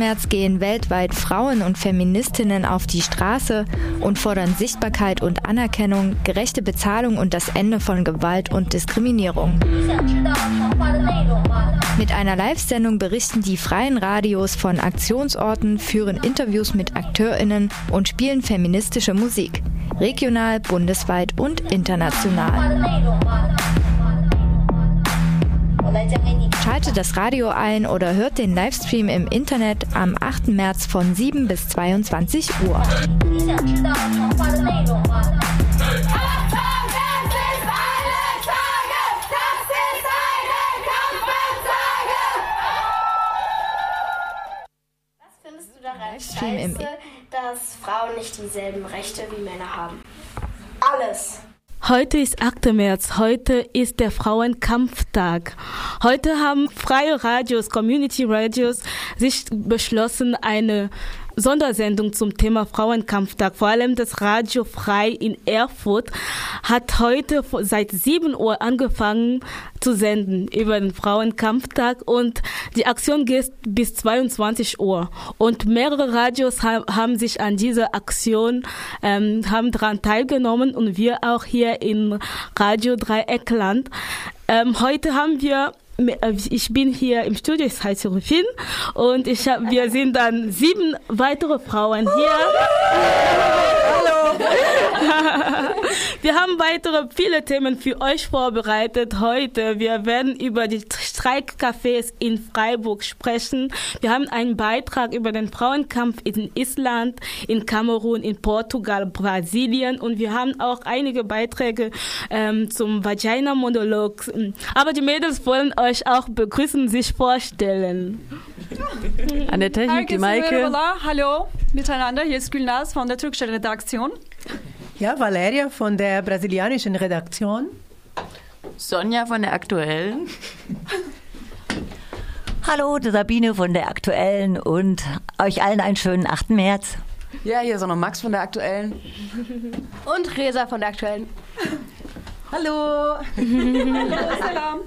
8. März gehen weltweit Frauen und Feministinnen auf die Straße und fordern Sichtbarkeit und Anerkennung, gerechte Bezahlung und das Ende von Gewalt und Diskriminierung. Mit einer Live-Sendung berichten die freien Radios von Aktionsorten, führen Interviews mit AkteurInnen und spielen feministische Musik. Regional, bundesweit und international. Schaltet das Radio ein oder hört den Livestream im Internet am 8. März von 7 bis 22 Uhr. Scheiße, dass Frauen nicht dieselben Rechte wie Männer haben. Alles. Heute ist 8. März, heute ist der Frauenkampftag. Heute haben freie Radios, Community Radios sich beschlossen, eine Sondersendung zum Thema Frauenkampftag. Vor allem das Radio Frei in Erfurt hat heute seit 7 Uhr angefangen zu senden über den Frauenkampftag und die Aktion geht bis 22 Uhr. Und mehrere Radios haben sich an dieser Aktion ähm, haben daran teilgenommen und wir auch hier in Radio Dreieckland. Ähm, heute haben wir ich bin hier im Studio, ich heiße Rufin und ich hab, wir sind dann sieben weitere Frauen hier. Hallo. Wir haben weitere viele Themen für euch vorbereitet heute. Wir werden über die Streikcafés in Freiburg sprechen. Wir haben einen Beitrag über den Frauenkampf in Island, in Kamerun, in Portugal, Brasilien und wir haben auch einige Beiträge ähm, zum Vagina-Monolog. Aber die Mädels wollen euch euch auch begrüßen, sich vorstellen. An der Technik die Maike. Hallo miteinander, hier ist Gülnaz von der türkischen Redaktion. Ja, Valeria von der brasilianischen Redaktion. Sonja von der aktuellen. Hallo, Sabine von der aktuellen und euch allen einen schönen 8. März. Ja, hier ist auch noch Max von der aktuellen. Und Resa von der aktuellen. Hallo.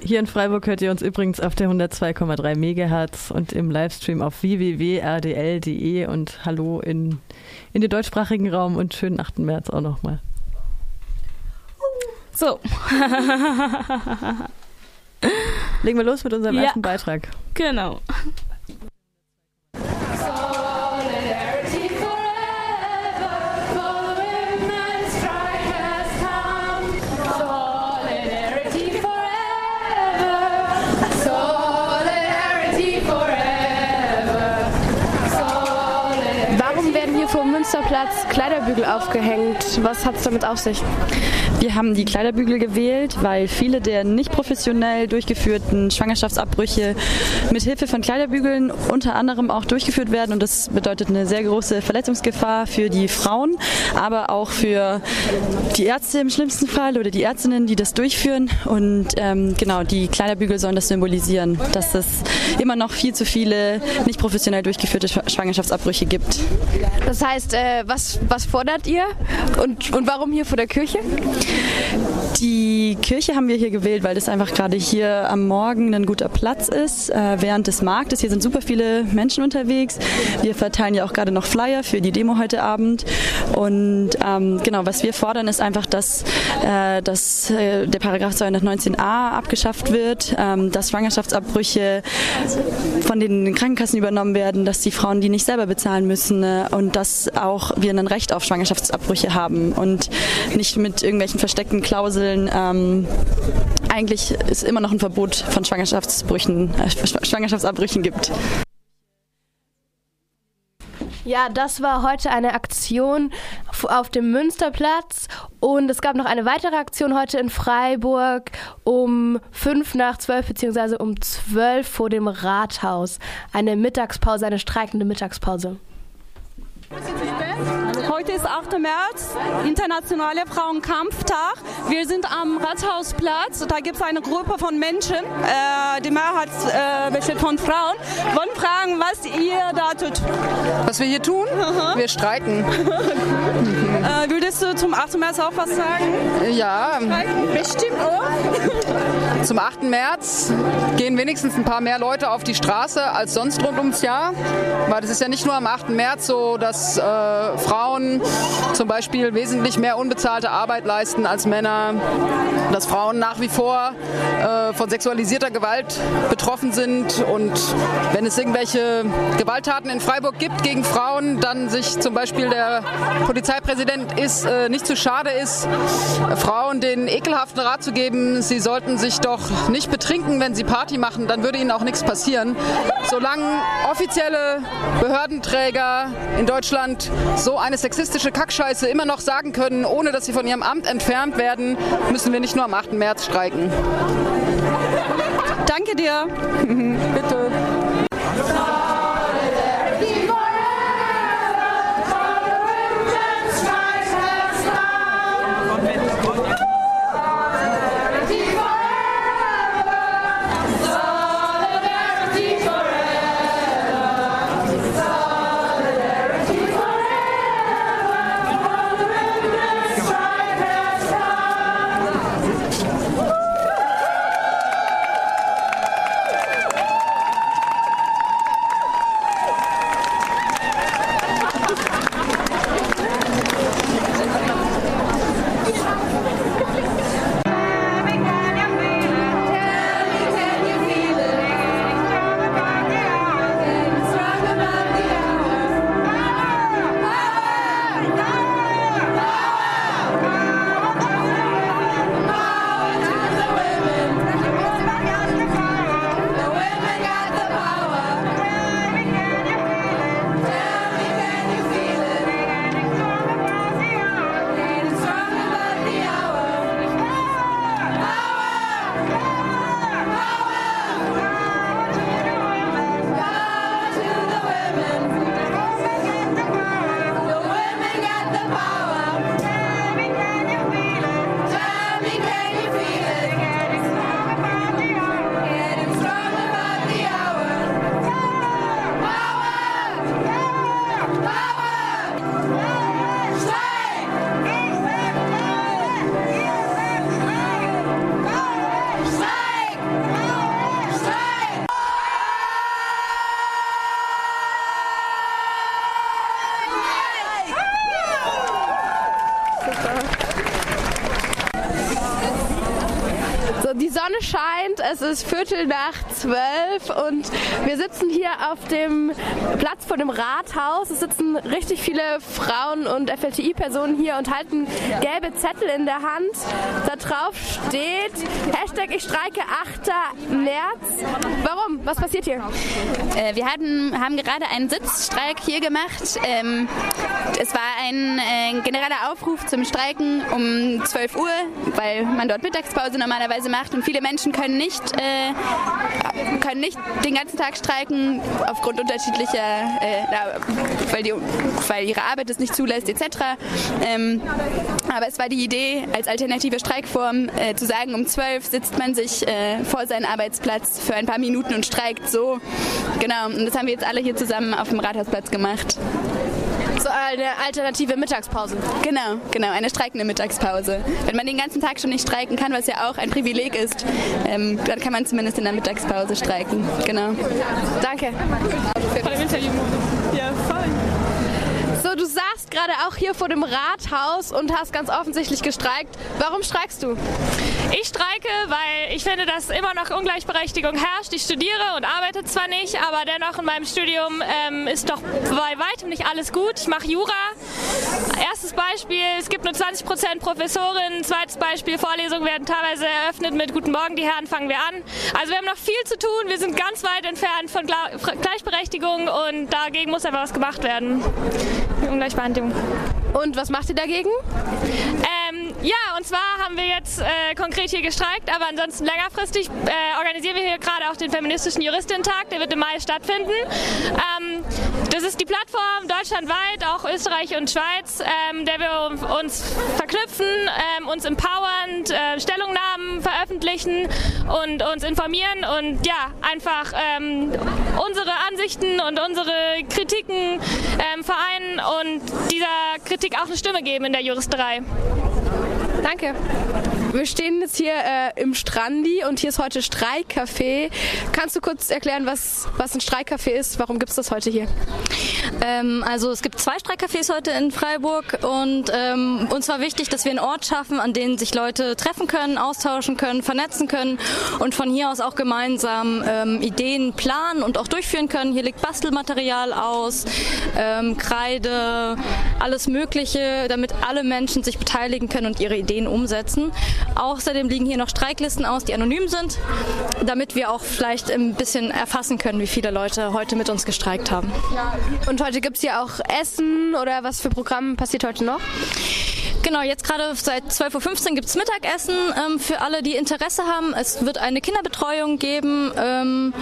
Hier in Freiburg hört ihr uns übrigens auf der 102,3 Megahertz und im Livestream auf www.rdl.de und hallo in, in den deutschsprachigen Raum und schönen 8. März auch nochmal. So. Legen wir los mit unserem ja. ersten Beitrag. Genau. Münsterplatz Kleiderbügel aufgehängt. Was hat es damit auf sich? Wir haben die Kleiderbügel gewählt, weil viele der nicht professionell durchgeführten Schwangerschaftsabbrüche mit Hilfe von Kleiderbügeln unter anderem auch durchgeführt werden und das bedeutet eine sehr große Verletzungsgefahr für die Frauen, aber auch für die Ärzte im schlimmsten Fall oder die Ärztinnen, die das durchführen und ähm, genau, die Kleiderbügel sollen das symbolisieren, dass es immer noch viel zu viele nicht professionell durchgeführte Schwangerschaftsabbrüche gibt. Das heißt, äh, was, was fordert ihr und, und warum hier vor der Kirche? Die Kirche haben wir hier gewählt, weil das einfach gerade hier am Morgen ein guter Platz ist, äh, während des Marktes. Hier sind super viele Menschen unterwegs. Wir verteilen ja auch gerade noch Flyer für die Demo heute Abend. Und ähm, genau, was wir fordern, ist einfach, dass, äh, dass äh, der Paragraph 219a abgeschafft wird, ähm, dass Schwangerschaftsabbrüche von den Krankenkassen übernommen werden, dass die Frauen die nicht selber bezahlen müssen äh, und dass auch wir ein Recht auf Schwangerschaftsabbrüche haben und nicht mit irgendwelchen versteckten Klauseln. Ähm, eigentlich ist immer noch ein Verbot von Schwangerschaftsbrüchen, äh, Schwangerschaftsabbrüchen gibt. Ja, das war heute eine Aktion auf dem Münsterplatz und es gab noch eine weitere Aktion heute in Freiburg um fünf nach zwölf beziehungsweise um zwölf vor dem Rathaus. Eine Mittagspause, eine streikende Mittagspause. Heute ist 8. März, Internationaler Frauenkampftag. Wir sind am Rathausplatz. Da gibt es eine Gruppe von Menschen. Äh, die Mehrheit äh, besteht von Frauen. Wollen fragen, was ihr da tut. Was wir hier tun? Aha. Wir streiken. äh, würdest du zum 8. März auch was sagen? Ja. Streiken? Bestimmt auch. Zum 8. März gehen wenigstens ein paar mehr Leute auf die Straße als sonst rund ums Jahr. Weil es ist ja nicht nur am 8. März so, dass äh, Frauen zum Beispiel wesentlich mehr unbezahlte Arbeit leisten als Männer, dass Frauen nach wie vor äh, von sexualisierter Gewalt betroffen sind und wenn es irgendwelche Gewalttaten in Freiburg gibt gegen Frauen, dann sich zum Beispiel der Polizeipräsident ist, äh, nicht zu schade ist, Frauen den ekelhaften Rat zu geben, sie sollten sich doch nicht betrinken, wenn sie Party machen, dann würde ihnen auch nichts passieren. Solange offizielle Behördenträger in Deutschland so eine sexistische Kackscheiße immer noch sagen können, ohne dass sie von ihrem Amt entfernt werden, müssen wir nicht nur am 8. März streiken. Danke dir. Bitte. Ist Viertel nach zwölf und wir sitzen hier auf dem Platz vor dem Rathaus. Es sitzen richtig viele Frauen und FLTI-Personen hier und halten gelbe Zettel in der Hand. Da drauf steht Hashtag Ich streike 8. März. Warum? Was passiert hier? Äh, wir hatten, haben gerade einen Sitzstreik hier gemacht. Ähm, es war ein äh, genereller Aufruf zum Streiken um 12 Uhr, weil man dort Mittagspause normalerweise macht und viele Menschen können nicht, äh, können nicht den ganzen Tag streiken aufgrund unterschiedlicher, äh, weil, die, weil ihre Arbeit es nicht zulässt etc. Ähm, aber es war die Idee, als alternative Streikform äh, zu sagen, um 12 sitzt man sich äh, vor seinen Arbeitsplatz für ein paar Minuten und streikt so. Genau, und das haben wir jetzt alle hier zusammen auf dem Rathausplatz gemacht. So eine alternative Mittagspause. Genau, genau, eine streikende Mittagspause. Wenn man den ganzen Tag schon nicht streiken kann, was ja auch ein Privileg ist, ähm, dann kann man zumindest in der Mittagspause streiken. Genau. Danke. Ja, voll. Du saßt gerade auch hier vor dem Rathaus und hast ganz offensichtlich gestreikt. Warum streikst du? Ich streike, weil ich finde, dass immer noch Ungleichberechtigung herrscht. Ich studiere und arbeite zwar nicht, aber dennoch in meinem Studium ähm, ist doch bei weitem nicht alles gut. Ich mache Jura. Erstes Beispiel, es gibt nur 20 Prozent Professorinnen. Zweites Beispiel, Vorlesungen werden teilweise eröffnet mit Guten Morgen, die Herren, fangen wir an. Also wir haben noch viel zu tun. Wir sind ganz weit entfernt von Gleichberechtigung und dagegen muss einfach was gemacht werden. Ungleichbehandlung. Und was macht ihr dagegen? Ähm, ja, und zwar haben wir jetzt äh, konkret hier gestreikt, aber ansonsten längerfristig äh, organisieren wir hier gerade auch den feministischen Juristentag, der wird im Mai stattfinden. Ähm, das ist die Plattform deutschlandweit, auch Österreich und Schweiz, ähm, der wir uns verknüpfen, ähm, uns empowern, äh, Stellungnahmen veröffentlichen und uns informieren und ja, einfach ähm, unsere Ansichten und unsere Kritiken ähm, vereinen und dieser Kritik auch eine Stimme geben in der Juristerei. Danke. Wir stehen jetzt hier äh, im Strandi und hier ist heute Streikcafé. Kannst du kurz erklären, was, was ein Streikcafé ist? Warum gibt es das heute hier? Ähm, also es gibt zwei Streikcafés heute in Freiburg und ähm, uns war wichtig, dass wir einen Ort schaffen, an dem sich Leute treffen können, austauschen können, vernetzen können und von hier aus auch gemeinsam ähm, Ideen planen und auch durchführen können. Hier liegt Bastelmaterial aus, ähm, Kreide, alles Mögliche, damit alle Menschen sich beteiligen können und ihre Ideen umsetzen. Außerdem liegen hier noch Streiklisten aus, die anonym sind, damit wir auch vielleicht ein bisschen erfassen können, wie viele Leute heute mit uns gestreikt haben. Und heute gibt es hier auch Essen oder was für Programm passiert heute noch? Genau, jetzt gerade seit 12.15 Uhr gibt es Mittagessen ähm, für alle, die Interesse haben. Es wird eine Kinderbetreuung geben ähm,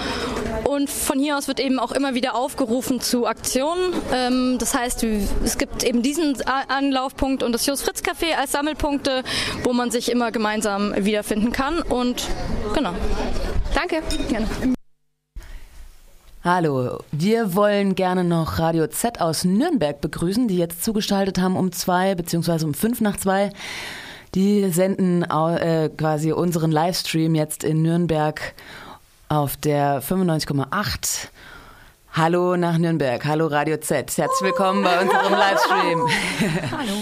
und von hier aus wird eben auch immer wieder aufgerufen zu Aktionen. Ähm, das heißt, es gibt eben diesen Anlaufpunkt und das Jos Fritz Café als Sammelpunkte, wo man sich immer gemeinsam wiederfinden kann. Und genau. Danke. Gerne. Hallo, wir wollen gerne noch Radio Z aus Nürnberg begrüßen, die jetzt zugestaltet haben um zwei beziehungsweise um fünf nach zwei. Die senden äh, quasi unseren Livestream jetzt in Nürnberg auf der 95,8. Hallo nach Nürnberg, hallo Radio Z. Herzlich willkommen bei unserem Livestream. Hallo.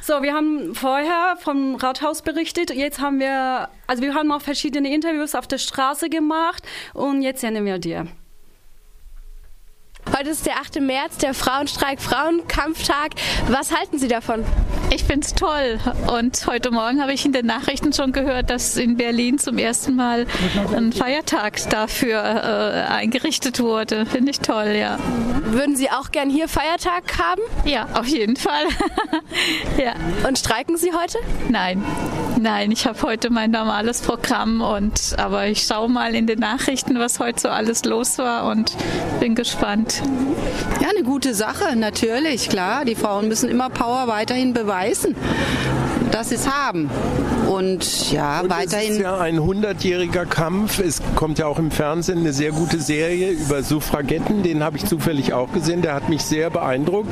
So, wir haben vorher vom Rathaus berichtet. Jetzt haben wir, also wir haben auch verschiedene Interviews auf der Straße gemacht und jetzt senden wir dir. Heute ist der 8. März, der Frauenstreik, Frauenkampftag. Was halten Sie davon? Ich finde es toll. Und heute Morgen habe ich in den Nachrichten schon gehört, dass in Berlin zum ersten Mal ein Feiertag dafür äh, eingerichtet wurde. Finde ich toll, ja. Würden Sie auch gern hier Feiertag haben? Ja, auf jeden Fall. ja. Und streiken Sie heute? Nein. Nein, ich habe heute mein normales Programm und aber ich schaue mal in den Nachrichten, was heute so alles los war und bin gespannt. Ja, eine gute Sache, natürlich, klar. Die Frauen müssen immer Power weiterhin beweisen dass sie es haben. Und ja, und weiterhin. Es ist ja ein hundertjähriger Kampf. Es kommt ja auch im Fernsehen eine sehr gute Serie über Suffragetten. Den habe ich zufällig auch gesehen. Der hat mich sehr beeindruckt,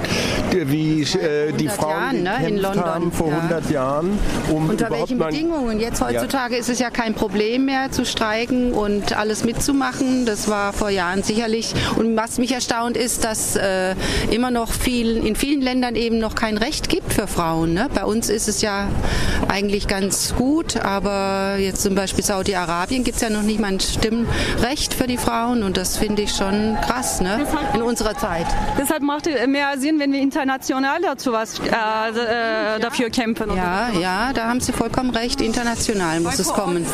wie äh, die Frauen Jahren, ne? in London haben vor ja. 100 Jahren. Um Unter welchen Bedingungen? Jetzt heutzutage ja. ist es ja kein Problem mehr zu streiken und alles mitzumachen. Das war vor Jahren sicherlich. Und was mich erstaunt ist, dass äh, immer noch viel, in vielen Ländern eben noch kein Recht gibt für Frauen. Ne? Bei uns ist es ja eigentlich ganz gut, aber jetzt zum Beispiel Saudi-Arabien gibt es ja noch nicht mal ein Stimmrecht für die Frauen und das finde ich schon krass ne? in unserer Zeit. Deshalb macht es mehr Sinn, wenn wir international dazu was äh, äh, dafür kämpfen. Ja, ja, da haben Sie vollkommen recht. International muss es kommen.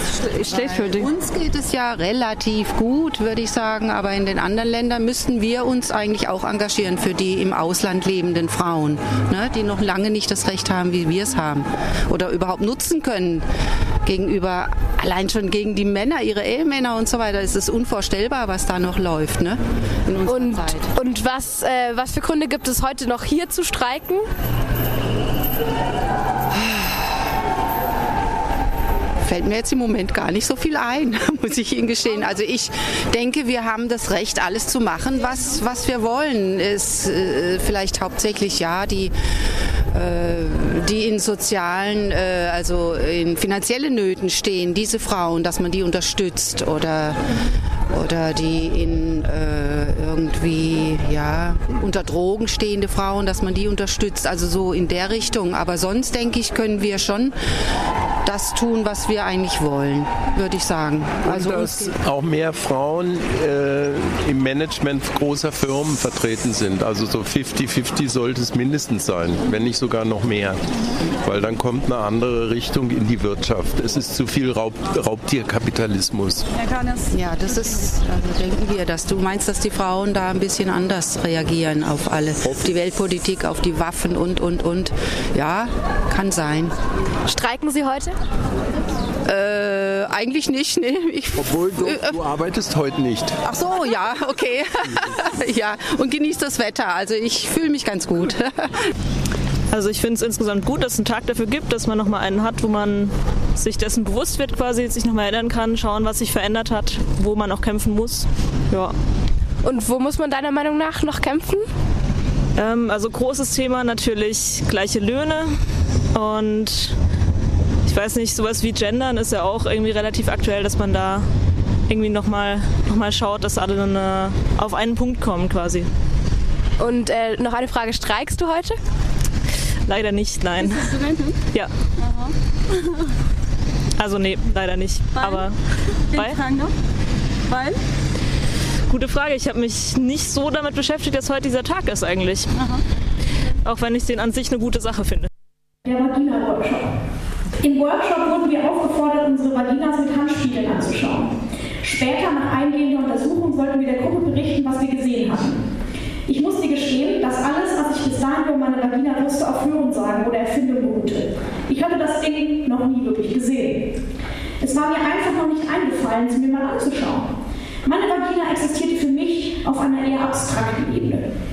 Steht für die. Uns geht es ja relativ gut, würde ich sagen, aber in den anderen Ländern müssten wir uns eigentlich auch engagieren für die im Ausland lebenden Frauen, ne? die noch lange nicht das Recht haben, wie wir es haben oder überhaupt nutzen können gegenüber, allein schon gegen die Männer, ihre Ehemänner und so weiter. Es ist unvorstellbar, was da noch läuft ne? in unserer und, Zeit. Und was, äh, was für Gründe gibt es heute noch hier zu streiken? Fällt mir jetzt im Moment gar nicht so viel ein, muss ich Ihnen gestehen. Also ich denke, wir haben das Recht, alles zu machen, was, was wir wollen. Ist äh, vielleicht hauptsächlich ja die äh, die in sozialen, äh, also in finanziellen Nöten stehen, diese Frauen, dass man die unterstützt oder oder die in äh, irgendwie ja unter Drogen stehende Frauen, dass man die unterstützt, also so in der Richtung. Aber sonst denke ich, können wir schon das tun, was wir eigentlich wollen, würde ich sagen. Also dass auch mehr Frauen äh, im Management großer Firmen vertreten sind. Also so 50-50 sollte es mindestens sein, wenn nicht sogar noch mehr. Weil dann kommt eine andere Richtung in die Wirtschaft. Es ist zu viel Raub, Raubtierkapitalismus. Ja, das ist, also denken wir, dass du meinst, dass die Frauen da ein bisschen anders reagieren auf alle, auf die Weltpolitik, auf die Waffen und, und, und. Ja, kann sein. Streiken Sie heute? Äh, eigentlich nicht, nee. Ich, Obwohl du, äh, du arbeitest heute nicht. Ach so, ja, okay. ja, und genießt das Wetter. Also ich fühle mich ganz gut. Also ich finde es insgesamt gut, dass es einen Tag dafür gibt, dass man nochmal einen hat, wo man sich dessen bewusst wird, quasi sich nochmal erinnern kann, schauen, was sich verändert hat, wo man auch kämpfen muss. Ja. Und wo muss man deiner Meinung nach noch kämpfen? Ähm, also großes Thema natürlich gleiche Löhne und ich weiß nicht, sowas wie Gendern ist ja auch irgendwie relativ aktuell, dass man da irgendwie nochmal noch mal schaut, dass alle dann äh, auf einen Punkt kommen quasi. Und äh, noch eine Frage, streikst du heute? Leider nicht, nein. Bist du Studentin? Ja. Aha. Also nee, leider nicht. Weil? Aber weil? Weil? Gute Frage. Ich habe mich nicht so damit beschäftigt, dass heute dieser Tag ist eigentlich. Aha. Auch wenn ich den an sich eine gute Sache finde. Vagina-Workshop. Im Workshop wurden wir aufgefordert, unsere Vaginas mit Handspiegeln anzuschauen. Später, nach eingehender Untersuchung, sollten wir der Gruppe berichten, was wir gesehen hatten. Ich muss dir gestehen, dass alles, was ich bis dahin über meine Vagina wusste, auf Hörensagen oder Erfindung beruhte. Ich hatte das Ding noch nie wirklich gesehen. Es war mir einfach noch nicht eingefallen, es mir mal anzuschauen. Meine Vagina existierte für mich auf einer eher abstrakten.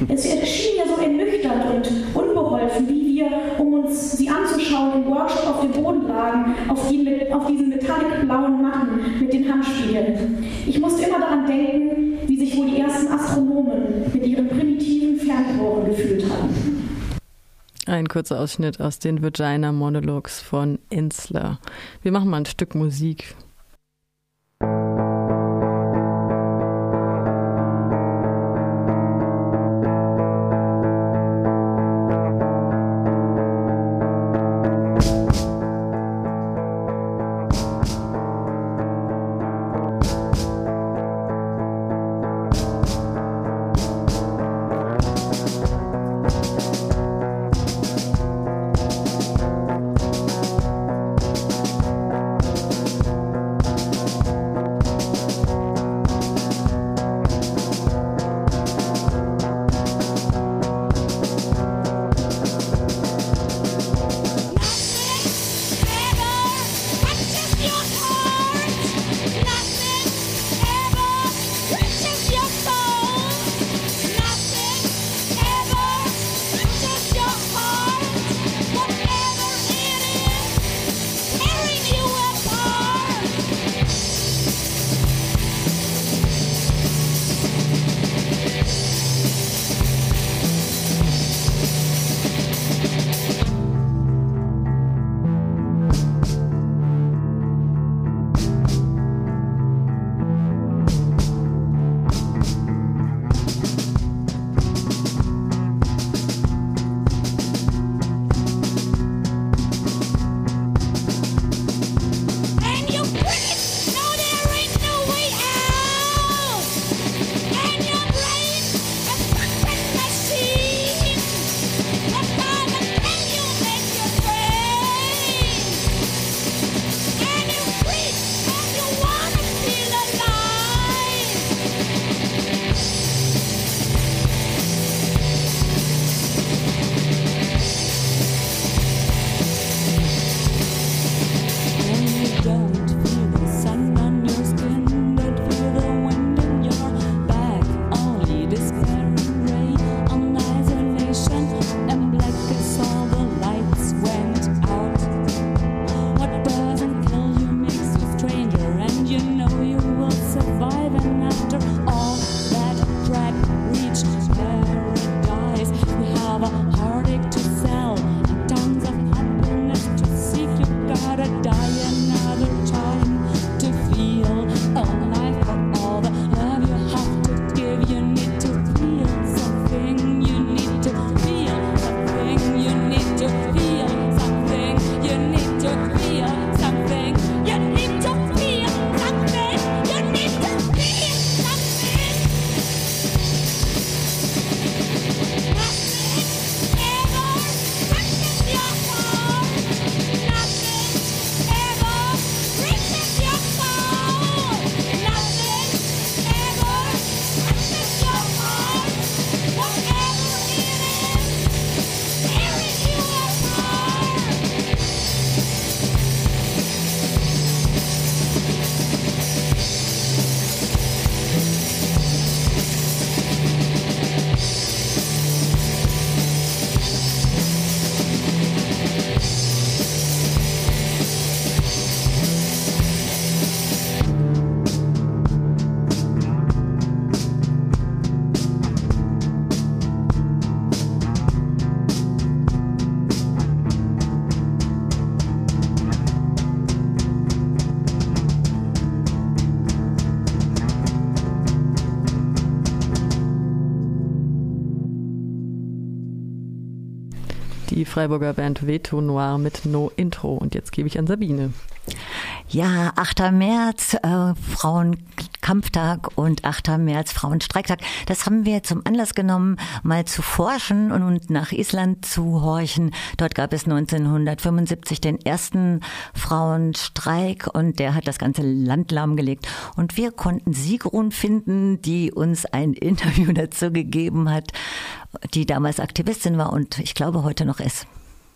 Es erschien mir so ernüchternd und unbeholfen, wie wir, um uns sie anzuschauen, im Workshop auf dem Boden lagen, auf, die, auf diesen metallic-blauen Matten mit den Handspiegeln. Ich musste immer daran denken, wie sich wohl die ersten Astronomen mit ihren primitiven Fernrohren gefühlt hatten. Ein kurzer Ausschnitt aus den Vagina Monologues von Insler. Wir machen mal ein Stück Musik. Freiburger Band Veto Noir mit No Intro. Und jetzt gebe ich an Sabine. Ja, 8. März, äh, Frauenkampftag und 8. März Frauenstreiktag. Das haben wir zum Anlass genommen, mal zu forschen und nach Island zu horchen. Dort gab es 1975 den ersten Frauenstreik und der hat das ganze Land lahmgelegt. Und wir konnten Sigrun finden, die uns ein Interview dazu gegeben hat, die damals Aktivistin war und ich glaube heute noch ist.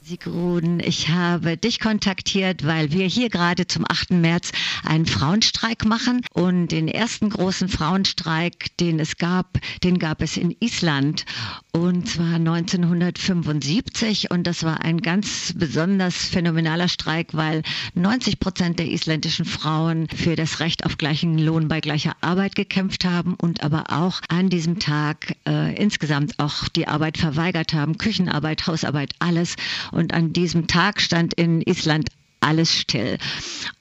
Sigrun, ich habe dich kontaktiert, weil wir hier gerade zum 8. März einen Frauenstreik machen. Und den ersten großen Frauenstreik, den es gab, den gab es in Island. Und zwar 1975. Und das war ein ganz besonders phänomenaler Streik, weil 90 Prozent der isländischen Frauen für das Recht auf gleichen Lohn bei gleicher Arbeit gekämpft haben und aber auch an diesem Tag äh, insgesamt auch die Arbeit verweigert haben. Küchenarbeit, Hausarbeit, alles. Und an diesem Tag stand in Island alles still.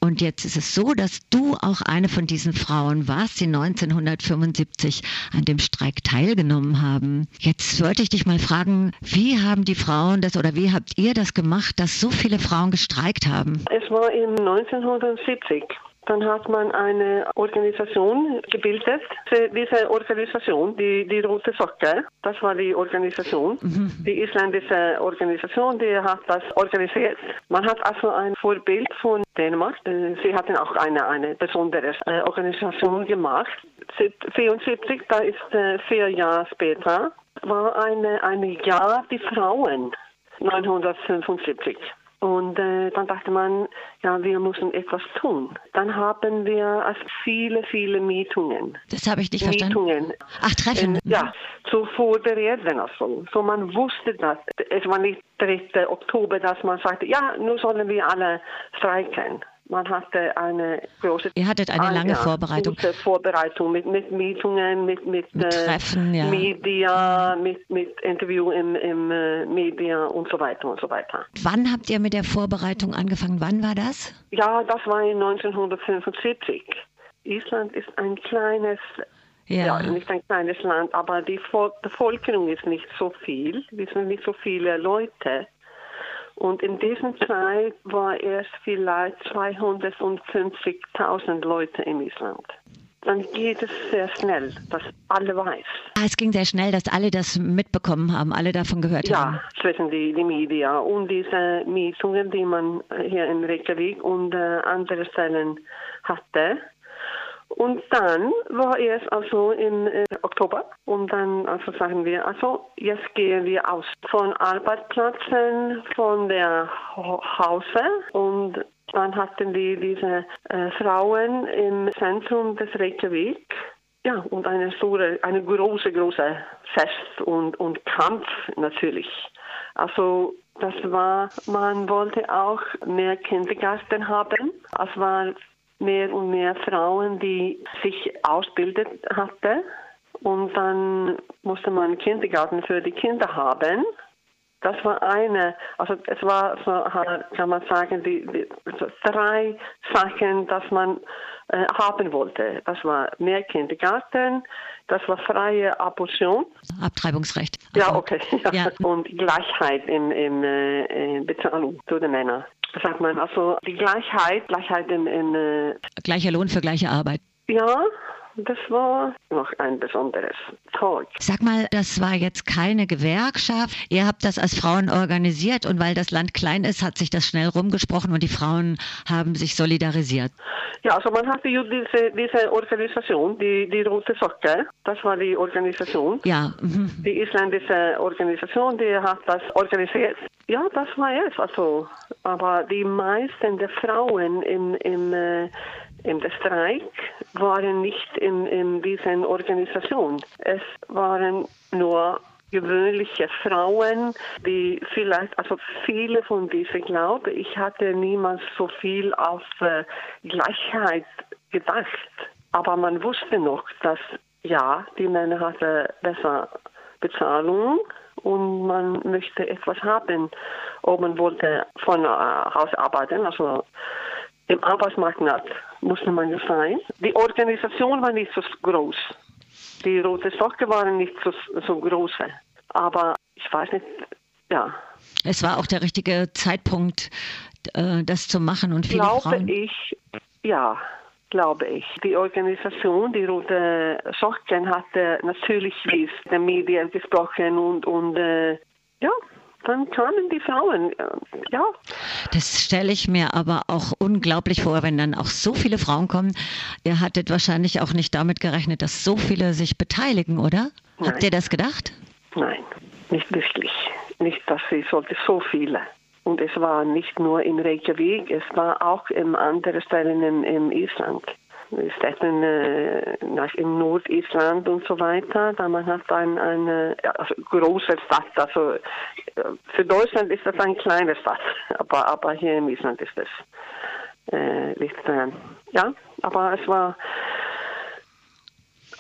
Und jetzt ist es so, dass du auch eine von diesen Frauen warst, die 1975 an dem Streik teilgenommen haben. Jetzt wollte ich dich mal fragen, wie haben die Frauen das oder wie habt ihr das gemacht, dass so viele Frauen gestreikt haben? Es war in 1970. Dann hat man eine Organisation gebildet. Diese Organisation, die, die Rote Socke, das war die Organisation. Mhm. Die isländische Organisation, die hat das organisiert. Man hat also ein Vorbild von Dänemark. Sie hatten auch eine, eine besondere äh, Organisation gemacht. 1974, da ist äh, vier Jahre später, war eine, eine Jahr die Frauen. 1975. Und äh, dann dachte man, ja, wir müssen etwas tun. Dann haben wir also viele, viele Mietungen. Das habe ich nicht verstanden. Mietungen. Ach, Treffen. Äh, ja, zu vorbereiten also. So man wusste das. Es war nicht 3. Oktober, dass man sagte, ja, nun sollen wir alle streiken. Man hatte eine große Ihr hattet eine lange ja, Vorbereitung. Vorbereitung mit, mit Mietungen, mit, mit, mit äh, Treffen, ja. Media, mit, mit Interview im, im äh, Media und so weiter und so weiter. Wann habt ihr mit der Vorbereitung angefangen? Wann war das? Ja, das war in 1975. Island ist ein kleines ja. ja. nicht ein kleines Land, aber die Bevölkerung ist nicht so viel. Wir sind nicht so viele Leute. Und in dieser Zeit war es vielleicht 250.000 Leute in Island. Dann geht es sehr schnell, dass alle weiß. Ah, es ging sehr schnell, dass alle das mitbekommen haben, alle davon gehört ja, haben. Ja, zwischen die, die Media und diese Mietungen, die man hier in Reykjavik und äh, anderen Stellen hatte. Und dann war es also im äh, Oktober und dann also sagen wir, also jetzt gehen wir aus von Arbeitsplätzen, von der Hause und dann hatten wir diese äh, Frauen im Zentrum des Reykjavik. Ja, und eine, store, eine große, große Fest und, und Kampf natürlich. Also das war, man wollte auch mehr Kindergärten haben. Es war mehr und mehr Frauen, die sich ausbildet hatten. Und dann musste man Kindergarten für die Kinder haben. Das war eine, also es war so, kann man sagen, die, die so drei Sachen, dass man äh, haben wollte. Das war mehr Kindergarten, das war freie Abortion. Abtreibungsrecht. Also, ja, okay. Ja. Ja. Und Gleichheit in, in, äh, in Bezahlung zu den Männern sagt man, also die Gleichheit, Gleichheit in, in äh Gleicher Lohn für gleiche Arbeit. Ja, das war noch ein besonderes Tag. Sag mal, das war jetzt keine Gewerkschaft. Ihr habt das als Frauen organisiert und weil das Land klein ist, hat sich das schnell rumgesprochen und die Frauen haben sich solidarisiert. Ja, also man hatte diese, diese Organisation, die, die Rote Socke, das war die Organisation. Ja. Mhm. Die isländische Organisation, die hat das organisiert. Ja, das war es. Also, aber die meisten der Frauen im, im äh, im Streik waren nicht in, in dieser Organisation. Es waren nur gewöhnliche Frauen, die vielleicht, also viele von diesen glaube ich, hatte niemals so viel auf äh, Gleichheit gedacht. Aber man wusste noch, dass ja, die Männer hatten besser Bezahlung und man möchte etwas haben. Ob man wollte von äh, Haus arbeiten, also im Arbeitsmarkt musste man ja sein. Die Organisation war nicht so groß. Die Rote Socke waren nicht so, so große. Aber ich weiß nicht, ja, Es war auch der richtige Zeitpunkt, äh, das zu machen und viele glaube Frauen. ich, ja, glaube ich. Die Organisation, die Rote Socken, hatte natürlich mit den Medien gesprochen und, und äh, ja, dann kamen die Frauen, ja. Das stelle ich mir aber auch unglaublich vor, wenn dann auch so viele Frauen kommen. Ihr hattet wahrscheinlich auch nicht damit gerechnet, dass so viele sich beteiligen, oder? Nein. Habt ihr das gedacht? Nein, nicht wirklich. Nicht, dass sie sollte so viele. Und es war nicht nur in Reykjavik, es war auch in anderen Stellen in, in Island. Städten äh, im Nordisland und so weiter. Da man hat ein, eine also große Stadt. Also äh, für Deutschland ist das eine kleine Stadt, aber, aber hier in Island ist es äh, nicht. Äh, ja, aber es war.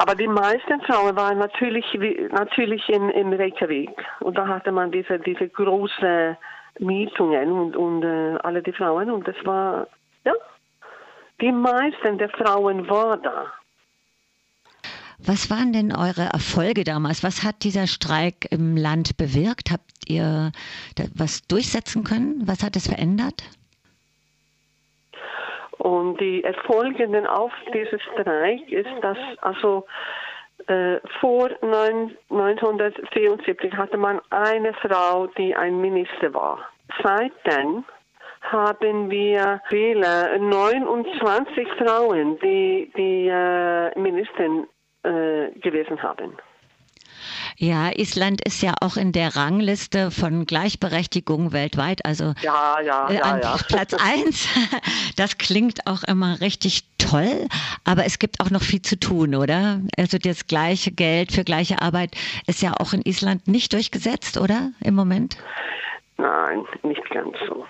Aber die meisten Frauen waren natürlich, natürlich in, in Reykjavik. Und da hatte man diese, diese große Mietungen und, und äh, alle die Frauen. Und das war, ja, die meisten der Frauen waren da. Was waren denn eure Erfolge damals? Was hat dieser Streik im Land bewirkt? Habt ihr was durchsetzen können? Was hat es verändert? Und die Erfolge auf diesem Streik ist, dass also äh, vor neun- 1974 hatte man eine Frau, die ein Minister war. Seitdem haben wir viele, 29 Frauen, die die äh, Ministerin äh, gewesen haben. Ja, Island ist ja auch in der Rangliste von Gleichberechtigung weltweit, also Ja, ja, äh, ja, an. Platz eins. Das klingt auch immer richtig toll, aber es gibt auch noch viel zu tun, oder? Also das gleiche Geld für gleiche Arbeit ist ja auch in Island nicht durchgesetzt, oder? Im Moment? Nein, nicht ganz so.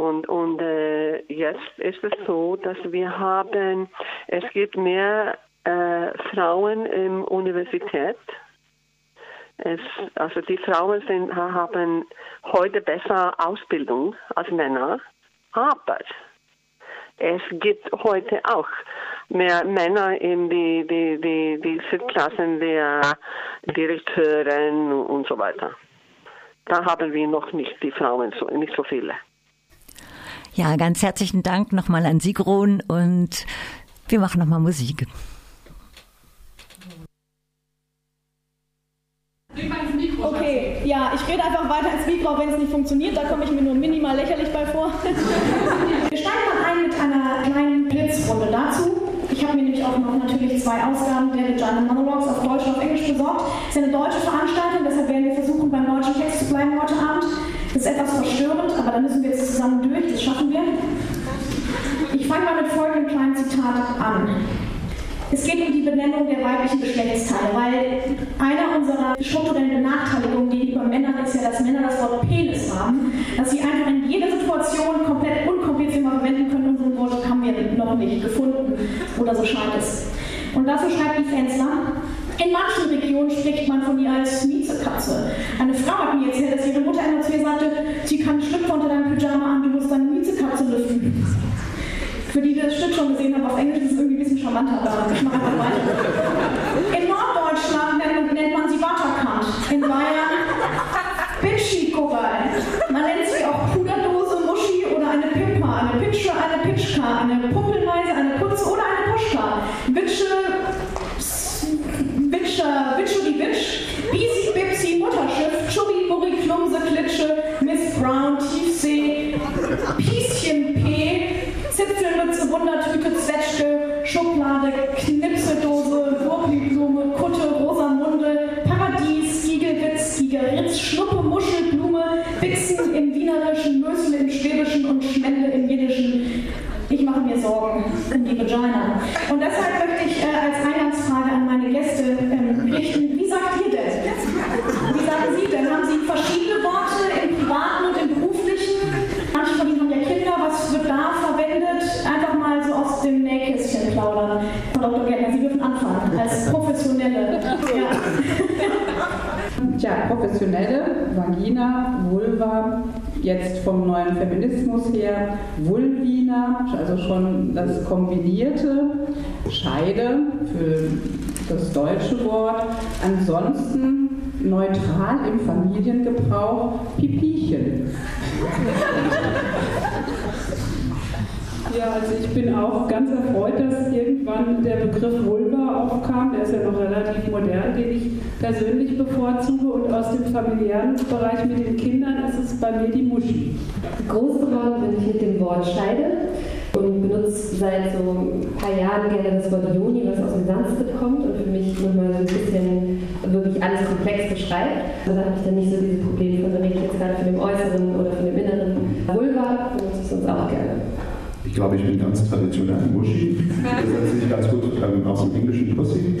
Und, und äh, jetzt ist es so, dass wir haben, es gibt mehr äh, Frauen in Universität. Es, also die Frauen sind, haben heute besser Ausbildung als Männer, aber es gibt heute auch mehr Männer in die, die, die, die Sitzklassen der Direkteuren und so weiter. Da haben wir noch nicht die Frauen, so, nicht so viele. Ja, ganz herzlichen Dank nochmal an Sigrun und wir machen nochmal Musik. Okay, ja, ich rede einfach weiter ins Mikro, auch wenn es nicht funktioniert. Da komme ich mir nur minimal lächerlich bei vor. Wir steigen mal ein mit einer kleinen Blitzrunde dazu. Ich habe mir nämlich auch noch natürlich zwei Ausgaben der Vagina Monologues auf Deutsch und auf Englisch besorgt. Es ist eine deutsche Veranstaltung, deshalb werden wir versuchen, beim deutschen Text zu bleiben heute Abend. Das ist etwas verstörend, aber da müssen wir jetzt zusammen durch, das schaffen wir. Ich fange mal mit folgendem kleinen Zitat an. Es geht um die Benennung der weiblichen Geschlechtsteile, weil einer unserer strukturellen Benachteiligungen gegenüber Männern ist ja, dass Männer das Wort Penis haben, dass sie einfach in jeder Situation komplett unkompliziert mal verwenden können. Unseren Wort haben wir noch nicht gefunden oder so scheint es. Und dazu schreibt die Fensler, in manchen Regionen spricht man von ihr als Miezekatze. Eine Frau hat mir erzählt, dass ihre Mutter einmal zu ihr sagte, sie kann Schlüpfer unter deinem Pyjama an, du musst deine Miezekatze lüften. Für die, die das Stück schon gesehen haben, auf Englisch ist es irgendwie ein bisschen charmanter, aber ich mache einfach weiter. In Norddeutschland nennt, man sie Butterkant. In Bayern Bitchy-Korall. Man nennt sie auch Puderdose, Muschi oder eine Pimpa, eine Pitsche, eine Pitschka, eine Puppelmeise, eine Putze oder eine Puschka. Witsche, Witscher, Witsche die Witsch, Bisi, Bipsi, Mutterschiff, Chubby, Burri, Klumse, Klitsche, Miss Brown, Tiefsee, Pieschen P, Zipfelmütze, Wundertüte, Zwetschge, Schublade, Knipseldose, Wurpelblume, Kutte, Rosamunde, Paradies, Giegelwitz, Gigeritz, Schnuppe, Muschel, Blume, Bixen im Wienerischen, Mösel im Schwäbischen und Schmende im Jiddischen. Ich mache mir Sorgen um die Vagina. Und deshalb möchte ich äh, als Frau Dr. Gärtner, Sie dürfen anfangen als Professionelle. Ja. Tja, professionelle, Vagina, Vulva, jetzt vom neuen Feminismus her, Vulvina, also schon das kombinierte, Scheide für das deutsche Wort. Ansonsten neutral im Familiengebrauch Pipiechen. Ja, also ich bin auch ganz erfreut, dass irgendwann der Begriff Vulva aufkam. Der ist ja noch relativ modern, den ich persönlich bevorzuge. Und aus dem familiären Bereich mit den Kindern ist es bei mir die Muschi. Groß geworden bin ich mit dem Wort Scheide und benutze seit so ein paar Jahren gerne das Wort Joni, was aus dem Sanskrit kommt und für mich nochmal so ein bisschen wirklich alles komplex beschreibt. Also da habe ich dann nicht so dieses Problem von, rede ich jetzt gerade von dem Äußeren oder von dem Inneren. Vulva benutze ich sonst auch gerne. Ich glaube, ich bin ganz traditionell ein Muschi. Das setzt sich ganz gut ähm, aus dem englischen Pussy.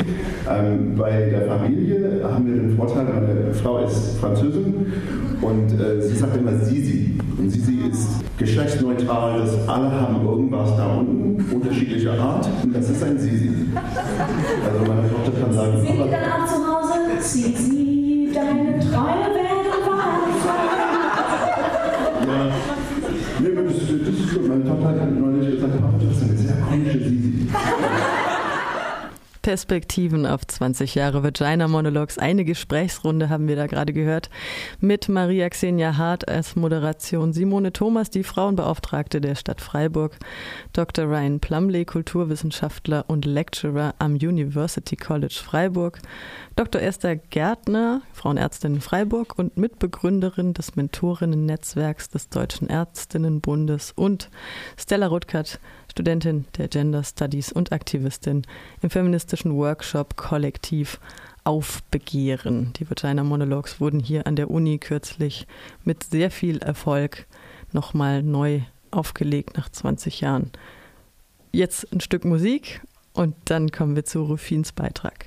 Ähm, bei der Familie haben wir den Vorteil, meine Frau ist Französin und äh, sie sagt immer Sisi. Und Sisi ist geschlechtsneutral, das alle haben irgendwas da unten, unterschiedlicher Art. Und das ist ein Sisi. Also meine Tochter kann sagen, Sind die dann auch zu Hause? Sisi, Perspektiven auf 20 Jahre Vagina Monologues. Eine Gesprächsrunde haben wir da gerade gehört mit Maria Xenia Hart als Moderation, Simone Thomas, die Frauenbeauftragte der Stadt Freiburg, Dr. Ryan Plumley, Kulturwissenschaftler und Lecturer am University College Freiburg, Dr. Esther Gärtner, Frauenärztin in Freiburg und Mitbegründerin des Mentorinnen-Netzwerks des Deutschen Ärztinnenbundes und Stella Rutkert, Studentin der Gender Studies und Aktivistin im feministischen Workshop Kollektiv Aufbegehren. Die Vagina Monologues wurden hier an der Uni kürzlich mit sehr viel Erfolg nochmal neu aufgelegt nach 20 Jahren. Jetzt ein Stück Musik und dann kommen wir zu Rufins Beitrag.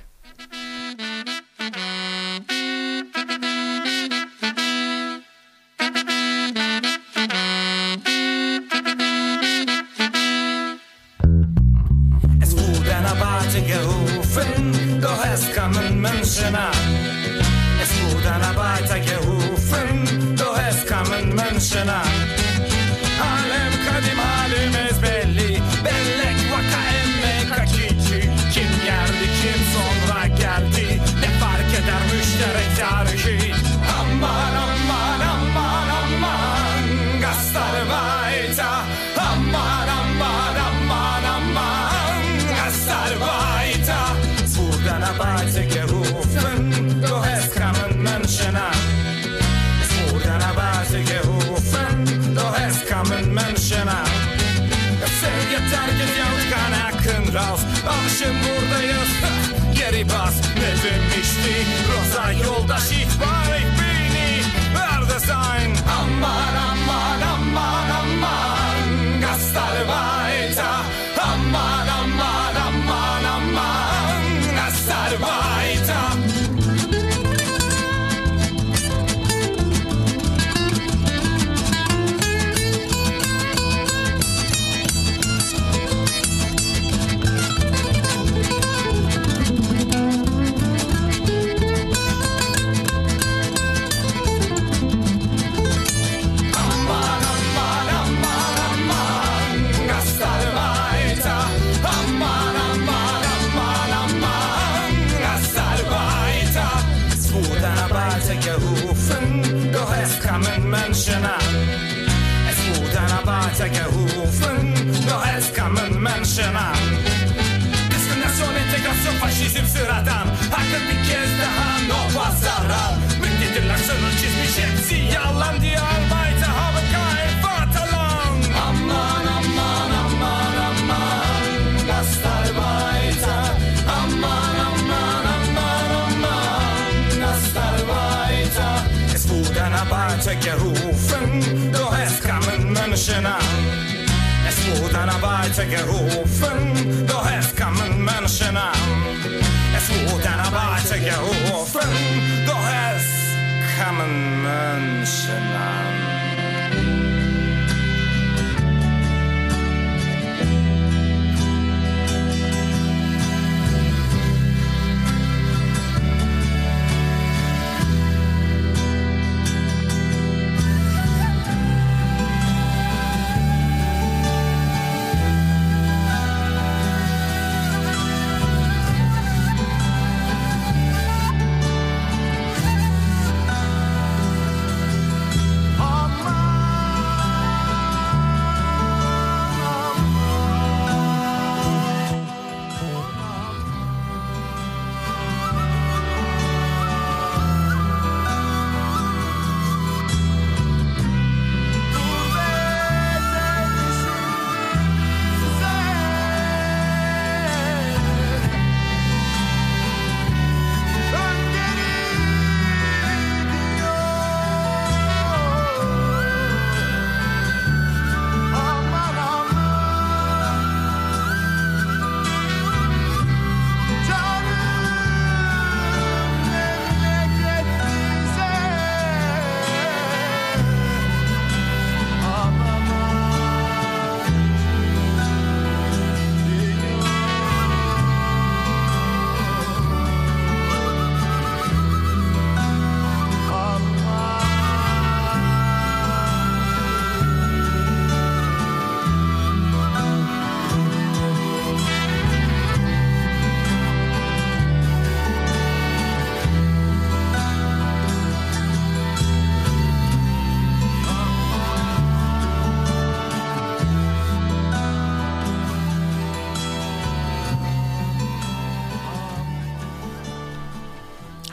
An Es wurde ein Arbeiter gerufen Doch es kamen Menschen an Diskriminasyon, entegrasyon, faşizm sıradan Hakkı bir kez daha no pazara Müddetirler sınır çizmiş hepsi yalan diye kamen Menschen an Es wurde ein Arbeiter gerufen, doch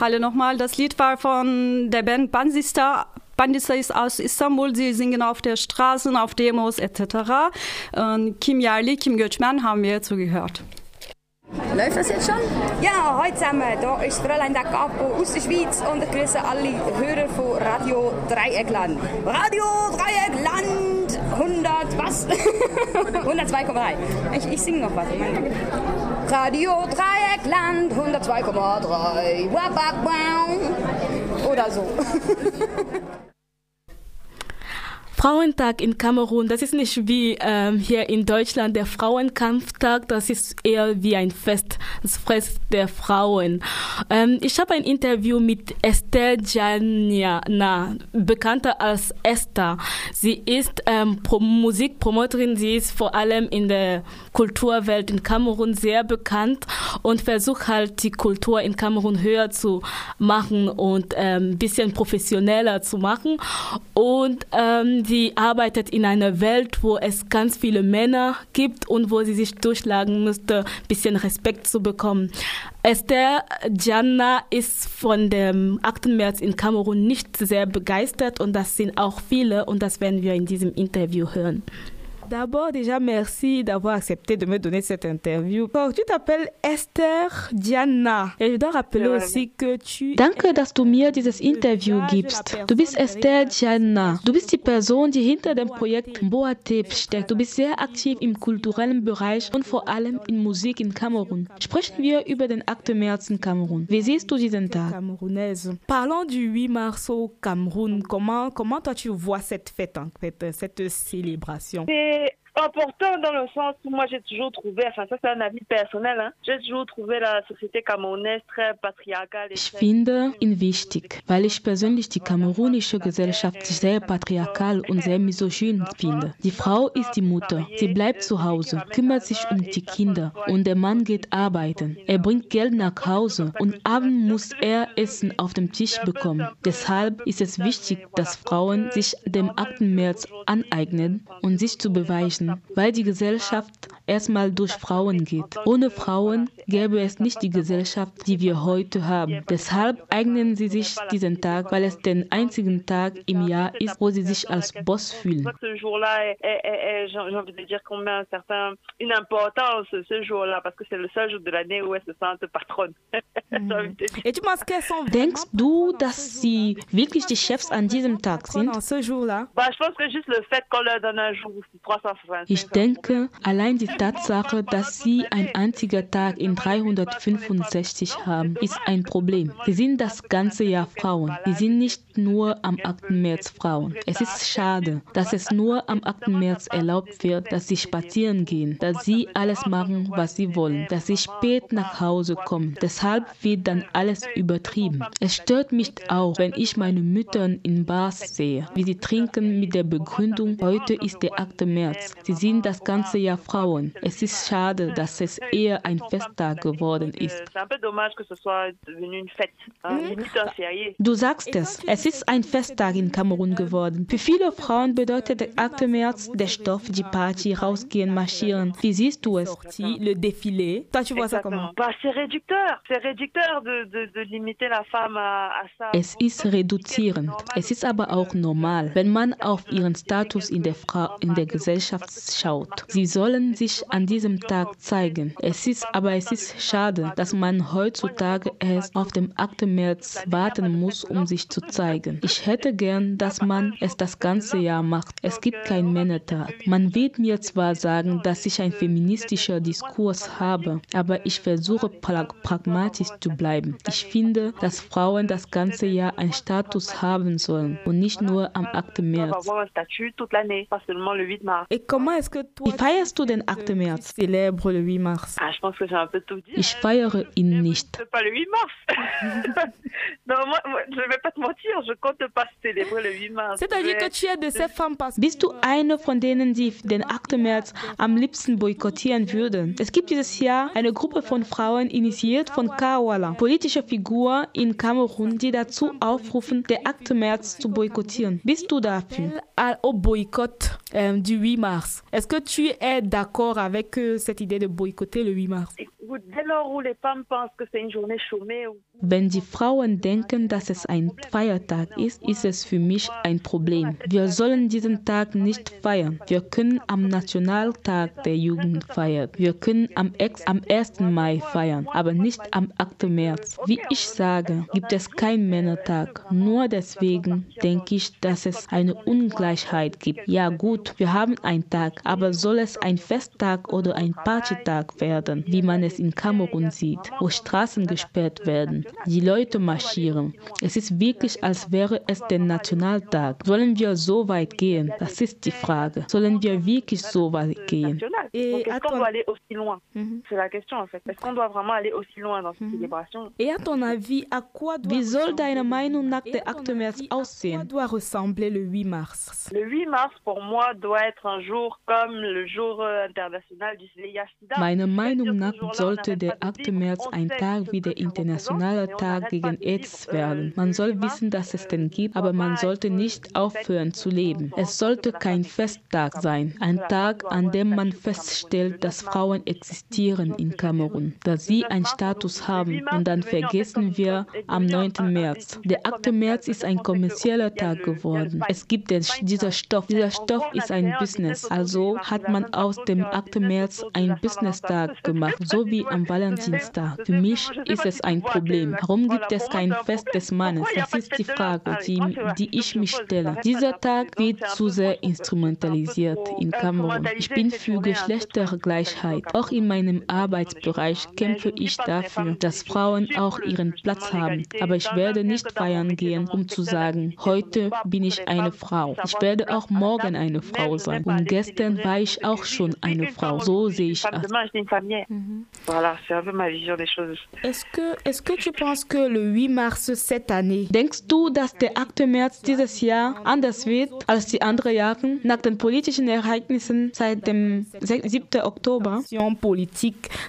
Hallo nochmal. Das Lied war von der Band Bansista. Bandista ist aus Istanbul, sie singen auf der Straße, auf Demos etc. Und Kim Yarli, Kim Göçmen haben wir zugehört. Läuft das jetzt schon? Ja, heute zusammen. Hier ist Fräulein der Capo aus der Schweiz und ich grüße alle Hörer von Radio Dreieckland. Radio Dreieckland 100, was? 102,3. Ich, ich singe noch was. Radio Dreieckland 102,3. Oder so. Frauentag in Kamerun, das ist nicht wie ähm, hier in Deutschland der Frauenkampftag, das ist eher wie ein Fest, das Fest der Frauen. Ähm, ich habe ein Interview mit Esther Janiana, bekannter als Esther. Sie ist ähm, Pro Musikpromoterin, sie ist vor allem in der Kulturwelt in Kamerun sehr bekannt und versucht halt die Kultur in Kamerun höher zu machen und ein ähm, bisschen professioneller zu machen. Und ähm, sie arbeitet in einer Welt, wo es ganz viele Männer gibt und wo sie sich durchschlagen müsste, ein bisschen Respekt zu bekommen. Esther Gianna ist von dem 8. März in Kamerun nicht sehr begeistert und das sind auch viele und das werden wir in diesem Interview hören. D'abord, déjà, merci d'avoir accepté de me donner cette interview. tu t'appelles Esther Diana. Et je dois rappeler aussi que tu. Danke, dass du mir dieses Interview gibst. Du bist Esther Diana. Du bist die Person, die hinter dem Projekt Boatep steckt. Du bist sehr aktiv im kulturellen Bereich und vor allem in Musik in Kamerun. Sprechen wir über den 8. März in Kamerun. Wie siehst du diesen Tag? Parlons du 8 mars au Cameroun. Comment, comment toi tu vois cette fête, en fait, cette célébration? Important dans le sens où moi j'ai toujours trouvé, enfin ça c'est un avis personnel, hein, j'ai toujours trouvé la Société camerounaise très patriarcale. Ich finde ihn wichtig, weil ich persönlich die kamerunische Gesellschaft sehr patriarchal und sehr misogyn finde. Die Frau ist die Mutter, sie bleibt zu Hause, kümmert sich um die Kinder und der Mann geht arbeiten. Er bringt Geld nach Hause und abends muss er Essen auf dem Tisch bekommen. Deshalb ist es wichtig, dass Frauen sich dem 8. März aneignen und sich zu beweisen müssen, weil die Gesellschaft erstmal durch Frauen geht. Ohne Frauen gäbe es nicht die Gesellschaft, die wir heute haben. Deshalb eignen sie sich diesen Tag, weil es der einzige Tag im Jahr ist, wo sie sich als Boss fühlen. Denkst du, dass sie wirklich die Chefs an diesem Tag sind? Ich denke, allein die Tatsache, dass sie ein einziger Tag in 365 haben, ist ein Problem. Sie sind das ganze Jahr Frauen. Sie sind nicht nur am 8. März Frauen. Es ist schade, dass es nur am 8. März erlaubt wird, dass sie spazieren gehen, dass sie alles machen, was sie wollen, dass sie spät nach Hause kommen. Deshalb wird dann alles übertrieben. Es stört mich auch, wenn ich meine Mütter in Bars sehe, wie sie trinken mit der Begründung, heute ist der 8. März. Sie sind das ganze Jahr Frauen. Es ist schade, dass es eher ein Festtag geworden ist. Du sagst es, es ist ein Festtag in Kamerun geworden. Für viele Frauen bedeutet der 8. März der Stoff, die Party, rausgehen, marschieren. Wie siehst du es? Le défilé. Toi, tu vois ça comment Es ist reduzierend. Es ist aber auch normal, wenn man auf ihren Status in der, Frau, in der Gesellschaft schaut. Sie sollen sich an diesem Tag zeigen. Es ist aber es ist schade, dass man heutzutage erst auf dem 8. März warten muss, um sich zu zeigen. Ich hätte gern, dass man es das ganze Jahr macht. Es gibt keinen Männertag. Man wird mir zwar sagen, dass ich ein feministischer Diskurs habe, aber ich versuche pra pragmatisch zu bleiben. Ich finde, dass Frauen das ganze Jahr einen Status haben sollen und nicht nur am 8. März. Wie feierst du den 8. März? Célèbre le 8 mars. Ich feiere ihn nicht. Bist du eine von denen, die den 8. März am liebsten boykottieren würden? Es gibt dieses Jahr eine Gruppe von Frauen, initiiert von Kawala, politische Figur in Kamerun, die dazu aufrufen, den 8. März zu boykottieren. Bist du dafür? Au boycott euh, du 8 mars. Est-ce que tu es d'accord avec euh, cette idée de boycotter le 8 mars Wenn die Frauen denken, dass es ein Feiertag ist, ist es für mich ein Problem. Wir sollen diesen Tag nicht feiern. Wir können am Nationaltag der Jugend feiern. Wir können am, am 1. Mai feiern, aber nicht am 8. März. Wie ich sage, gibt es keinen Männertag. Nur deswegen denke ich, dass es eine Ungleichheit gibt. Ja gut, wir haben einen Tag, aber soll es ein Festtag oder ein Partytag werden, wie man es in Kamerun sieht, wo Straßen gesperrt werden, die Leute marschieren. Es ist wirklich, als wäre es der Nationaltag. Sollen wir so weit gehen? Das ist die Frage. Sollen wir wirklich so weit gehen? Et à ton... mhm. Mhm. Et à ton avis, à quoi doit Wie soll deine Meinung nach der 8. März aussehen? doit ressembler le 8 mars Le 8 mars pour moi doit être un jour comme le jour international du Sida. Meine Meinung nach sollte der 8. März ein Tag wie der internationale Tag gegen AIDS werden. Man soll wissen, dass es den gibt, aber man sollte nicht aufhören zu leben. Es sollte kein Festtag sein, ein Tag, an dem man feststellt, dass Frauen existieren in Kamerun, dass sie einen Status haben und dann vergessen wir am 9. März. Der 8. März ist ein kommerzieller Tag geworden. Es gibt den, dieser Stoff. Dieser Stoff ist ein Business. Also hat man aus dem 8. März einen Business-Tag gemacht, so wie am Valentinstag. Für mich ist es ein Problem. Warum gibt es kein Fest des Mannes? Das ist die Frage, die, die ich mich stelle. Dieser Tag wird zu sehr instrumentalisiert in Kamerun. Ich bin für Geschlechtergleichheit. Auch in meinem Arbeitsbereich kämpfe ich dafür, dass Frauen auch ihren Platz haben. Aber ich werde nicht feiern gehen, um zu sagen, heute bin ich eine Frau. Ich werde auch morgen eine Frau sein. Und gestern war ich auch schon eine Frau. So sehe ich es. Mhm. Voilà, c'est un peu ma vision des choses. Est-ce que, est que tu penses que le 8 mars cette année, denkst du, dass der 8. März dieses Jahr anders wird als die anderen Jahre nach den politischen Ereignissen seit dem 7. Oktober?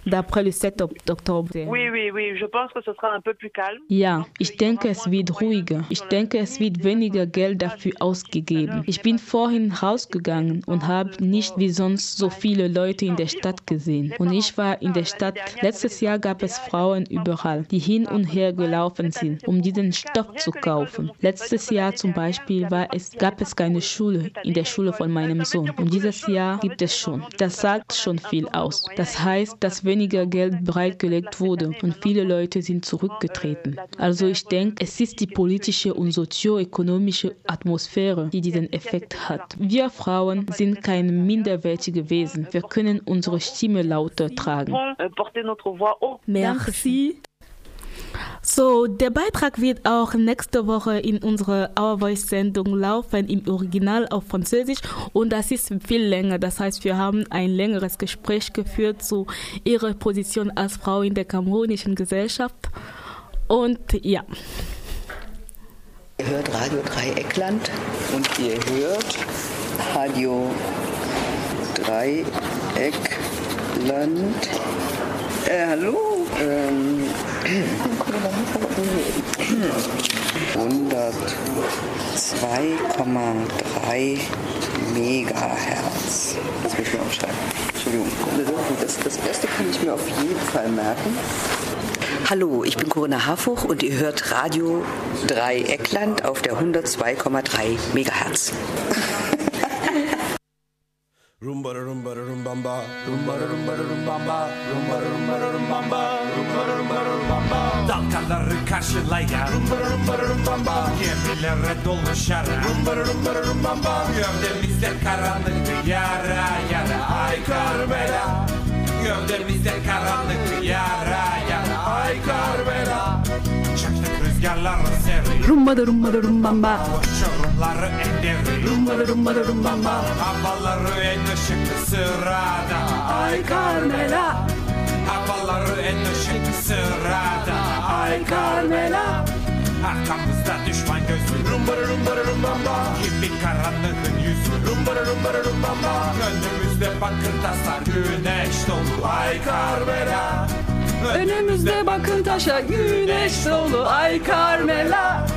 D'après le 7 Oktober. Oui, oui, oui, je pense que ce sera un peu plus calme. Ja, ich denke, es wird ruhiger. Ich denke, es wird weniger Geld dafür ausgegeben. Ich bin vorhin rausgegangen und habe nicht wie sonst so viele Leute in der Stadt gesehen. Und ich war in der Stadt. Letztes Jahr gab es Frauen überall, die hin und her gelaufen sind, um diesen Stoff zu kaufen. Letztes Jahr zum Beispiel es, gab es keine Schule in der Schule von meinem Sohn. Und dieses Jahr gibt es schon. Das sagt schon viel aus. Das heißt, dass weniger Geld bereitgelegt wurde und viele Leute sind zurückgetreten. Also ich denke, es ist die politische und sozioökonomische Atmosphäre, die diesen Effekt hat. Wir Frauen sind keine minderwertige Wesen. Wir können unsere Stimme lauter tragen. Merci. So, der Beitrag wird auch nächste Woche in unserer Our Voice Sendung laufen, im Original auf Französisch und das ist viel länger. Das heißt, wir haben ein längeres Gespräch geführt zu ihrer Position als Frau in der kamerunischen Gesellschaft und ja. Ihr hört Radio Dreieckland und ihr hört Radio Dreieckland. Äh, hallo. Ähm, 102,3 Megahertz. Das muss ich mir aufschreiben. Entschuldigung. Das, das erste kann ich mir auf jeden Fall merken. Hallo, ich bin Corinna Harfuch und ihr hört Radio Dreieckland auf der 102,3 Megahertz. rumba rumba rumba rumbamba, rumba rumba rumbamba, rumba rumba rumbamba. Dalgaları karşılayan, rumba rumba rumbamba. Gemilere dolu şara, rumba rumba rumbamba. Gövdemizde karanlık yara yara ay karbela. Gövdemizde karanlık yara Çaktık rüzgarları seri. Rumba da rumba da rumbamba. Çorumları enderi. Rumba da rumba da rumbamba. Havaları en ışıklı sırada. Ay Carmela. Havaları en ışıklı sırada. Ay Carmela. Arkamızda düşman gözü Rumbara rumbara rumbamba Gibi karanlığın yüzü Rumbara rumbara rumbamba Önümüzde bakır taslar Güneş dolu Ay Carmela Önümüzde bakın taşa güneş dolu ay Carmela.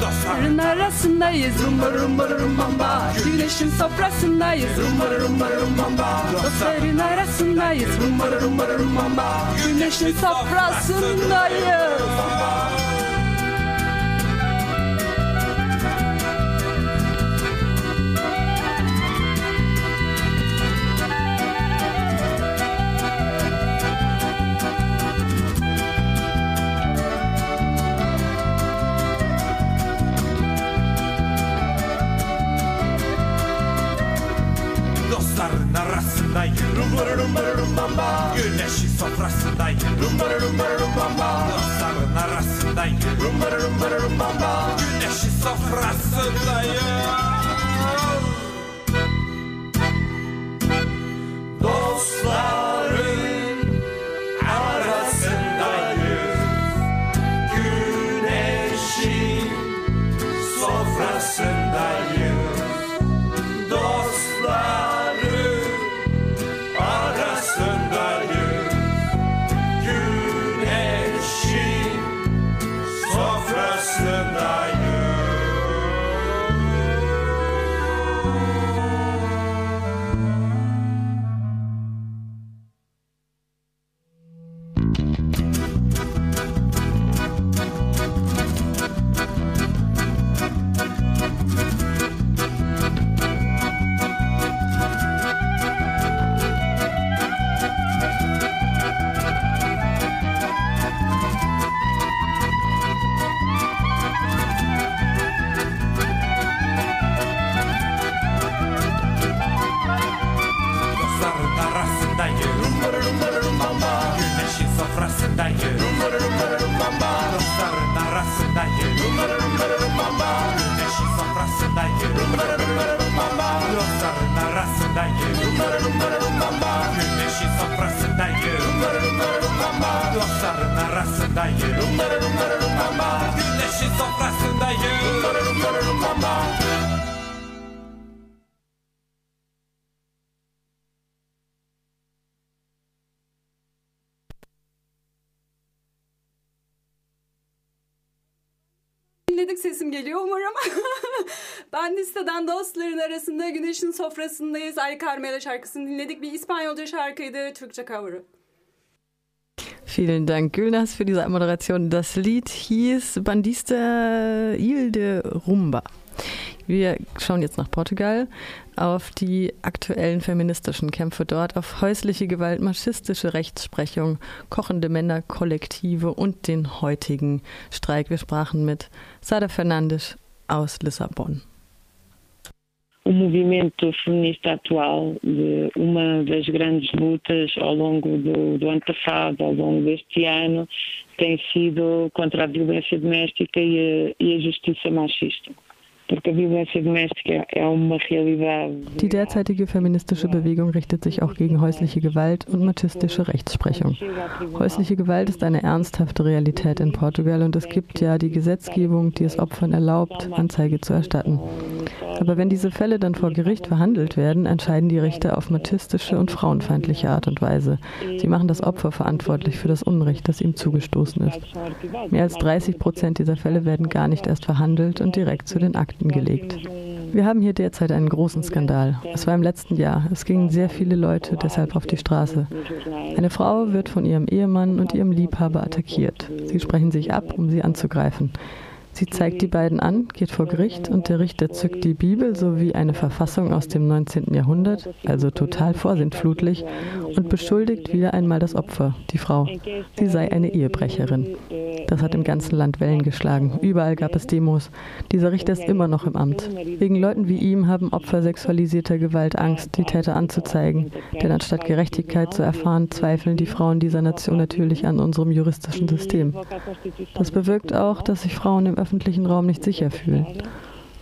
Dost Dostların arasındayız rumba rumba rumbamba Güneşin sofrasındayız rumba rumba rumbamba Dostların arasındayız rumba rumba rumbamba Güneşin sofrasındayız listeden dostların arasında güneşin sofrasındayız. Ay Carmela şarkısını dinledik. Bir İspanyolca şarkıydı. Türkçe cover'ı. Vielen Dank, Gülnas, für diese Moderation. Das Lied hieß Bandista Il de Rumba. Wir schauen jetzt nach Portugal, auf die aktuellen feministischen Kämpfe dort, auf häusliche Gewalt, maschistische Rechtsprechung, kochende Männerkollektive und den heutigen Streik. Wir sprachen mit Sada Fernandes aus Lissabon. O movimento feminista atual de uma das grandes lutas ao longo do, do ano passado, ao longo deste ano, tem sido contra a violência doméstica e a, e a justiça machista. Die derzeitige feministische Bewegung richtet sich auch gegen häusliche Gewalt und machistische Rechtsprechung. Häusliche Gewalt ist eine ernsthafte Realität in Portugal und es gibt ja die Gesetzgebung, die es Opfern erlaubt, Anzeige zu erstatten. Aber wenn diese Fälle dann vor Gericht verhandelt werden, entscheiden die Richter auf machistische und frauenfeindliche Art und Weise. Sie machen das Opfer verantwortlich für das Unrecht, das ihm zugestoßen ist. Mehr als 30 Prozent dieser Fälle werden gar nicht erst verhandelt und direkt zu den Akten gelegt. Wir haben hier derzeit einen großen Skandal. Es war im letzten Jahr. Es gingen sehr viele Leute deshalb auf die Straße. Eine Frau wird von ihrem Ehemann und ihrem Liebhaber attackiert. Sie sprechen sich ab, um sie anzugreifen. Sie zeigt die beiden an, geht vor Gericht und der Richter zückt die Bibel sowie eine Verfassung aus dem 19. Jahrhundert, also total vorsintflutlich, und beschuldigt wieder einmal das Opfer, die Frau. Sie sei eine Ehebrecherin. Das hat im ganzen Land Wellen geschlagen. Überall gab es Demos. Dieser Richter ist immer noch im Amt. Wegen Leuten wie ihm haben Opfer sexualisierter Gewalt Angst, die Täter anzuzeigen. Denn anstatt Gerechtigkeit zu erfahren, zweifeln die Frauen dieser Nation natürlich an unserem juristischen System. Das bewirkt auch, dass sich Frauen im öffentlichen Raum nicht sicher fühlen.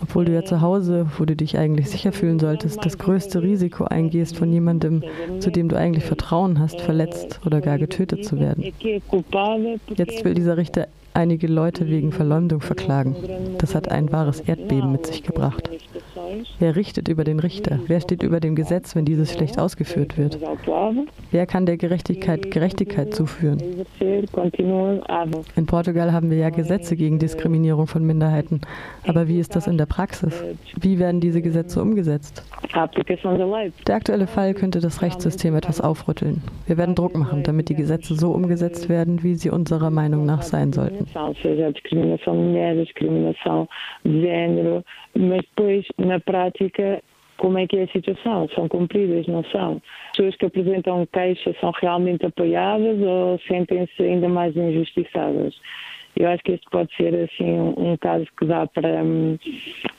Obwohl du ja zu Hause, wo du dich eigentlich sicher fühlen solltest, das größte Risiko eingehst, von jemandem, zu dem du eigentlich Vertrauen hast, verletzt oder gar getötet zu werden. Jetzt will dieser Richter einige Leute wegen Verleumdung verklagen. Das hat ein wahres Erdbeben mit sich gebracht. Wer richtet über den Richter? Wer steht über dem Gesetz, wenn dieses schlecht ausgeführt wird? Wer kann der Gerechtigkeit Gerechtigkeit zuführen? In Portugal haben wir ja Gesetze gegen Diskriminierung von Minderheiten. Aber wie ist das in der Praxis? Wie werden diese Gesetze umgesetzt? Der aktuelle Fall könnte das Rechtssystem etwas aufrütteln. Wir werden Druck machen, damit die Gesetze so umgesetzt werden, wie sie unserer Meinung nach sein sollten. Mas depois, na prática, como é que é a situação? São cumpridas, não são? As pessoas que apresentam queixa são realmente apoiadas ou sentem-se ainda mais injustiçadas? Eu acho que este pode ser assim um, caso que dá para, um,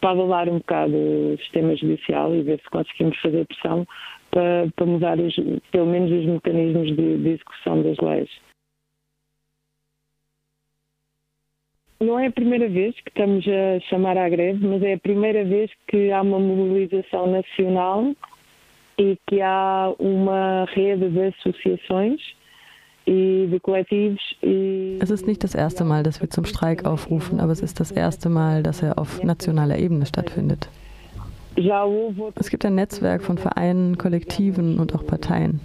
para avalar um bocado o sistema judicial e ver se conseguimos fazer pressão para, para mudar os, pelo menos os mecanismos de, de execução das leis. Não é a primeira vez que estamos a chamar à greve, mas é a primeira vez que há uma mobilização nacional e que há uma rede de associações es ist nicht das erste Mal, dass wir zum Streik aufrufen, aber es ist das erste Mal, dass er auf nationaler Ebene stattfindet. Es gibt ein Netzwerk von Vereinen, Kollektiven und auch Parteien.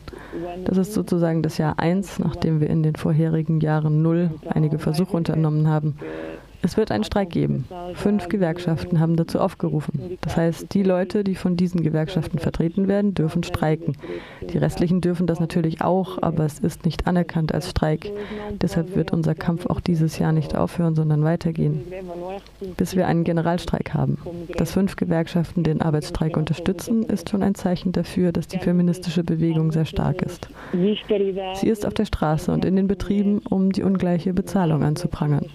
Das ist sozusagen das Jahr 1, nachdem wir in den vorherigen Jahren 0 einige Versuche unternommen haben, es wird einen Streik geben. Fünf Gewerkschaften haben dazu aufgerufen. Das heißt, die Leute, die von diesen Gewerkschaften vertreten werden, dürfen streiken. Die restlichen dürfen das natürlich auch, aber es ist nicht anerkannt als Streik. Deshalb wird unser Kampf auch dieses Jahr nicht aufhören, sondern weitergehen, bis wir einen Generalstreik haben. Dass fünf Gewerkschaften den Arbeitsstreik unterstützen, ist schon ein Zeichen dafür, dass die feministische Bewegung sehr stark ist. Sie ist auf der Straße und in den Betrieben, um die ungleiche Bezahlung anzuprangern.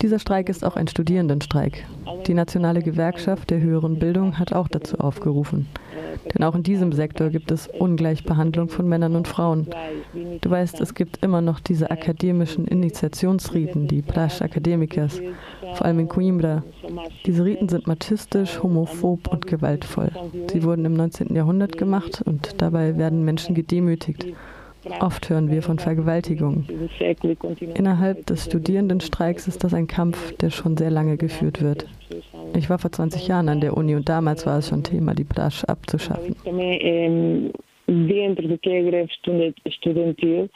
Dieser Streik Streik ist auch ein Studierendenstreik. Die Nationale Gewerkschaft der höheren Bildung hat auch dazu aufgerufen. Denn auch in diesem Sektor gibt es Ungleichbehandlung von Männern und Frauen. Du weißt, es gibt immer noch diese akademischen Initiationsriten, die Plash Academicas, vor allem in Coimbra. Diese Riten sind machistisch, homophob und gewaltvoll. Sie wurden im 19. Jahrhundert gemacht und dabei werden Menschen gedemütigt. Oft hören wir von Vergewaltigungen. Innerhalb des Studierendenstreiks ist das ein Kampf, der schon sehr lange geführt wird. Ich war vor 20 Jahren an der Uni und damals war es schon Thema, die Plasch abzuschaffen. Dentro do que é a greve estudantil,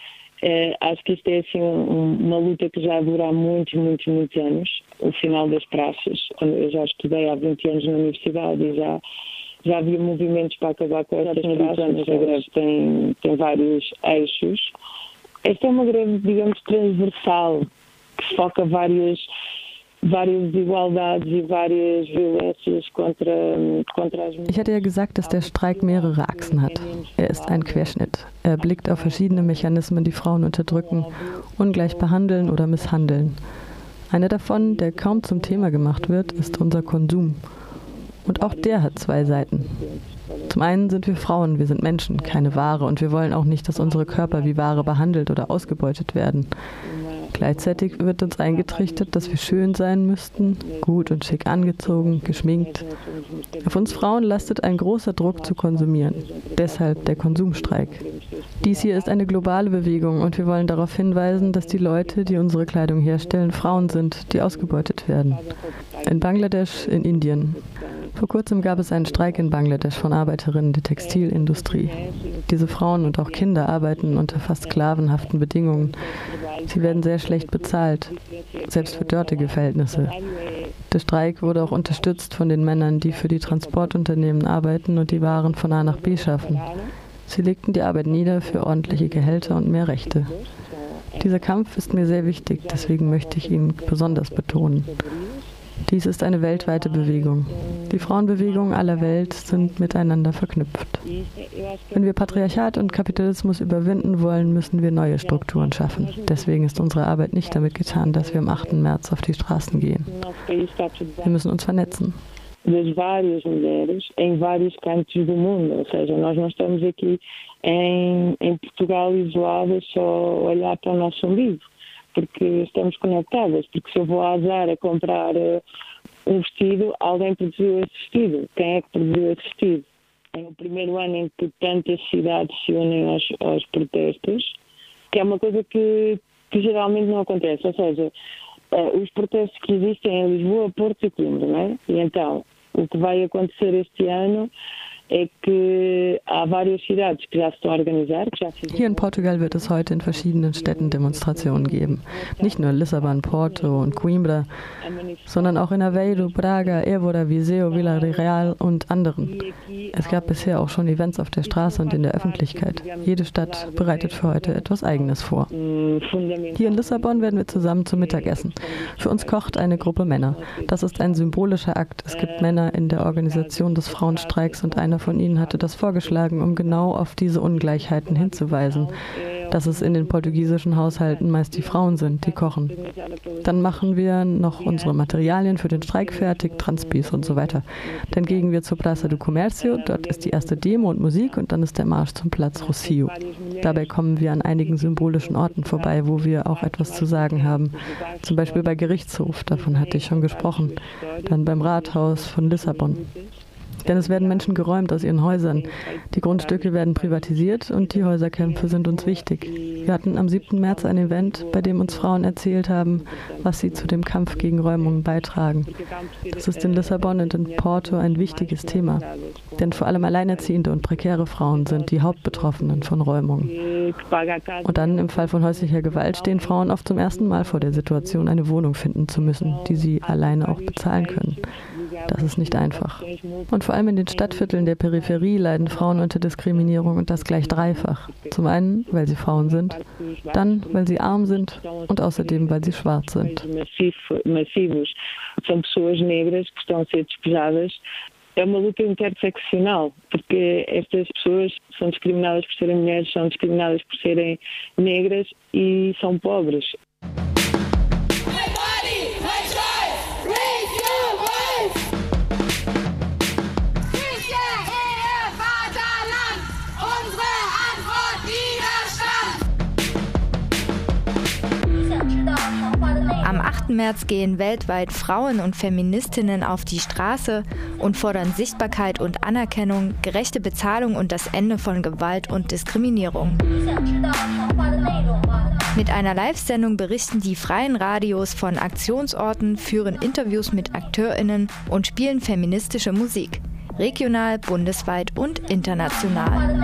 eh, acho que isto é assim uma luta que já dura há muitos, muitos, muitos anos, o final das praças. Eu já estudei há 20 anos na universidade e já havia movimentos para acabar com estas praças. A greve tem, tem vários eixos. Esta é uma greve, digamos, transversal, que foca várias várias Desigualdades e várias Violências contra, contra as Ich hatte ja gesagt, dass der Streik mehrere Achsen hat. Er ist ein Querschnitt. Er blickt auf verschiedene Mechanismen, die Frauen unterdrücken, ungleich behandeln oder misshandeln. Einer davon, der kaum zum Thema gemacht wird, ist unser Konsum. Und auch der hat zwei Seiten. Zum einen sind wir Frauen, wir sind Menschen, keine Ware und wir wollen auch nicht, dass unsere Körper wie Ware behandelt oder ausgebeutet werden. Gleichzeitig wird uns eingetrichtert, dass wir schön sein müssten, gut und schick angezogen, geschminkt. Auf uns Frauen lastet ein großer Druck zu konsumieren. Deshalb der Konsumstreik. Dies hier ist eine globale Bewegung und wir wollen darauf hinweisen, dass die Leute, die unsere Kleidung herstellen, Frauen sind, die ausgebeutet werden. In Bangladesch, in Indien, vor kurzem gab es einen Streik in Bangladesch von Arbeiterinnen der Textilindustrie. Diese Frauen und auch Kinder arbeiten unter fast sklavenhaften Bedingungen. Sie werden sehr schlecht bezahlt, selbst für dortige Verhältnisse. Der Streik wurde auch unterstützt von den Männern, die für die Transportunternehmen arbeiten und die Waren von A nach B schaffen. Sie legten die Arbeit nieder für ordentliche Gehälter und mehr Rechte. Dieser Kampf ist mir sehr wichtig, deswegen möchte ich ihn besonders betonen. Dies ist eine weltweite Bewegung. Die Frauenbewegungen aller Welt sind miteinander verknüpft. Wenn wir Patriarchat und Kapitalismus überwinden wollen, müssen wir neue Strukturen schaffen. Deswegen ist unsere Arbeit nicht damit getan, dass wir am 8. März auf die Straßen gehen. Wir müssen uns vernetzen. das várias mulheres em vários cantos do mundo. Ou seja, nós não estamos aqui em, em Portugal isoladas só olhar para o nosso umbigo. Porque estamos conectadas. Porque se eu vou à Zara comprar uh, um vestido, alguém produziu esse vestido. Quem é que produziu esse vestido? É o primeiro ano em que tantas cidades se unem aos, aos protestos, que é uma coisa que, que geralmente não acontece. Ou seja, uh, os protestos que existem em Lisboa, Porto e Coimbra, não é? E então, O que vai acontecer este ano é que há várias cidades que já estão a organizar. Que já Hier in Portugal wird es heute in verschiedenen Städten Demonstrationen geben. Nicht nur in Lissabon, Porto und Coimbra, sondern auch in Aveiro, Braga, Évora, Viseu, Vila Real und anderen. Es gab bisher auch schon Events auf der Straße und in der Öffentlichkeit. Jede Stadt bereitet für heute etwas Eigenes vor. Hier in Lissabon werden wir zusammen zum Mittagessen. Für uns kocht eine Gruppe Männer. Das ist ein symbolischer Akt. Es gibt Männer in der Organisation des Frauenstreiks und eine einer von Ihnen hatte das vorgeschlagen, um genau auf diese Ungleichheiten hinzuweisen, dass es in den portugiesischen Haushalten meist die Frauen sind, die kochen. Dann machen wir noch unsere Materialien für den Streik fertig, Transpis und so weiter. Dann gehen wir zur Praça do Comércio, dort ist die erste Demo und Musik und dann ist der Marsch zum Platz Rocio. Dabei kommen wir an einigen symbolischen Orten vorbei, wo wir auch etwas zu sagen haben. Zum Beispiel bei Gerichtshof, davon hatte ich schon gesprochen. Dann beim Rathaus von Lissabon. Denn es werden Menschen geräumt aus ihren Häusern. Die Grundstücke werden privatisiert und die Häuserkämpfe sind uns wichtig. Wir hatten am 7. März ein Event, bei dem uns Frauen erzählt haben, was sie zu dem Kampf gegen Räumungen beitragen. Das ist in Lissabon und in Porto ein wichtiges Thema. Denn vor allem alleinerziehende und prekäre Frauen sind die Hauptbetroffenen von Räumungen. Und dann im Fall von häuslicher Gewalt stehen Frauen oft zum ersten Mal vor der Situation, eine Wohnung finden zu müssen, die sie alleine auch bezahlen können. Das ist nicht einfach. Und vor allem in den Stadtvierteln der Peripherie leiden Frauen unter Diskriminierung und das gleich dreifach. Zum einen, weil sie Frauen sind, dann, weil sie arm sind und außerdem, weil sie schwarz sind. São pessoas negras que estão a ser despejadas é uma luta interseccional, porque estas pessoas são discriminadas por serem mulheres, são discriminadas por serem negras e são pobres. Am 8. März gehen weltweit Frauen und Feministinnen auf die Straße und fordern Sichtbarkeit und Anerkennung, gerechte Bezahlung und das Ende von Gewalt und Diskriminierung. Mit einer Live-Sendung berichten die freien Radios von Aktionsorten, führen Interviews mit AkteurInnen und spielen feministische Musik. Regional, bundesweit und international.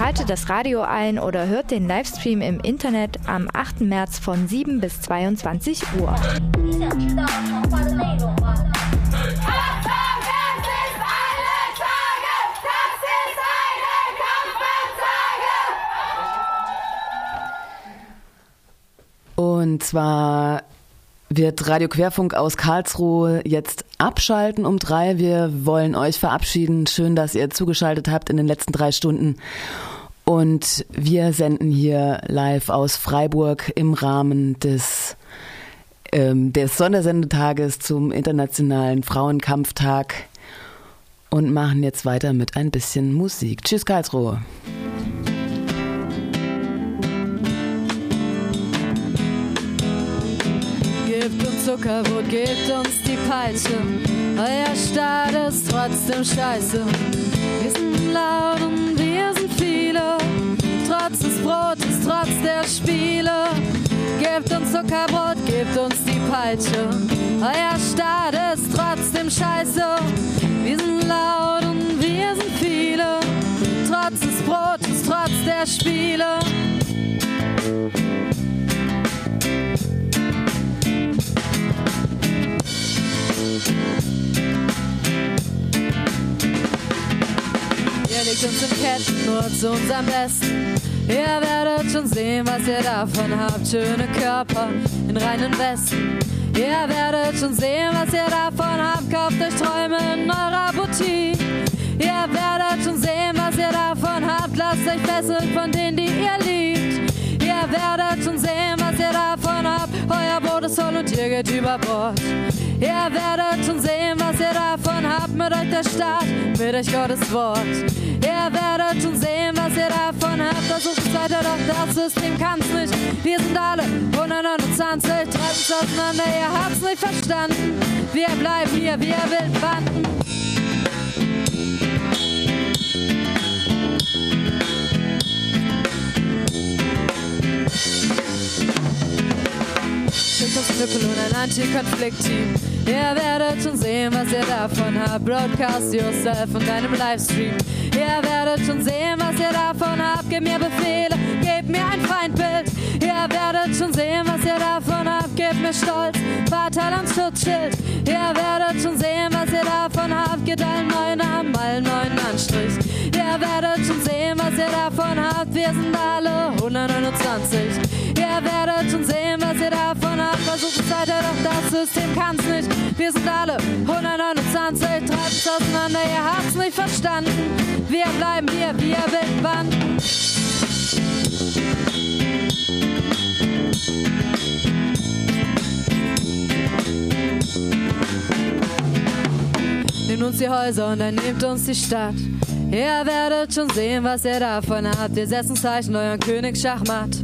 Schaltet das Radio ein oder hört den Livestream im Internet am 8. März von 7 bis 22 Uhr. Und zwar wird Radio Querfunk aus Karlsruhe jetzt abschalten um drei. Wir wollen euch verabschieden. Schön, dass ihr zugeschaltet habt in den letzten drei Stunden. Und wir senden hier live aus Freiburg im Rahmen des, ähm, des Sondersendetages zum Internationalen Frauenkampftag und machen jetzt weiter mit ein bisschen Musik. Tschüss Karlsruhe. Gebt uns Zuckerbrot, gebt uns die Peitsche. Euer Staat ist trotzdem scheiße. Wir sind laut und wir sind viele. Trotz des Brotes, trotz der Spiele. Gebt uns Zuckerbrot, gebt uns die Peitsche. Euer Staat ist trotzdem scheiße. Wir sind laut und wir sind viele. Trotz des Brotes, trotz der Spiele. Ihr legt uns in Ketten nur zu unserem Besten. Ihr werdet schon sehen, was ihr davon habt. Schöne Körper in reinen Westen. Ihr werdet schon sehen, was ihr davon habt. Kauft euch Träume in eurer Boutique. Ihr werdet schon sehen, was ihr davon habt. Lasst euch fesseln von denen, die ihr liebt. Ihr werdet schon sehen, was ihr davon habt. Euer Boot ist voll und ihr geht über Bord. Ihr werdet schon sehen, was ihr davon habt. Mit euch der Staat, mit euch Gottes Wort. Ihr werdet schon sehen, was ihr davon habt. Versucht es weiter, doch das System kann's nicht. Wir sind alle 129, treiben es auseinander, ihr habt's nicht verstanden. Wir bleiben hier, wir wilden Banden. Knüppel und ein Anti-Konflikt-Team. Ihr werdet schon sehen, was ihr davon habt. Broadcast yourself und deinem Livestream. Ihr werdet schon sehen, was ihr davon habt. Gebt mir Befehle, gebt mir ein Feindbild. Ihr werdet schon sehen, was ihr davon habt. Gebt mir Stolz, Vaterlandsschutzschild. Ihr werdet schon sehen, was ihr davon habt. Gebt allen neuen Namen, allen neuen Anstrich. Ihr werdet schon sehen, was ihr davon habt. Wir sind alle 129. Ihr werdet schon sehen, was ihr davon habt. Versucht es weiter, doch das System kann's nicht. Wir sind alle 129, treibt es auseinander, ihr habt's nicht verstanden. Wir bleiben hier, wir Wildbanden. Nehmt uns die Häuser und dann nehmt uns die Stadt. Ihr werdet schon sehen, was ihr davon habt. Wir setzen Zeichen euren König Schachmatt.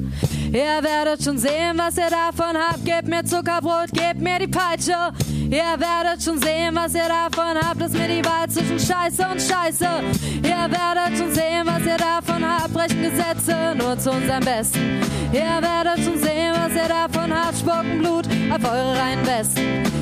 Ihr werdet schon sehen, was ihr davon habt. Gebt mir Zuckerbrot, gebt mir die Peitsche. Ihr werdet schon sehen, was ihr davon habt. Das ist mir die Wahl zwischen Scheiße und Scheiße. Ihr werdet schon sehen, was ihr davon habt. Brechen Gesetze nur zu unserem Besten. Ihr werdet schon sehen, was ihr davon habt. Spucken Blut auf eure reinen Besten.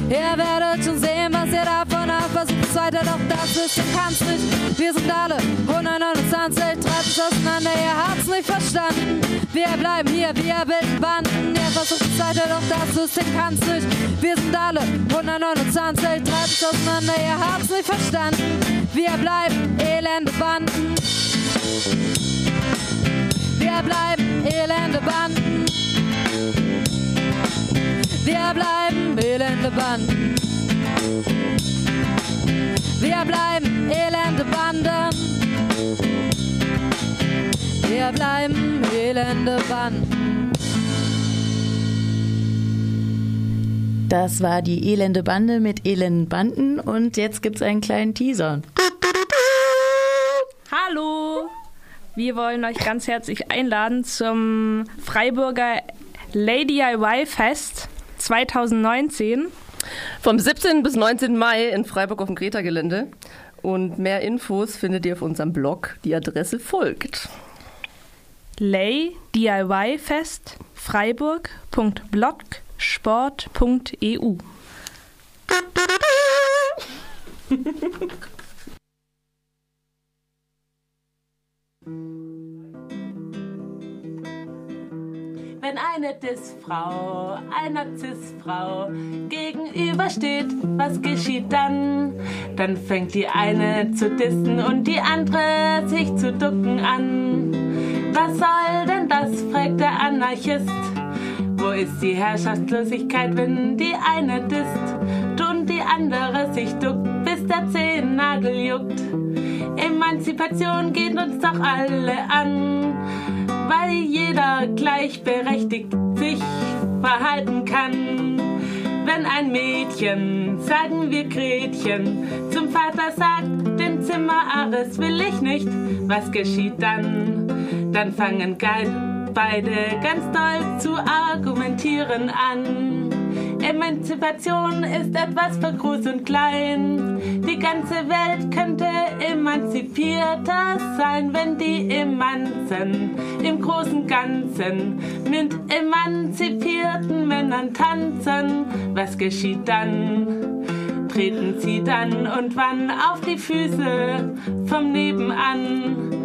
Ihr werdet schon sehen, was ihr davon habt. Versucht es weiter, doch das ist, ihr kann's nicht. Wir sind alle 129, treibt es auseinander, ihr habt's nicht verstanden. Wir bleiben hier, wir bilden Banden. Ihr versucht es weiter, doch das ist, ihr kann's nicht. Wir sind alle 129, treibt es auseinander, ihr habt's nicht verstanden. Wir bleiben elende Banden. Wir bleiben elende Banden. Wir bleiben elende Banden. Wir bleiben elende Banden. Wir bleiben elende Banden. Das war die elende Bande mit elenden Banden und jetzt gibt's einen kleinen Teaser. Hallo! Wir wollen euch ganz herzlich einladen zum Freiburger Lady DIY Fest 2019. Vom 17. bis 19. Mai in Freiburg auf dem Greta-Gelände. Und mehr Infos findet ihr auf unserem Blog. Die Adresse folgt. Lay DIY Fest freiburg.blogsport.eu Wenn eine Dis-Frau einer Cis-Frau gegenübersteht, was geschieht dann? Dann fängt die eine zu dissen und die andere sich zu ducken an. Was soll denn das, fragt der Anarchist. Wo ist die Herrschaftslosigkeit, wenn die eine disst und die andere sich duckt, bis der Zehennagel juckt? Emanzipation geht uns doch alle an weil jeder gleichberechtigt sich verhalten kann. Wenn ein Mädchen, sagen wir Gretchen, zum Vater sagt, den Zimmerares will ich nicht, was geschieht dann? Dann fangen beide ganz doll zu argumentieren an. Emanzipation ist etwas für groß und klein. Die ganze Welt könnte emanzipierter sein, wenn die Emanzen im großen Ganzen mit emanzipierten Männern tanzen. Was geschieht dann? Treten sie dann und wann auf die Füße vom Nebenan?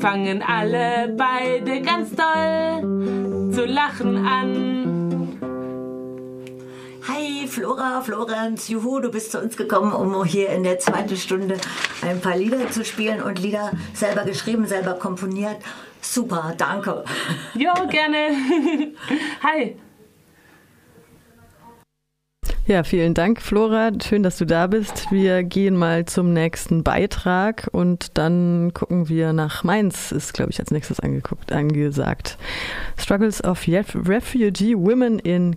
Fangen alle beide ganz doll zu lachen an. Hi, Flora, Florenz, juhu, du bist zu uns gekommen, um hier in der zweiten Stunde ein paar Lieder zu spielen und Lieder selber geschrieben, selber komponiert. Super, danke. Jo, gerne. Hi. Ja, vielen Dank, Flora. Schön, dass du da bist. Wir gehen mal zum nächsten Beitrag und dann gucken wir nach Mainz, ist, glaube ich, als nächstes angeguckt, angesagt. Struggles of Refugee Women in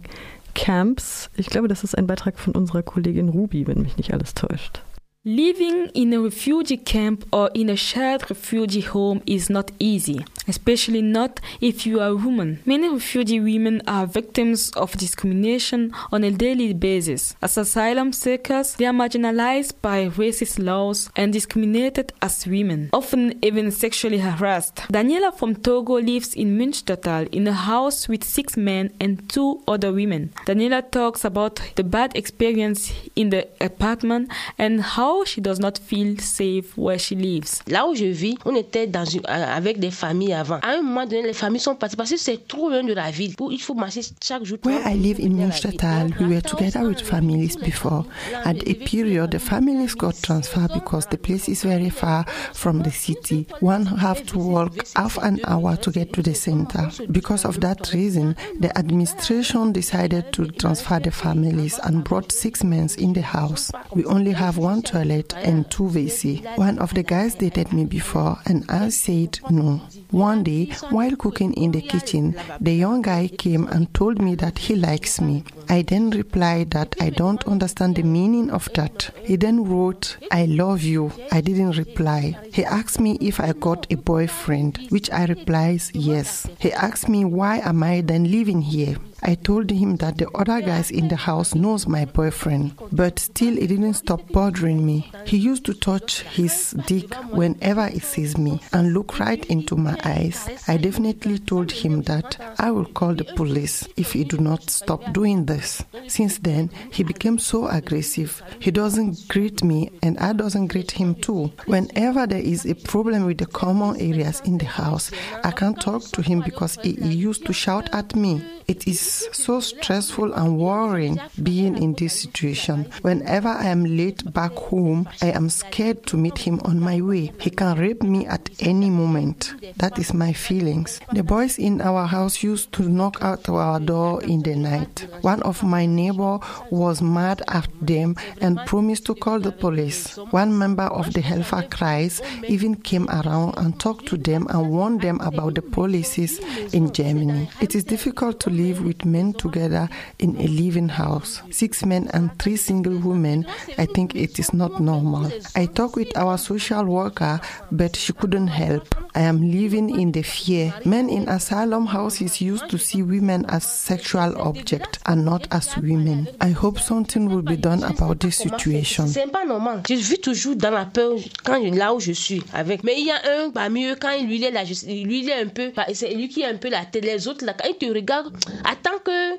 Camps. Ich glaube, das ist ein Beitrag von unserer Kollegin Ruby, wenn mich nicht alles täuscht. Living in a refugee camp or in a shared refugee home is not easy, especially not if you are a woman. Many refugee women are victims of discrimination on a daily basis. As asylum seekers, they are marginalized by racist laws and discriminated as women, often even sexually harassed. Daniela from Togo lives in Münstertal in a house with six men and two other women. Daniela talks about the bad experience in the apartment and how she does not feel safe where she lives. Là où je vis, on était dans une, euh, avec des familles avant. À un moment donné, les familles sont parties parce que c'est trop loin de la ville. Il faut marcher chaque jour. Where I live in Münstertal, we were together with families before. At a period, the families got transferred because the place is very far from the city. One have to walk half an hour to get to the center. Because of that reason, the administration decided to transfer the families and brought six men in the house. We only have one toilet toilet and two WC. One of the guys dated me before and I said no. One day, while cooking in the kitchen, the young guy came and told me that he likes me. I then replied that I don't understand the meaning of that. He then wrote, I love you. I didn't reply. He asked me if I got a boyfriend, which I replied yes. He asked me why am I then living here. I told him that the other guys in the house knows my boyfriend, but still it didn't stop bothering me. He used to touch his dick whenever he sees me and look right into my eyes. I definitely told him that I will call the police if he do not stop doing this. Since then, he became so aggressive. He doesn't greet me and I doesn't greet him too. Whenever there is a problem with the common areas in the house, I can't talk to him because he, he used to shout at me. It is so stressful and worrying being in this situation. Whenever I am late back home, I am scared to meet him on my way. He can rape me at any moment. That is my feelings. The boys in our house used to knock at our door in the night. One of my neighbor was mad at them and promised to call the police. One member of the Hellfire Cries even came around and talked to them and warned them about the policies in Germany. It is difficult to live with men together in a living house. Six men and three single women, I think it is not normal. I talked with our social worker, but she couldn't help. I am living in the fear. Men in asylum houses used to see women as sexual objects and not as women. I hope something will be done about this situation. C'est pas normal. Je vis toujours dans la peur quand là où je suis avec. Mais il y a un parmi eux quand lui il est là, lui il est un peu, c'est lui qui est un peu la tête. Les autres là, quand ils te regardent, attends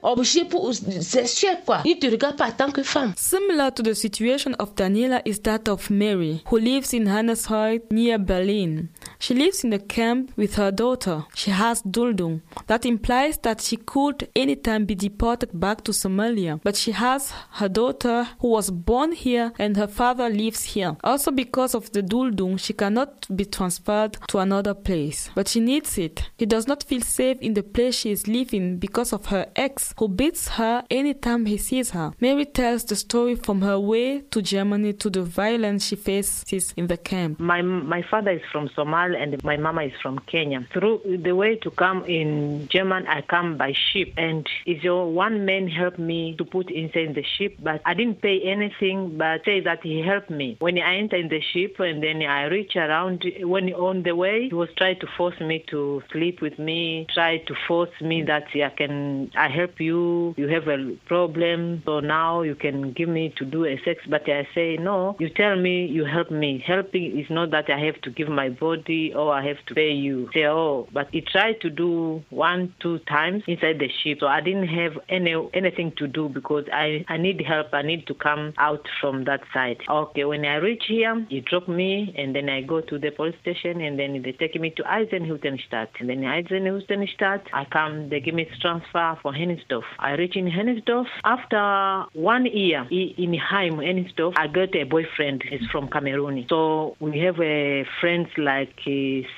obligé pour sûr quoi. Ils te regardent pas tant que femme. Similar to the situation of Daniela is that of Mary, who lives in Hannesheim near Berlin. She lives in a camp with her daughter. She has Duldung. That implies that she could anytime be deported back to Somalia. But she has her daughter who was born here and her father lives here. Also because of the Duldung, she cannot be transferred to another place. But she needs it. She does not feel safe in the place she is living because of her ex who beats her anytime he sees her. Mary tells the story from her way to Germany to the violence she faces in the camp. My my father is from Somalia and my mama is from Kenya. Through the way to come in German, I come by ship, and is your one man helped me to put inside the ship, but I didn't pay anything, but say that he helped me when I enter in the ship, and then I reach around. When on the way, he was trying to force me to sleep with me, try to force me that I can, I help you. You have a problem, so now you can give me to do a sex, but I say no. You tell me you help me. Helping is not that I have to give my body or oh, I have to pay you. Say, oh, but he tried to do one, two times inside the ship. So I didn't have any anything to do because I, I need help. I need to come out from that side. Okay, when I reach here, he drop me and then I go to the police station and then they take me to Eisenhüttenstadt. And then Eisenhüttenstadt, I come, they give me transfer for Hennigsdorf. I reach in Hennigsdorf. After one year in Heim, Hennigsdorf, I got a boyfriend. He's from Cameroon. So we have a friends like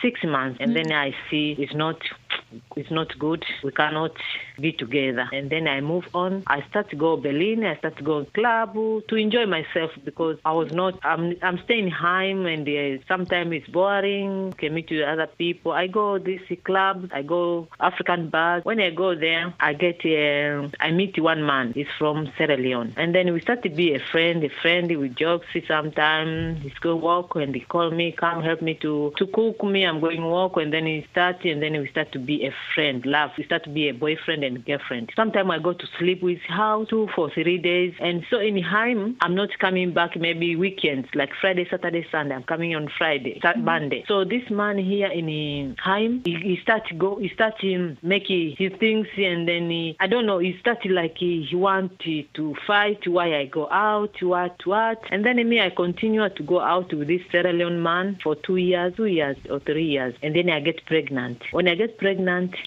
six months and mm. then I see it's not it's not good. We cannot be together. And then I move on. I start to go Berlin. I start to go club to enjoy myself because I was not. I'm I'm staying home and uh, sometimes it's boring. Can meet with other people. I go this club. I go African bars. When I go there, I get uh, I meet one man. He's from Sierra Leone, and then we start to be a friend. A friend. We joke sometimes. He's go walk and he call me, come help me to to cook me. I'm going walk, and then he start and then we start to be a friend. Love. We start to be a boyfriend and girlfriend. Sometimes I go to sleep with her two for three days, and so in time I'm not coming back. Maybe weekends like Friday, Saturday, Sunday. I'm coming on Friday, mm-hmm. Monday. So this man here in Heim, he, he start to go. He start to make his things, and then he, I don't know. He started like he, he want to fight. Why I go out? What what? And then me, I continue to go out with this Sierra Leone man for two years, two years or three years, and then I get pregnant. When I get pregnant,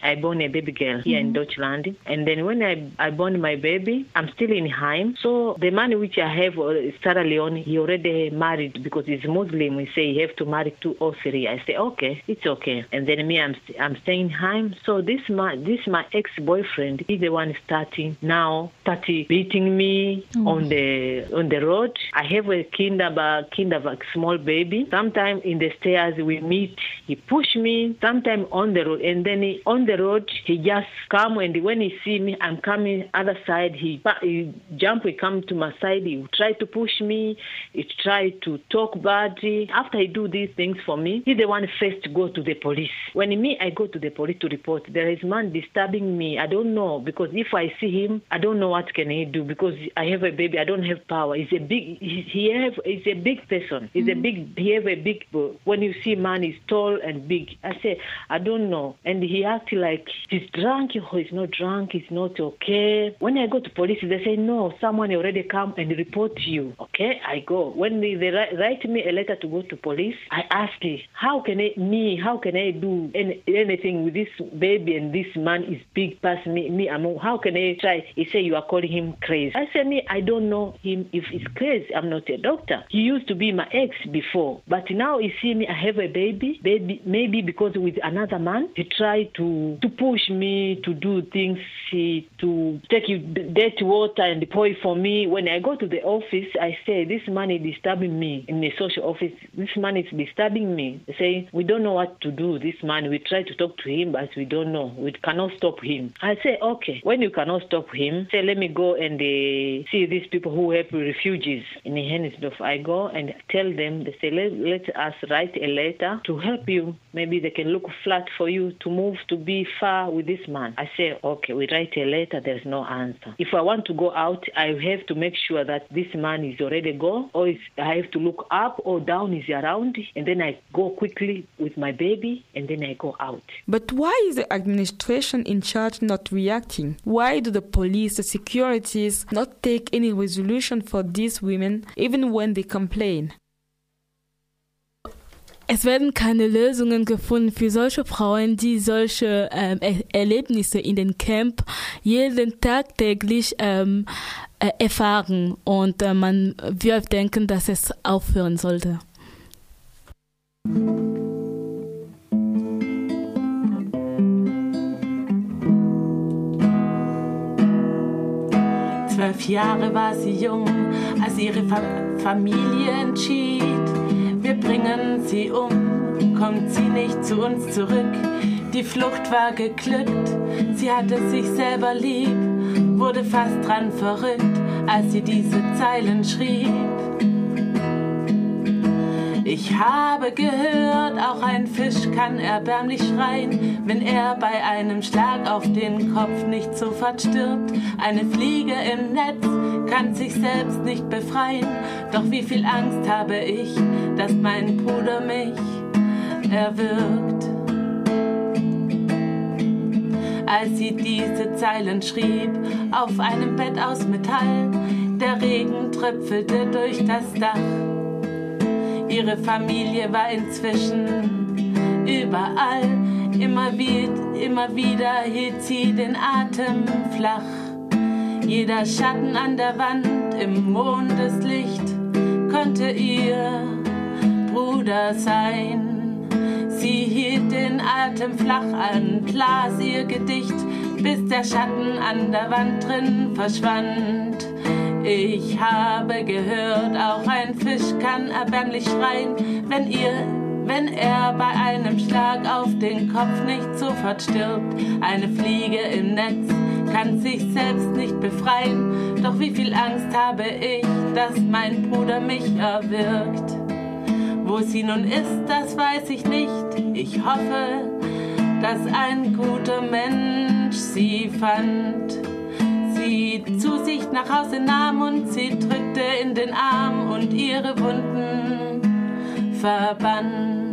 I born a baby girl here mm-hmm. in Deutschland, and then when I I born my baby, I'm still in Heim. So the man which I have, uh, Sierra Leone, he already married because he's Muslim. We say he have to marry two or three. I say okay, it's okay. And then me, I'm I'm staying Heim. So this my this my ex boyfriend, he's the one starting now, starting beating me mm. on the on the road. I have a kind of a, kind of a small baby. Sometimes in the stairs we meet, he push me. Sometimes on the road, and then he, on the road he just come and when he see me, I'm coming other side. He, he jump, he come to my side. He try to push me. He try to talk badly. After he do these things for me, he the one first to go to the police. When me, I go to the police to report. There is man disturbing me. I don't know because if I see him, I don't know what can he do because I have a baby. I don't have power. He's a big. He have. He's a big person. He's mm-hmm. a big. He have a big. When you see man, he's tall and big. I say I don't know, and he act like he's drunk or he's not drunk. He's not okay. When I go to police, they say no. Someone already come and report you. Okay, I go. When they, they write me a letter to go to police, I ask how can I me? How can I do any, anything with this baby and this man is big past me? Me, I'm, how can I try? He say you are calling him crazy. I say me, I don't know him if he's crazy. I'm not a doctor. He used to be my ex before, but now he see me. I have a baby. Baby, maybe because with another man, he try to to push me to do things, to take you dirty water and pour it for me. When I go to the office, I say this man is disturbing me in the social office. This man is disturbing me. Say we don't know what to do. This man, we try to talk to him, but we don't know. We cannot stop him. I say okay. When you cannot stop him, say let me go and uh, see these people who help refugees in Hennigsdorf. I go and tell them. They say let, let us write a letter to help you. Maybe they can look flat for you to move to be far with this man. I say okay. We write a letter. There's no answer. If I want to go out, I have to make sure that this man is already gone, or I have to look up or down is he around, and then I go quickly with my baby, and then I go out. But why is the administration in charge not reacting? Why do the police, the securities not take any resolution for these women, even when they complain? Es werden keine Lösungen gefunden für solche Frauen, die solche ähm, er Erlebnisse in den Camp jeden Tag täglich ähm, äh, erfahren. Und äh, man wird denken, dass es aufhören sollte. Zwölf Jahre war sie jung, als ihre Fa Familie entschied, bringen sie um, kommt sie nicht zu uns zurück. Die Flucht war geglückt, sie hatte sich selber lieb, wurde fast dran verrückt, als sie diese Zeilen schrieb. Ich habe gehört, auch ein Fisch kann erbärmlich schreien, wenn er bei einem Schlag auf den Kopf nicht sofort stirbt. Eine Fliege im Netz kann sich selbst nicht befreien, doch wie viel Angst habe ich, dass mein Bruder mich erwürgt. Als sie diese Zeilen schrieb, auf einem Bett aus Metall, der Regen tröpfelte durch das Dach. Ihre Familie war inzwischen überall. Immer, wie, immer wieder hielt sie den Atem flach. Jeder Schatten an der Wand im Mondeslicht konnte ihr Bruder sein. Sie hielt den Atem flach an, las ihr Gedicht, bis der Schatten an der Wand drin verschwand. Ich habe gehört, auch ein Fisch kann erbärmlich schreien, wenn ihr wenn er bei einem Schlag auf den Kopf nicht sofort stirbt. Eine Fliege im Netz kann sich selbst nicht befreien. Doch wie viel Angst habe ich, dass mein Bruder mich erwürgt. Wo sie nun ist, das weiß ich nicht. Ich hoffe, dass ein guter Mensch sie fand sie zu sich nach Hause nahm und sie drückte in den Arm und ihre Wunden verband.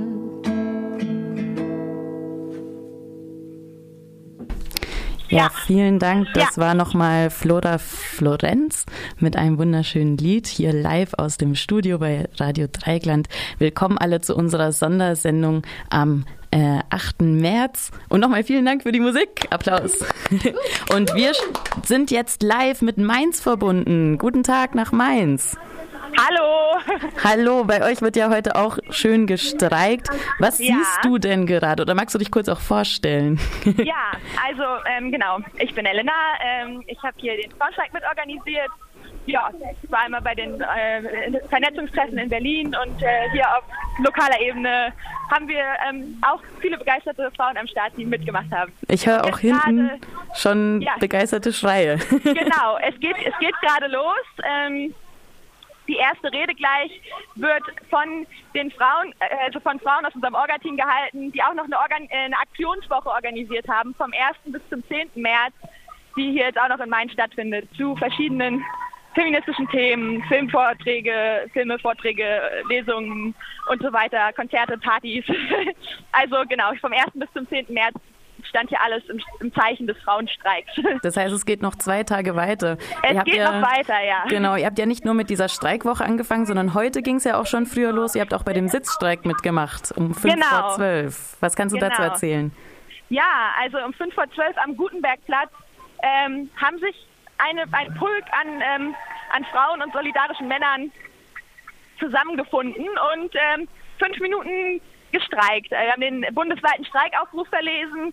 Ja, vielen Dank. Das ja. war nochmal Flora Florenz mit einem wunderschönen Lied hier live aus dem Studio bei Radio Dreigland. Willkommen alle zu unserer Sondersendung am äh, 8. März. Und nochmal vielen Dank für die Musik. Applaus. Und wir sind jetzt live mit Mainz verbunden. Guten Tag nach Mainz. Hallo. Hallo, bei euch wird ja heute auch schön gestreikt. Was ja. siehst du denn gerade? Oder magst du dich kurz auch vorstellen? Ja, also ähm, genau, ich bin Elena. Ähm, ich habe hier den Frauenstreik mit organisiert. Ja, ich war einmal bei den äh, Vernetzungstreffen in Berlin und äh, hier auf lokaler Ebene haben wir ähm, auch viele begeisterte Frauen am Start, die mitgemacht haben. Ich höre auch hinten grade, schon ja, begeisterte Schreie. Genau, es geht, es geht gerade los. Ähm, die erste Rede gleich wird von den Frauen, äh, also von Frauen aus unserem Orga-Team gehalten, die auch noch eine, Organ äh, eine Aktionswoche organisiert haben, vom 1. bis zum 10. März, die hier jetzt auch noch in Mainz stattfindet, zu verschiedenen feministischen Themen, Filmvorträge, Filme, Vorträge, Lesungen und so weiter, Konzerte, Partys. also genau, vom 1. bis zum 10. März stand hier alles im, im, Zeichen des Frauenstreiks. Das heißt, es geht noch zwei Tage weiter. Es geht ja, noch weiter, ja. Genau, ihr habt ja nicht nur mit dieser Streikwoche angefangen, sondern heute ging es ja auch schon früher los. Ihr habt auch bei dem Sitzstreik mitgemacht, um fünf genau. vor zwölf. Was kannst du genau. dazu erzählen? Ja, also um fünf vor zwölf am Gutenbergplatz ähm, haben sich eine, ein Pulk an, ähm, an Frauen und solidarischen Männern zusammengefunden und ähm, fünf Minuten gestreikt. Wir haben den bundesweiten Streikaufruf verlesen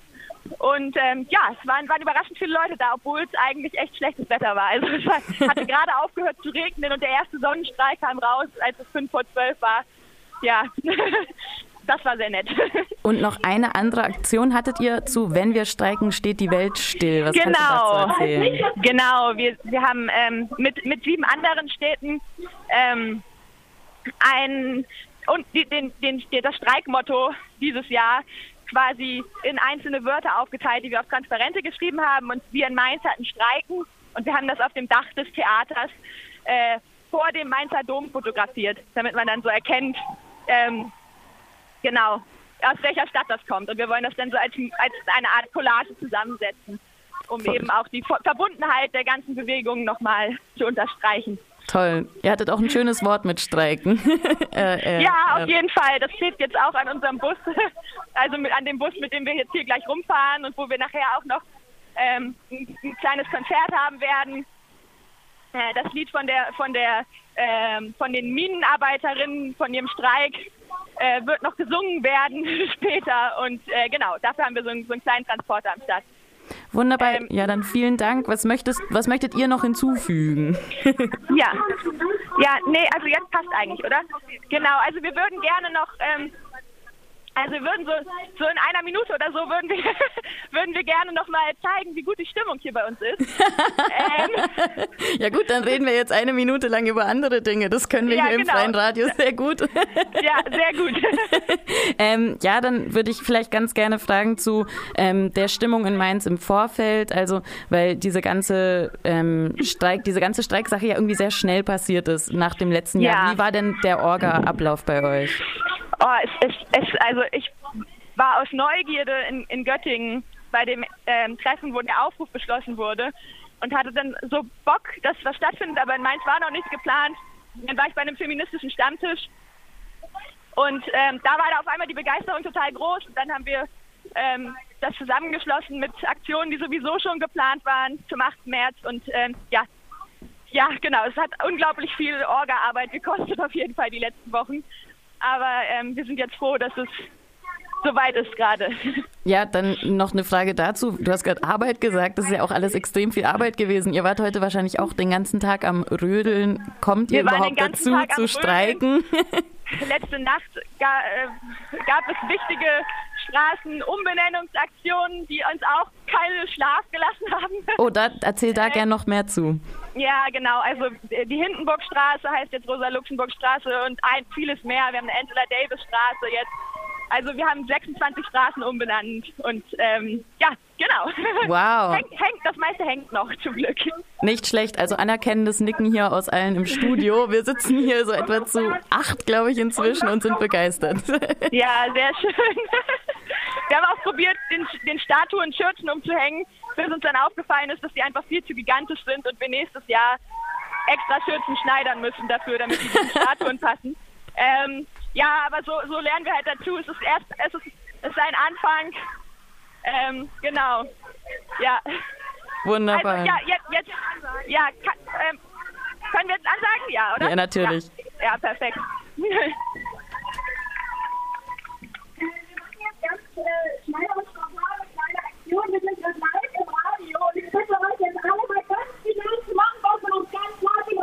und ähm, ja, es waren, waren überraschend viele Leute da, obwohl es eigentlich echt schlechtes Wetter war. Also es war, hatte gerade aufgehört zu regnen und der erste Sonnenstrahl kam raus, als es fünf vor zwölf war. Ja, das war sehr nett. Und noch eine andere Aktion hattet ihr zu Wenn wir streiken, steht die Welt still. Was genau. kannst du dazu erzählen? Genau, wir, wir haben ähm, mit, mit sieben anderen Städten ähm, ein und die, den, den, das Streikmotto dieses Jahr quasi in einzelne Wörter aufgeteilt, die wir auf Transparente geschrieben haben. Und wir in Mainz hatten Streiken und wir haben das auf dem Dach des Theaters äh, vor dem Mainzer Dom fotografiert, damit man dann so erkennt, ähm, genau, aus welcher Stadt das kommt. Und wir wollen das dann so als, als eine Art Collage zusammensetzen, um Voll. eben auch die Verbundenheit der ganzen Bewegung nochmal zu unterstreichen. Toll. Ihr hattet auch ein schönes Wort mit Streiken. äh, äh, ja, auf äh. jeden Fall. Das steht jetzt auch an unserem Bus, also mit, an dem Bus, mit dem wir jetzt hier gleich rumfahren und wo wir nachher auch noch ähm, ein, ein, kleines Konzert haben werden. Äh, das Lied von der, von der, ähm, von den Minenarbeiterinnen, von ihrem Streik, äh, wird noch gesungen werden später. Und äh, genau, dafür haben wir so, einen, so einen kleinen Transporter am Start. Wunderbar. Ähm, ja, dann vielen Dank. Was, möchtest, was möchtet ihr noch hinzufügen? ja. Ja, nee, also jetzt passt eigentlich, oder? Genau, also wir würden gerne noch ähm, also wir würden so, so in einer Minute oder so würden wir, würden wir gerne nochmal zeigen, wie gut die Stimmung hier bei uns ist. ähm. Ja gut, dann reden wir jetzt eine Minute lang über andere Dinge. Das können wir ja, hier genau. im freien Radio sehr gut. Ja, sehr gut. ähm, ja, dann würde ich vielleicht ganz gerne fragen zu ähm, der Stimmung in Mainz im Vorfeld. Also, weil diese ganze ähm, Streik, diese ganze Streiksache ja irgendwie sehr schnell passiert ist nach dem letzten ja. Jahr. Wie war denn der Orga-Ablauf bei euch? Oh, es, es, es, also ich war aus Neugierde in, in Göttingen bei dem ähm, Treffen, wo der Aufruf beschlossen wurde und hatte dann so Bock, dass was stattfindet, aber in Mainz war noch nichts geplant. Dann war ich bei einem feministischen Stammtisch und ähm, da war da auf einmal die Begeisterung total groß und dann haben wir ähm, das zusammengeschlossen mit Aktionen, die sowieso schon geplant waren zum 8. März und ähm, ja, ja, genau, es hat unglaublich viel Orga-Arbeit gekostet auf jeden Fall die letzten Wochen. Aber ähm, wir sind jetzt froh, dass es soweit ist gerade. Ja, dann noch eine Frage dazu. Du hast gerade Arbeit gesagt, das ist ja auch alles extrem viel Arbeit gewesen. Ihr wart heute wahrscheinlich auch den ganzen Tag am Rödeln. Kommt ihr überhaupt dazu Tag zu streiken? Letzte Nacht äh, gab es wichtige Straßenumbenennungsaktionen, die uns auch keinen Schlaf gelassen haben. Oh, da, erzähl da äh, gern noch mehr zu. Ja, genau. Also die Hindenburgstraße heißt jetzt Rosa-Luxemburg-Straße und ein, vieles mehr. Wir haben eine Angela-Davis-Straße jetzt also wir haben 26 Straßen umbenannt und ähm, ja, genau. Wow. hängt, hängt, das meiste hängt noch zum Glück. Nicht schlecht, also anerkennendes Nicken hier aus allen im Studio. Wir sitzen hier so etwa zu acht, glaube ich, inzwischen und sind begeistert. Ja, sehr schön. Wir haben auch probiert, den, den Statuen Schürzen umzuhängen, bis uns dann aufgefallen ist, dass die einfach viel zu gigantisch sind und wir nächstes Jahr extra Schürzen schneidern müssen dafür, damit die den Statuen passen. Ähm, ja, aber so, so lernen wir halt dazu. Es ist erst, es ist, es ist ein Anfang. Ähm, genau. Ja. Wunderbar. Also, ja, jetzt, jetzt ja, kann, ähm, können wir jetzt ansagen? Ja, oder? Ja, natürlich. Ja, ja perfekt. schnell und kleine Aktion. Wir sind live ich bitte euch jetzt alle mal ganz zu machen, was von uns ganz laut im.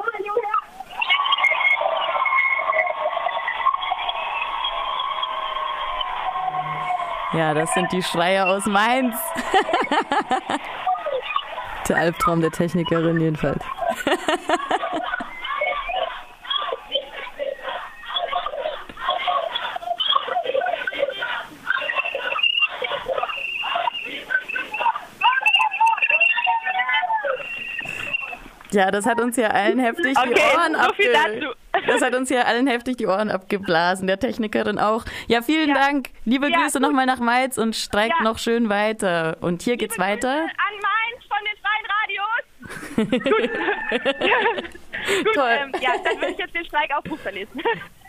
Ja, das sind die Schreier aus Mainz. der Albtraum der Technikerin jedenfalls. Ja, das hat uns ja allen heftig okay, die Ohren so abge Das hat uns ja allen heftig die Ohren abgeblasen, der Technikerin auch. Ja, vielen ja. Dank. Liebe ja, Grüße nochmal nach Mainz und streikt ja. noch schön weiter. Und hier Liebe geht's weiter. Grüße an Mainz von den freien Radios. Gut. Gut, Toll. Ähm, ja, dann würde ich jetzt den Streikaufruf verlesen.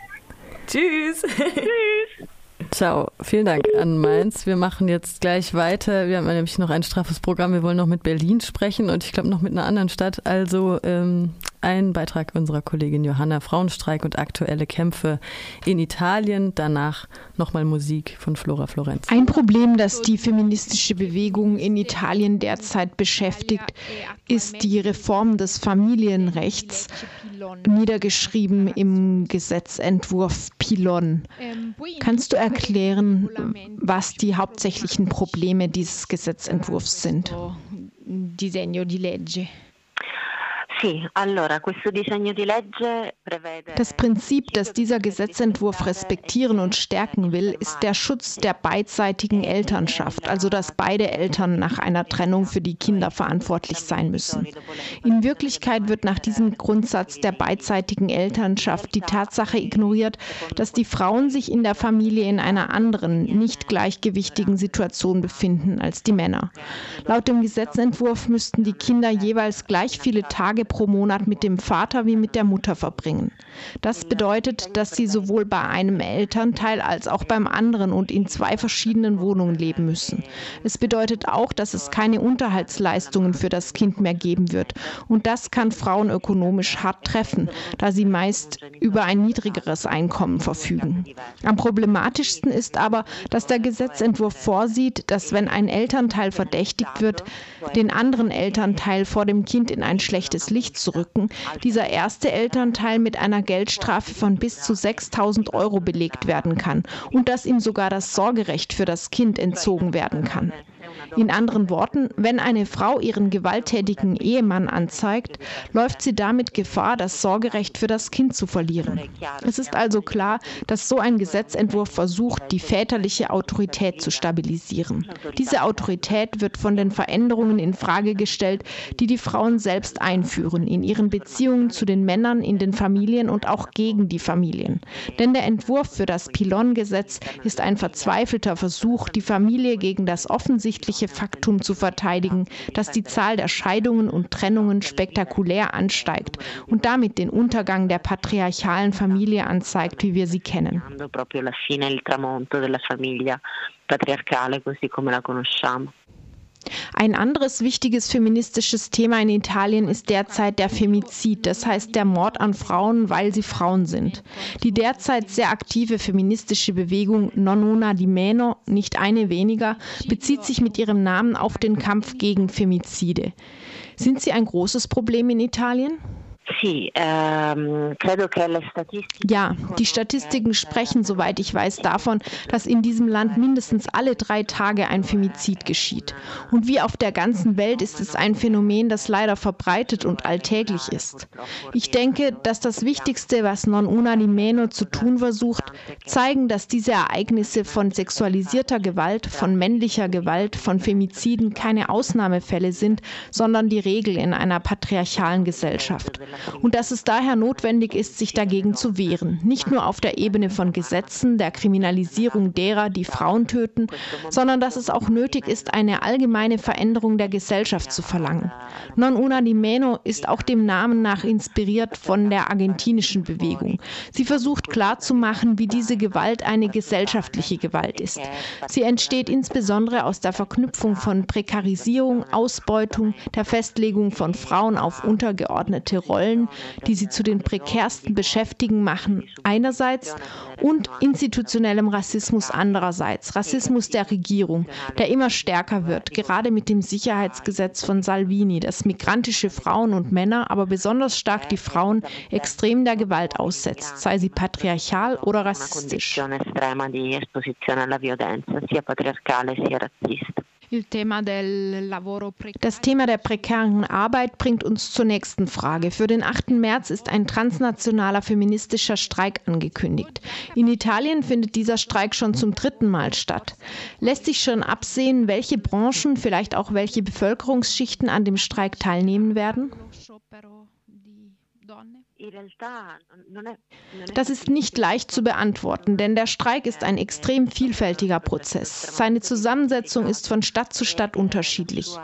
Tschüss. Tschüss. Ciao, vielen Dank an Mainz. Wir machen jetzt gleich weiter. Wir haben nämlich noch ein straffes Programm. Wir wollen noch mit Berlin sprechen und ich glaube noch mit einer anderen Stadt. Also ähm, ein Beitrag unserer Kollegin Johanna Frauenstreik und aktuelle Kämpfe in Italien. Danach nochmal Musik von Flora Florenz. Ein Problem, das die feministische Bewegung in Italien derzeit beschäftigt, ist die Reform des Familienrechts, niedergeschrieben im Gesetzentwurf Pilon. Kannst du erklären, was die hauptsächlichen Probleme dieses Gesetzentwurfs sind? Disegno di legge. Das Prinzip, das dieser Gesetzentwurf respektieren und stärken will, ist der Schutz der beidseitigen Elternschaft, also dass beide Eltern nach einer Trennung für die Kinder verantwortlich sein müssen. In Wirklichkeit wird nach diesem Grundsatz der beidseitigen Elternschaft die Tatsache ignoriert, dass die Frauen sich in der Familie in einer anderen, nicht gleichgewichtigen Situation befinden als die Männer. Laut dem Gesetzentwurf müssten die Kinder jeweils gleich viele Tage pro Monat mit dem Vater wie mit der Mutter verbringen. Das bedeutet, dass sie sowohl bei einem Elternteil als auch beim anderen und in zwei verschiedenen Wohnungen leben müssen. Es bedeutet auch, dass es keine Unterhaltsleistungen für das Kind mehr geben wird. Und das kann Frauen ökonomisch hart treffen, da sie meist über ein niedrigeres Einkommen verfügen. Am problematischsten ist aber, dass der Gesetzentwurf vorsieht, dass wenn ein Elternteil verdächtigt wird, den anderen Elternteil vor dem Kind in ein schlechtes Licht Licht rücken, dieser erste Elternteil mit einer Geldstrafe von bis zu 6000 Euro belegt werden kann und dass ihm sogar das Sorgerecht für das Kind entzogen werden kann. In anderen Worten, wenn eine Frau ihren gewalttätigen Ehemann anzeigt, läuft sie damit Gefahr, das Sorgerecht für das Kind zu verlieren. Es ist also klar, dass so ein Gesetzentwurf versucht, die väterliche Autorität zu stabilisieren. Diese Autorität wird von den Veränderungen in Frage gestellt, die die Frauen selbst einführen in ihren Beziehungen zu den Männern in den Familien und auch gegen die Familien. Denn der Entwurf für das Pilon-Gesetz ist ein verzweifelter Versuch, die Familie gegen das offensichtliche tatsächliche Faktum zu verteidigen, dass die Zahl der Scheidungen und Trennungen spektakulär ansteigt und damit den Untergang der patriarchalen Familie anzeigt, wie wir sie kennen. Ein anderes wichtiges feministisches Thema in Italien ist derzeit der Femizid, das heißt der Mord an Frauen, weil sie Frauen sind. Die derzeit sehr aktive feministische Bewegung Non di Meno, nicht eine weniger, bezieht sich mit ihrem Namen auf den Kampf gegen Femizide. Sind sie ein großes Problem in Italien? Ehm, ja, die Statistiken sprechen, soweit ich weiß, davon, dass in diesem Land mindestens alle drei Tage ein Femizid geschieht. Und wie auf der ganzen Welt ist es ein Phänomen, das leider verbreitet und alltäglich ist. Ich denke, dass das Wichtigste, was Non Una di Meno zu tun versucht, zeigen, dass diese Ereignisse von sexualisierter Gewalt, von männlicher Gewalt, von Femiziden keine Ausnahmefälle sind, sondern die Regel in einer patriarchalen Gesellschaft und dass es daher notwendig ist, sich dagegen zu wehren. Nicht nur auf der Ebene von Gesetzen, der Kriminalisierung derer, die Frauen töten, sondern dass es auch nötig ist, eine allgemeine Veränderung der Gesellschaft zu verlangen. Non una di meno ist auch dem Namen nach inspiriert von der argentinischen Bewegung. Sie versucht klarzumachen, wie diese Gewalt eine gesellschaftliche Gewalt ist. Sie entsteht insbesondere aus der Verknüpfung von Prekarisierung, Ausbeutung, der Festlegung von Frauen auf untergeordnete Rollen Rollen, die sie zu den prekärsten Beschäftigten machen, einerseits und institutionellem Rassismus andererseits. Rassismus der Regierung, der immer stärker wird, gerade mit dem Sicherheitsgesetz von Salvini, das migrantische Frauen und Männer, aber besonders stark die Frauen, extrem der Gewalt aussetzt, sei sie patriarchal oder rassistisch. Das Thema der prekären Arbeit bringt uns zur nächsten Frage. Für den 8. März ist ein transnationaler feministischer Streik angekündigt. In Italien findet dieser Streik schon zum dritten Mal statt. Lässt sich schon absehen, welche Branchen, vielleicht auch welche Bevölkerungsschichten an dem Streik teilnehmen werden? Das ist nicht leicht zu beantworten, denn der Streik ist ein extrem vielfältiger Prozess. Seine Zusammensetzung ist von Stadt zu Stadt unterschiedlich.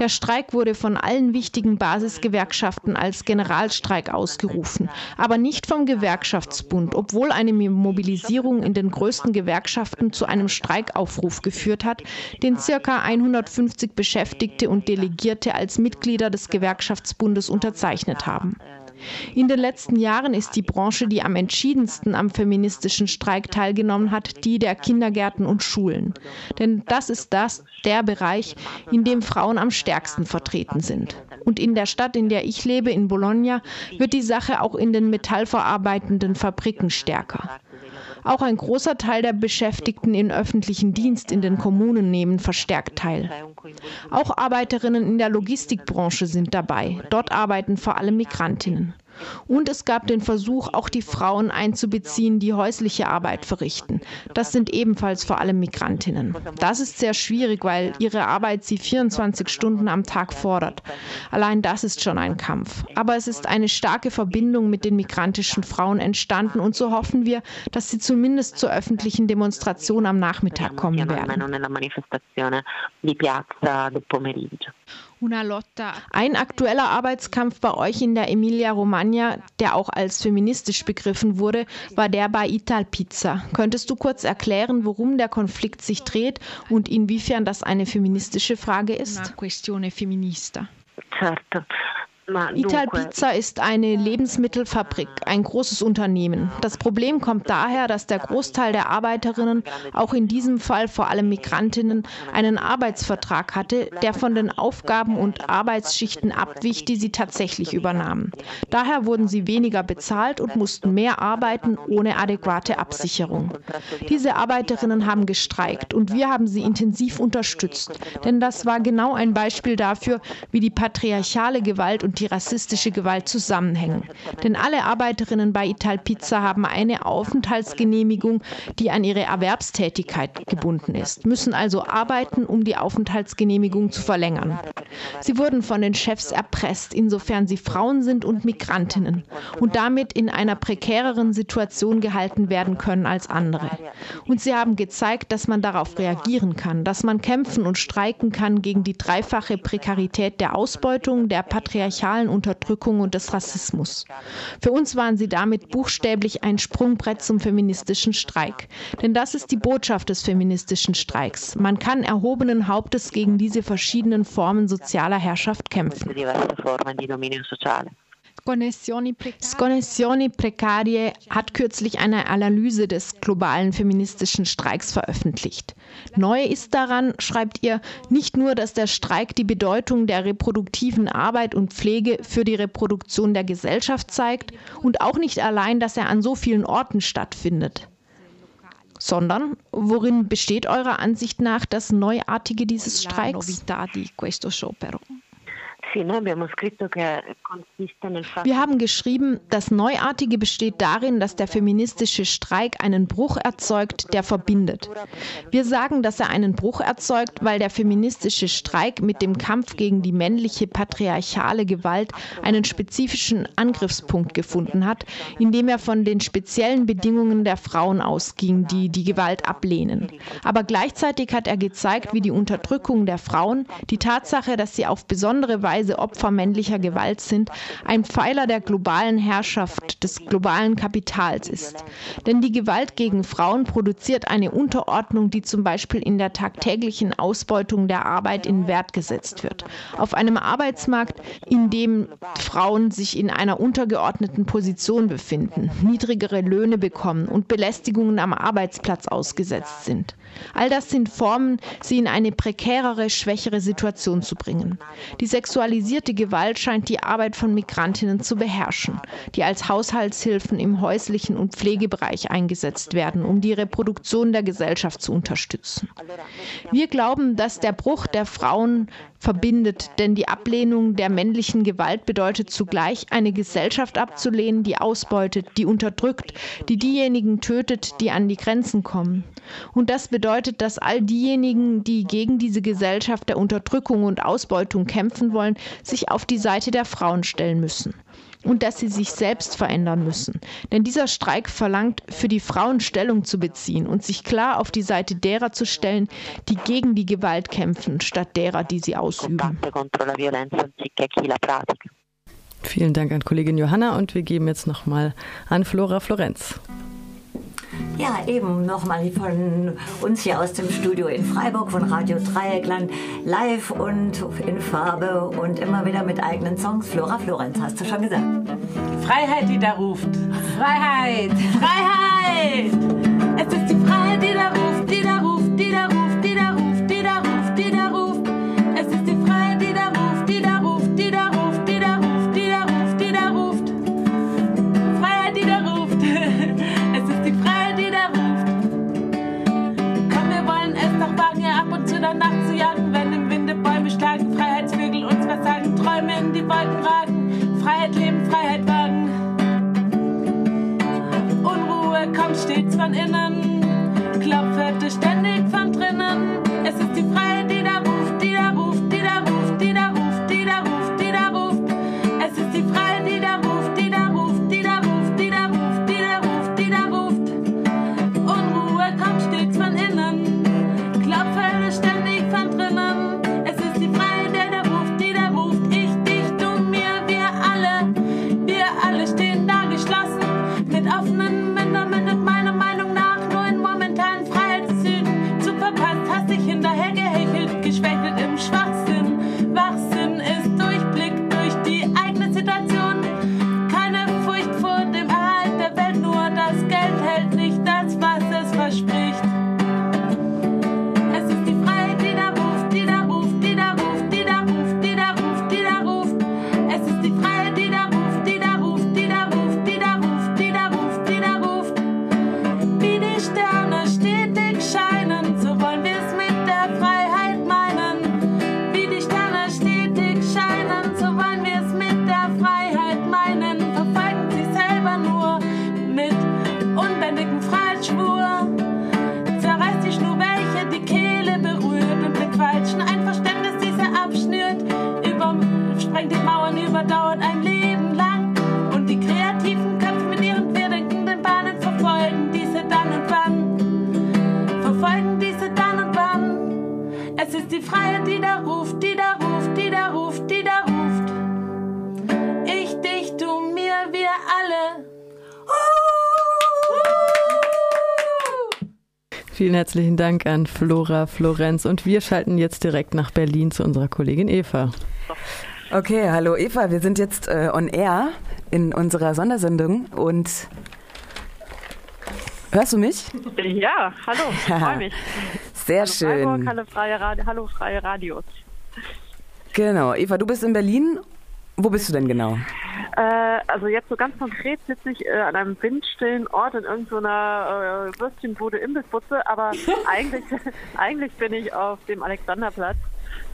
Der Streik wurde von allen wichtigen Basisgewerkschaften als Generalstreik ausgerufen, aber nicht vom Gewerkschaftsbund, obwohl eine Mobilisierung in den größten Gewerkschaften zu einem Streikaufruf geführt hat, den ca. 150 Beschäftigte und Delegierte als Mitglieder des Gewerkschaftsbundes unterzeichnet haben. In den letzten Jahren ist die Branche, die am entschiedensten am feministischen Streik teilgenommen hat, die der Kindergärten und Schulen. Denn das ist das, der Bereich, in dem Frauen am stärksten vertreten sind. Und in der Stadt, in der ich lebe, in Bologna, wird die Sache auch in den metallverarbeitenden Fabriken stärker. Auch ein großer Teil der Beschäftigten im öffentlichen Dienst in den Kommunen nehmen verstärkt teil. Auch Arbeiterinnen in der Logistikbranche sind dabei. Dort arbeiten vor allem Migrantinnen. Und es gab den Versuch, auch die Frauen einzubeziehen, die häusliche Arbeit verrichten. Das sind ebenfalls vor allem Migrantinnen. Das ist sehr schwierig, weil ihre Arbeit sie 24 Stunden am Tag fordert. Allein das ist schon ein Kampf. Aber es ist eine starke Verbindung mit den migrantischen Frauen entstanden und so hoffen wir, dass sie zumindest zur öffentlichen Demonstration am Nachmittag kommen werden. Ein aktueller Arbeitskampf bei euch in der Emilia-Romagna, der auch als feministisch begriffen wurde, war der bei Italpizza. Könntest du kurz erklären, worum der Konflikt sich dreht und inwiefern das eine feministische Frage ist? Certo. Italpizza ist eine Lebensmittelfabrik, ein großes Unternehmen. Das Problem kommt daher, dass der Großteil der Arbeiterinnen, auch in diesem Fall vor allem Migrantinnen, einen Arbeitsvertrag hatte, der von den Aufgaben und Arbeitsschichten abwich, die sie tatsächlich übernahmen. Daher wurden sie weniger bezahlt und mussten mehr arbeiten ohne adäquate Absicherung. Diese Arbeiterinnen haben gestreikt und wir haben sie intensiv unterstützt, denn das war genau ein Beispiel dafür, wie die patriarchale Gewalt und die rassistische Gewalt zusammenhängen. Denn alle Arbeiterinnen bei Italpizza haben eine Aufenthaltsgenehmigung, die an ihre Erwerbstätigkeit gebunden ist, müssen also arbeiten, um die Aufenthaltsgenehmigung zu verlängern. Sie wurden von den Chefs erpresst, insofern sie Frauen sind und Migrantinnen und damit in einer prekäreren Situation gehalten werden können als andere. Und sie haben gezeigt, dass man darauf reagieren kann, dass man kämpfen und streiken kann gegen die dreifache Prekarität der Ausbeutung, der patriarchalen patriarchalen Unterdrückung und des Rassismus. Für uns waren sie damit buchstäblich ein Sprungbrett zum feministischen Streik. Denn das ist die Botschaft des feministischen Streiks. Man kann erhobenen Hauptes gegen diese verschiedenen Formen sozialer Herrschaft kämpfen. Sconnessioni Precarie hat kürzlich eine Analyse des globalen feministischen Streiks veröffentlicht. Neu ist daran, schreibt ihr, nicht nur, dass der Streik die Bedeutung der reproduktiven Arbeit und Pflege für die Reproduktion der Gesellschaft zeigt und auch nicht allein, dass er an so vielen Orten stattfindet sondern worin besteht eurer Ansicht nach das Neuartige dieses Streiks? Wir haben geschrieben, das Neuartige besteht darin, dass der feministische Streik einen Bruch erzeugt, der verbindet. Wir sagen, dass er einen Bruch erzeugt, weil der feministische Streik mit dem Kampf gegen die männliche patriarchale Gewalt einen spezifischen Angriffspunkt gefunden hat, indem er von den speziellen Bedingungen der Frauen ausging, die die Gewalt ablehnen. Aber gleichzeitig hat er gezeigt, wie die Unterdrückung der Frauen, die Tatsache, dass sie auf besondere Weise Weise Opfer männlicher Gewalt sind, ein Pfeiler der globalen Herrschaft, des globalen Kapitals ist. Denn die Gewalt gegen Frauen produziert eine Unterordnung, die zum Beispiel in der tagtäglichen Ausbeutung der Arbeit in Wert gesetzt wird. Auf einem Arbeitsmarkt, in dem Frauen sich in einer untergeordneten Position befinden, niedrigere Löhne bekommen und Belästigungen am Arbeitsplatz ausgesetzt sind. All das sind Formen, sie in eine prekärere, schwächere Situation zu bringen. Die sexualisierte Gewalt scheint die Arbeit von Migrantinnen zu beherrschen, die als Haushaltshilfen im häuslichen und Pflegebereich eingesetzt werden, um die Reproduktion der Gesellschaft zu unterstützen. Wir glauben, dass der Bruch der Frauen verbindet, denn die Ablehnung der männlichen Gewalt bedeutet zugleich, eine Gesellschaft abzulehnen, die ausbeutet, die unterdrückt, die diejenigen tötet, die an die Grenzen kommen. Und das bedeutet, dass all diejenigen, die gegen diese Gesellschaft der Unterdrückung und Ausbeutung kämpfen wollen, sich auf die Seite der Frauen stellen müssen und dass sie sich selbst verändern müssen. Denn dieser Streik verlangt, für die Frauen Stellung zu beziehen und sich klar auf die Seite derer zu stellen, die gegen die Gewalt kämpfen, statt derer, die sie ausüben. Vielen Dank an Kollegin Johanna und wir geben jetzt nochmal an Flora Florenz. Ja, eben nochmal von uns hier aus dem Studio in Freiburg von Radio Dreieckland live und in Farbe und immer wieder mit eigenen Songs. Flora Florenz, hast du schon gesagt. Freiheit, die da ruft. Freiheit! Freiheit! Es ist die Freiheit, die da ruft, die da ab und zu jagen, wenn im Winde Bäume schlagen, Freiheitsvögel uns versagen, Träume in die Wolken ragen, Freiheit leben, Freiheit wagen. Unruhe kommt stets von innen, klopfete ständig von drinnen. Es ist die Freiheit, herzlichen Dank an Flora Florenz und wir schalten jetzt direkt nach Berlin zu unserer Kollegin Eva. Okay, hallo Eva, wir sind jetzt äh, on air in unserer Sondersendung und hörst du mich? Ja, hallo, freue mich. Sehr hallo schön. Freiburg, hallo freie, Radio, hallo freie Radios. Genau, Eva, du bist in Berlin. Wo bist du denn genau? Äh, also jetzt so ganz konkret sitze ich äh, an einem windstillen Ort in irgendeiner äh, Würstchenbude Imbissbutze, aber eigentlich, eigentlich bin ich auf dem Alexanderplatz,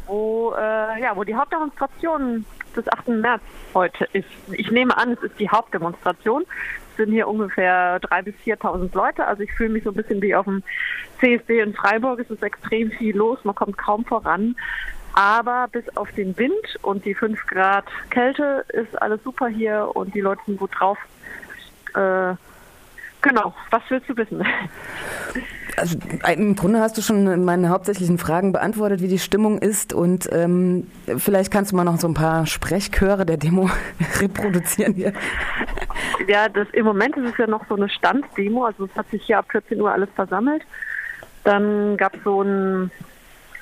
wo, äh, ja, wo die Hauptdemonstration des 8. März heute ist. Ich nehme an, es ist die Hauptdemonstration. Es sind hier ungefähr 3.000 bis 4.000 Leute. Also ich fühle mich so ein bisschen wie auf dem CSD in Freiburg. Es ist extrem viel los, man kommt kaum voran. Aber bis auf den Wind und die 5 Grad Kälte ist alles super hier und die Leute sind gut drauf. Äh, genau, was willst du wissen? Also im Grunde hast du schon meine hauptsächlichen Fragen beantwortet, wie die Stimmung ist und ähm, vielleicht kannst du mal noch so ein paar Sprechchöre der Demo reproduzieren hier. Ja, das, im Moment ist es ja noch so eine Standdemo, also es hat sich hier ab 14 Uhr alles versammelt. Dann gab es so ein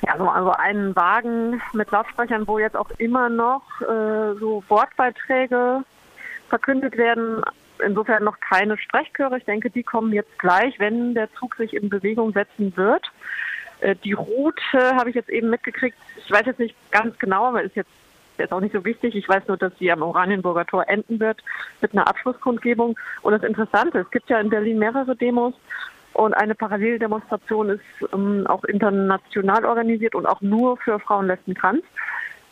ja, so also einen Wagen mit Lautsprechern, wo jetzt auch immer noch äh, so Wortbeiträge verkündet werden. Insofern noch keine Sprechchöre. Ich denke, die kommen jetzt gleich, wenn der Zug sich in Bewegung setzen wird. Äh, die Route habe ich jetzt eben mitgekriegt. Ich weiß jetzt nicht ganz genau, aber ist jetzt ist auch nicht so wichtig. Ich weiß nur, dass sie am Oranienburger Tor enden wird mit einer Abschlusskundgebung. Und das Interessante, es gibt ja in Berlin mehrere Demos und eine Paralleldemonstration ist ähm, auch international organisiert und auch nur für Frauen, Lesben, Trans.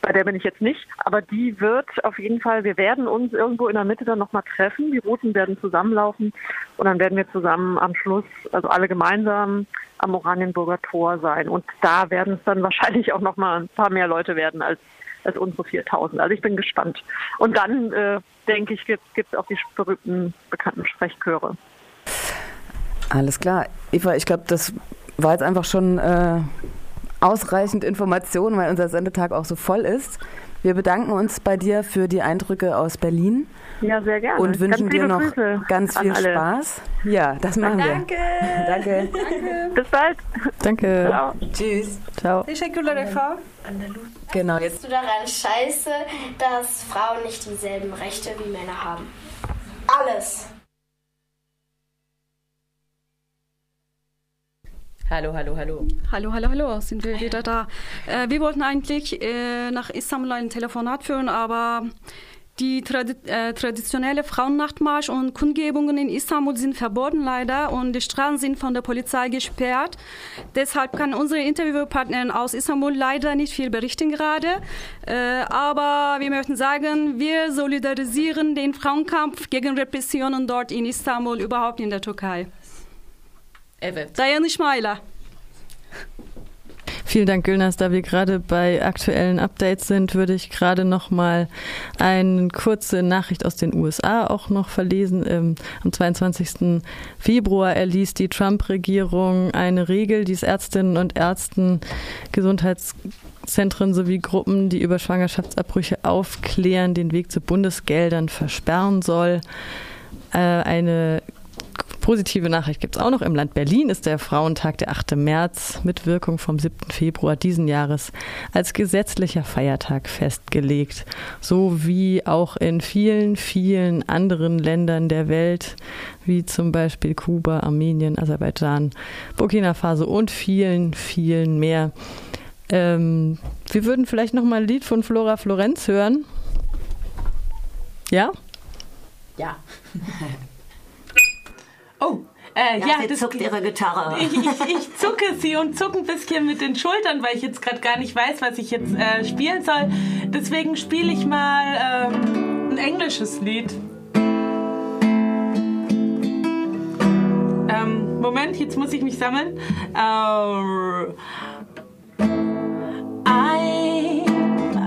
Bei der bin ich jetzt nicht, aber die wird auf jeden Fall, wir werden uns irgendwo in der Mitte dann nochmal treffen. Die Routen werden zusammenlaufen und dann werden wir zusammen am Schluss, also alle gemeinsam am Oranienburger Tor sein. Und da werden es dann wahrscheinlich auch nochmal ein paar mehr Leute werden als, als unsere 4000. Also ich bin gespannt. Und dann, äh, denke ich, gibt es auch die berühmten, bekannten Sprechchöre. Alles klar. Eva, ich glaube, das war jetzt einfach schon äh, ausreichend Information, weil unser Sendetag auch so voll ist. Wir bedanken uns bei dir für die Eindrücke aus Berlin. Ja, sehr gerne. Und wünschen dir noch Grüße ganz viel alle. Spaß. Ja, das machen Danke. wir. Danke. Danke. Bis bald. Danke. Ciao. Tschüss. Ciao. Genau, jetzt du daran scheiße, dass Frauen nicht dieselben Rechte wie Männer haben? Alles. Hallo, hallo, hallo. Hallo, hallo, hallo, sind wir wieder da. Äh, wir wollten eigentlich äh, nach Istanbul ein Telefonat führen, aber die tradi äh, traditionelle Frauennachtmarsch und Kundgebungen in Istanbul sind verboten leider und die Straßen sind von der Polizei gesperrt. Deshalb kann unsere Interviewpartnerin aus Istanbul leider nicht viel berichten gerade. Äh, aber wir möchten sagen, wir solidarisieren den Frauenkampf gegen Repressionen dort in Istanbul, überhaupt in der Türkei. Evet. Dayanışmayla. Vielen Dank, Gülnas. Da wir gerade bei aktuellen Updates sind, würde ich gerade noch mal eine kurze Nachricht aus den USA auch noch verlesen. Ähm, am 22. Februar erließ die Trump-Regierung eine Regel, die es Ärztinnen und Ärzten, Gesundheitszentren sowie Gruppen, die über Schwangerschaftsabbrüche aufklären, den Weg zu Bundesgeldern versperren soll. Äh, eine Positive Nachricht gibt es auch noch. Im Land Berlin ist der Frauentag der 8. März mit Wirkung vom 7. Februar diesen Jahres als gesetzlicher Feiertag festgelegt. So wie auch in vielen, vielen anderen Ländern der Welt, wie zum Beispiel Kuba, Armenien, Aserbaidschan, Burkina Faso und vielen, vielen mehr. Ähm, wir würden vielleicht noch mal ein Lied von Flora Florenz hören. Ja? Ja. Oh, äh, Ja, ja, sie das zuckt ihre Gitarre. Ich, ich, ich zucke sie und zucke ein bisschen mit den Schultern, weil ich jetzt gerade gar nicht weiß, was ich jetzt äh, spielen soll. Deswegen spiele ich mal ähm, ein englisches Lied. Ähm, Moment, jetzt muss ich mich sammeln. Uh, I'm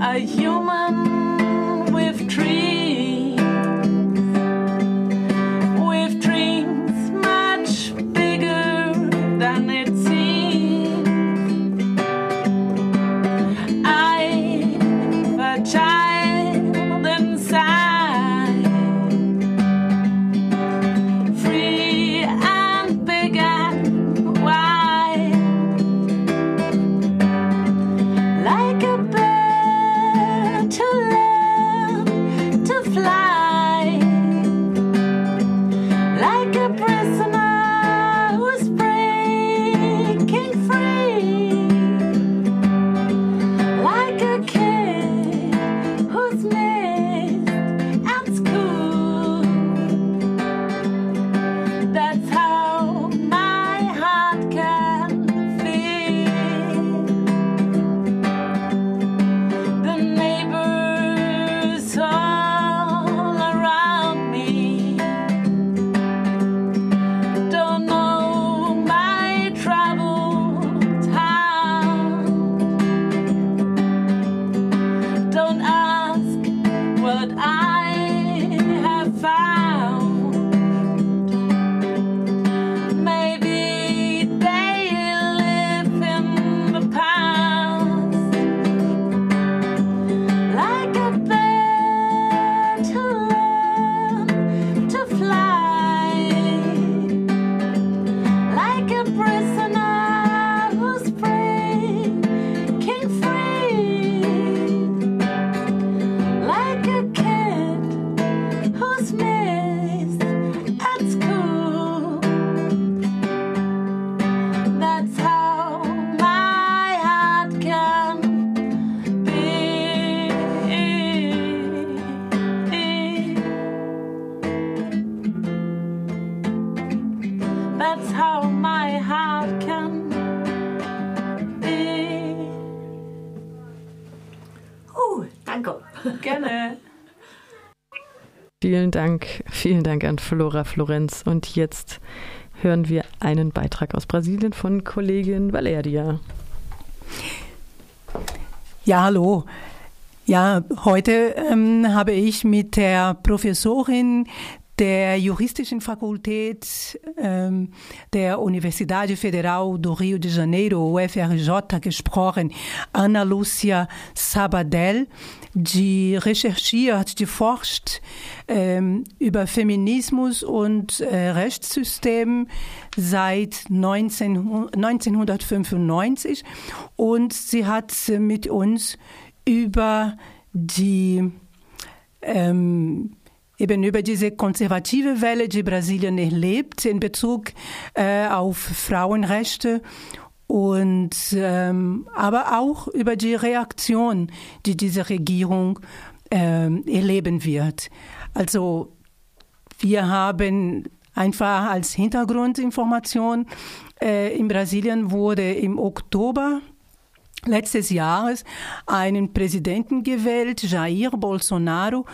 a human with dreams. than it's Vielen Dank, vielen Dank an Flora Florenz. Und jetzt hören wir einen Beitrag aus Brasilien von Kollegin Valeria. Ja, hallo. Ja, heute ähm, habe ich mit der Professorin der Juristischen Fakultät ähm, der Universidade Federal do Rio de Janeiro, UFRJ, gesprochen, Ana Lúcia Sabadell, die recherchiert, die forscht ähm, über Feminismus und äh, Rechtssystem seit 19, 1995 und sie hat mit uns über die ähm, eben über diese konservative Welle, die Brasilien erlebt in Bezug äh, auf Frauenrechte und ähm, aber auch über die Reaktion, die diese Regierung ähm, erleben wird. Also wir haben einfach als Hintergrundinformation äh, in Brasilien wurde im Oktober letztes Jahres einen Präsidenten gewählt, Jair Bolsonaro,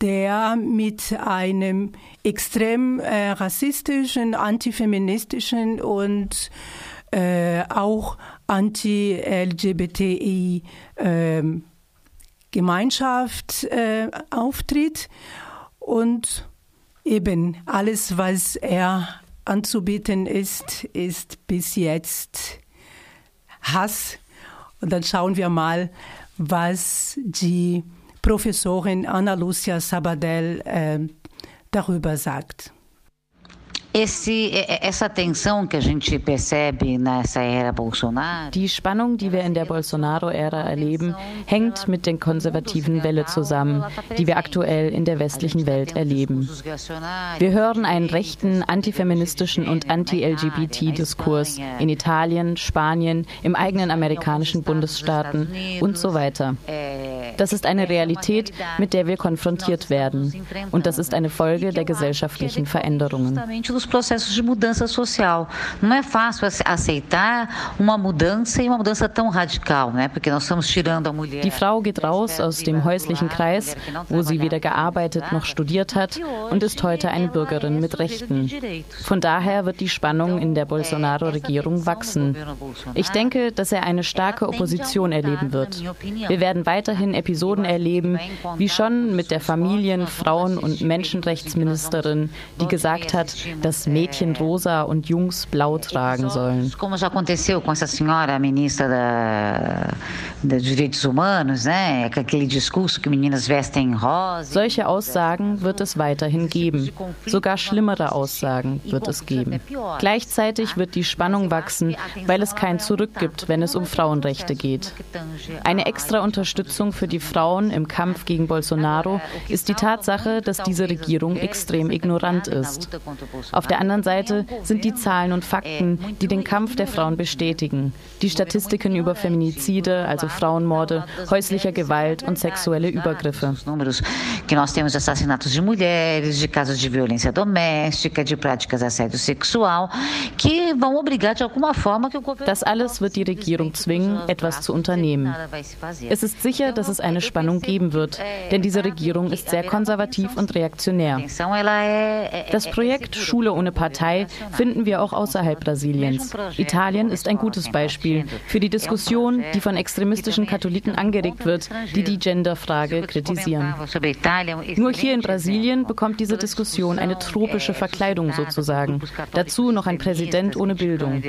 der mit einem extrem äh, rassistischen, antifeministischen und äh, auch anti-LGBTI äh, Gemeinschaft äh, auftritt und eben alles, was er anzubieten ist, ist bis jetzt Hass. Und dann schauen wir mal, was die Professorin Ana Lúcia Sabadell äh, darüber sagt. Die Spannung, die wir in der Bolsonaro-Ära erleben, hängt mit der konservativen Welle zusammen, die wir aktuell in der westlichen Welt erleben. Wir hören einen rechten, antifeministischen und anti-LGBT-Diskurs in Italien, Spanien, im eigenen amerikanischen Bundesstaaten und so weiter. Das ist eine Realität, mit der wir konfrontiert werden. Und das ist eine Folge der gesellschaftlichen Veränderungen. Dos processos de mudança social. Não é fácil aceitar uma mudança e uma mudança tão radical, né? Porque nós estamos tirando a mulher. Die Frau geht raus aus dem häuslichen Kreis, wo sie weder gearbeitet noch studiert hat und ist heute eine Bürgerin mit Rechten. Von daher wird die Spannung in der Bolsonaro-Regierung wachsen. Ich denke, dass er eine starke Opposition erleben wird. Wir werden weiterhin Episoden erleben, wie schon mit der Familien-, Frauen- und Menschenrechtsministerin, die gesagt hat, dass Mädchen rosa und Jungs blau tragen sollen. Como já aconteceu com essa senhora, a ministra da, dos Direitos Humanos, né? Aquele discurso que meninas vestem rosa. Solche Aussagen wird es weiterhin geben. Sogar schlimmere Aussagen wird es geben. Gleichzeitig wird die Spannung wachsen, weil es kein Zurück gibt, wenn es um Frauenrechte geht. Eine extra Unterstützung für die Frauen im Kampf gegen Bolsonaro ist die Tatsache, dass diese Regierung extrem ignorant ist. Auf der anderen Seite sind die Zahlen und Fakten, die den Kampf der Frauen bestätigen. Die Statistiken über Feminizide, also Frauenmorde, häuslicher Gewalt und sexuelle Übergriffe. que nós temos de assassinatos de mulheres, de casos de violência doméstica, de práticas de assédio sexual, que vão obrigar de alguma forma que o governo Das alles wird die Regierung zwingen, etwas zu unternehmen. Es ist sicher, dass es eine Spannung geben wird, denn diese Regierung ist sehr konservativ und reaktionär. Das Projekt Schule ohne Partei finden wir auch außerhalb Brasiliens. Italien ist ein gutes Beispiel für die Diskussion, die von extremistischen Katholiken angeregt wird, die die Genderfrage kritisieren. Nur hier in Brasilien bekommt diese Diskussion eine tropische Verkleidung sozusagen. Dazu noch ein Präsident ohne Bildung.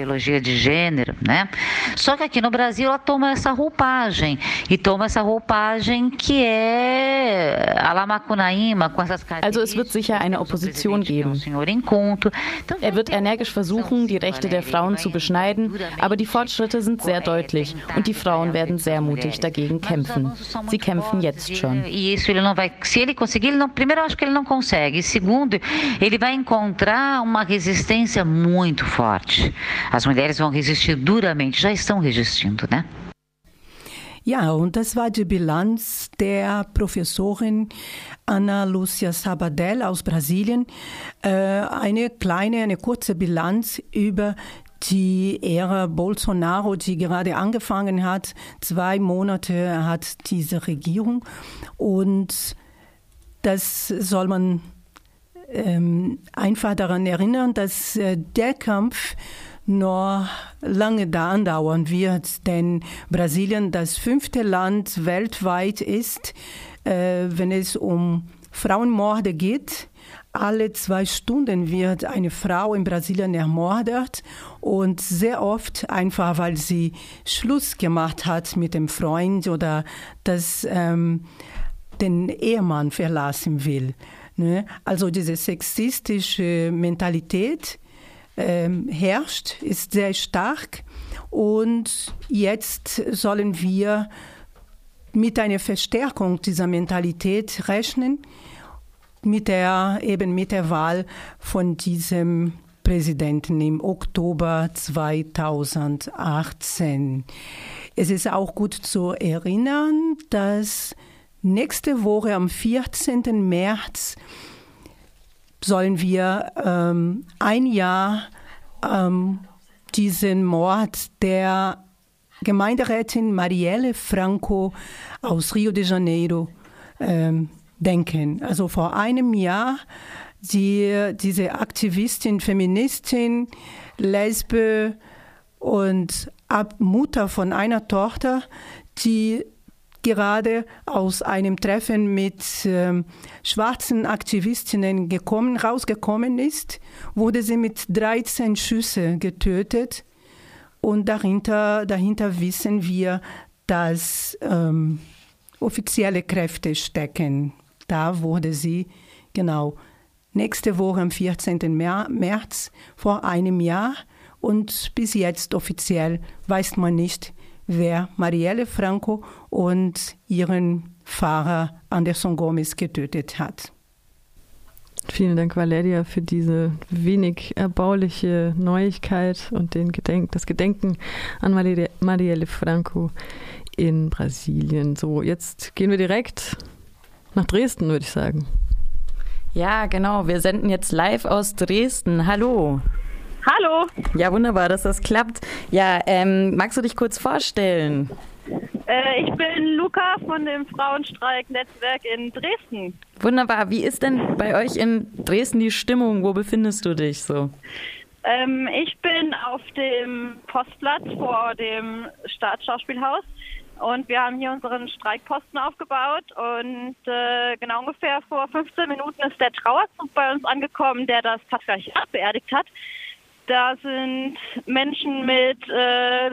Só que aqui no Brasil ela toma essa roupagem e toma essa roupagem que é a la Macunaíma com essas Also es wird sicher eine Opposition geben. Er wird energisch versuchen, die Rechte der Frauen zu beschneiden, aber die Fortschritte sind sehr deutlich und die Frauen werden sehr mutig dagegen kämpfen. Sie kämpfen jetzt schon. Segundo, ele vai encontrar uma resistência muito forte. As mulheres vão resistir duramente, já estão resistindo, né? Ja, und das war die Bilanz der Professorin Ana Lucia Sabadell aus Brasilien. Äh, eine kleine, eine kurze Bilanz über die Ära Bolsonaro, die gerade angefangen hat. Zwei Monate hat diese Regierung und das soll man ähm, einfach daran erinnern, dass äh, der Kampf noch lange da andauern wird, denn Brasilien das fünfte Land weltweit ist, äh, wenn es um Frauenmorde geht. Alle zwei Stunden wird eine Frau in Brasilien ermordet und sehr oft einfach, weil sie Schluss gemacht hat mit dem Freund oder das ähm, den Ehemann verlassen will. Ne? Also diese sexistische Mentalität ähm, herrscht, ist sehr stark und jetzt sollen wir mit einer Verstärkung dieser Mentalität rechnen mit der, eben mit der Wahl von diesem Präsidenten im Oktober 2018. Es ist auch gut zu erinnern, dass nächste Woche am 14. März sollen wir ähm, ein Jahr ähm, diesen Mord der Gemeinderätin Marielle Franco aus Rio de Janeiro ähm, denken. Also vor einem Jahr die, diese Aktivistin, Feministin, Lesbe und Mutter von einer Tochter, die gerade aus einem Treffen mit ähm, schwarzen Aktivistinnen gekommen, rausgekommen ist, wurde sie mit 13 Schüsse getötet. Und dahinter, dahinter wissen wir, dass ähm, offizielle Kräfte stecken. Da wurde sie genau nächste Woche am 14. März vor einem Jahr und bis jetzt offiziell weiß man nicht, wer Marielle Franco und ihren Fahrer Anderson Gomez getötet hat. Vielen Dank, Valeria, für diese wenig erbauliche Neuigkeit und den Gedenk, das Gedenken an Marielle Franco in Brasilien. So, jetzt gehen wir direkt nach Dresden, würde ich sagen. Ja, genau. Wir senden jetzt live aus Dresden. Hallo. Hallo. Ja, wunderbar, dass das klappt. Ja, ähm, magst du dich kurz vorstellen? Äh, ich bin Luca von dem Frauenstreik-Netzwerk in Dresden. Wunderbar. Wie ist denn bei euch in Dresden die Stimmung? Wo befindest du dich so? Ähm, ich bin auf dem Postplatz vor dem Staatsschauspielhaus und wir haben hier unseren Streikposten aufgebaut und äh, genau ungefähr vor 15 Minuten ist der Trauerzug bei uns angekommen, der das Patriarchat beerdigt hat. Da sind Menschen mit äh,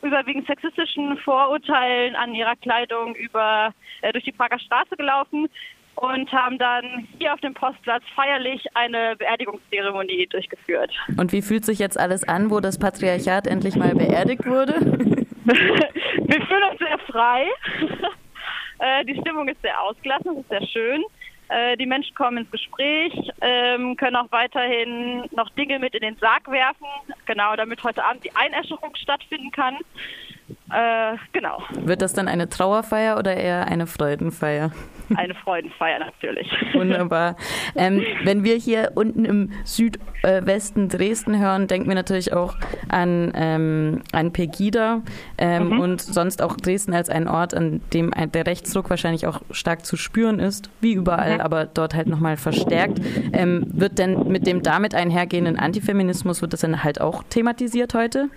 überwiegend sexistischen Vorurteilen an ihrer Kleidung über, äh, durch die Prager Straße gelaufen und haben dann hier auf dem Postplatz feierlich eine Beerdigungszeremonie durchgeführt. Und wie fühlt sich jetzt alles an, wo das Patriarchat endlich mal beerdigt wurde? Wir fühlen uns sehr frei. Äh, die Stimmung ist sehr ausgelassen, es ist sehr schön. Äh, die Menschen kommen ins Gespräch, ähm, können auch weiterhin noch Dinge mit in den Sarg werfen, genau, damit heute Abend die Einäscherung stattfinden kann. Äh, genau. Wird das dann eine Trauerfeier oder eher eine Freudenfeier? Eine Freudenfeier natürlich. Wunderbar. Ähm, wenn wir hier unten im Südwesten Dresden hören, denken wir natürlich auch an, ähm, an Pegida ähm, mhm. und sonst auch Dresden als ein Ort, an dem der Rechtsdruck wahrscheinlich auch stark zu spüren ist, wie überall, mhm. aber dort halt nochmal verstärkt. Ähm, wird denn mit dem damit einhergehenden Antifeminismus, wird das dann halt auch thematisiert heute?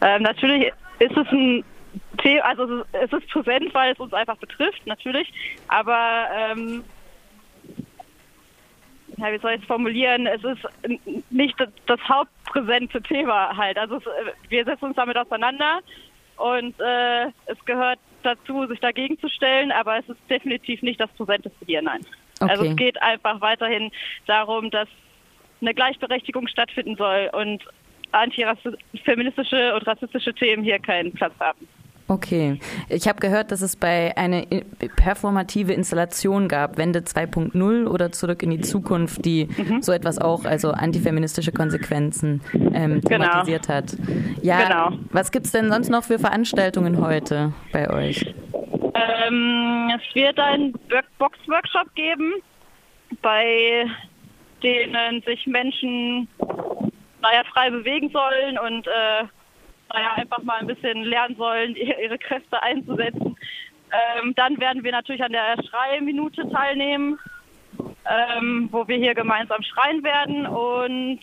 Ähm, natürlich ist es ein Thema, also es ist präsent, weil es uns einfach betrifft, natürlich. Aber ähm, ja, wie soll ich es formulieren? Es ist nicht das hauptpräsente Thema halt. Also es, wir setzen uns damit auseinander und äh, es gehört dazu, sich dagegen zu stellen, aber es ist definitiv nicht das präsenteste hier, nein. Okay. Also es geht einfach weiterhin darum, dass eine Gleichberechtigung stattfinden soll und antifeministische und rassistische Themen hier keinen Platz haben. Okay. Ich habe gehört, dass es bei eine performative Installation gab, Wende 2.0 oder Zurück in die Zukunft, die mhm. so etwas auch, also antifeministische Konsequenzen ähm, genau. thematisiert genau. hat. Ja, genau. was gibt es denn sonst noch für Veranstaltungen heute bei euch? Ähm, es wird einen Box-Workshop geben, bei denen sich Menschen naja, frei bewegen sollen und äh, naja, einfach mal ein bisschen lernen sollen, ihre Kräfte einzusetzen. Ähm, dann werden wir natürlich an der Schreiminute teilnehmen, ähm, wo wir hier gemeinsam schreien werden. Und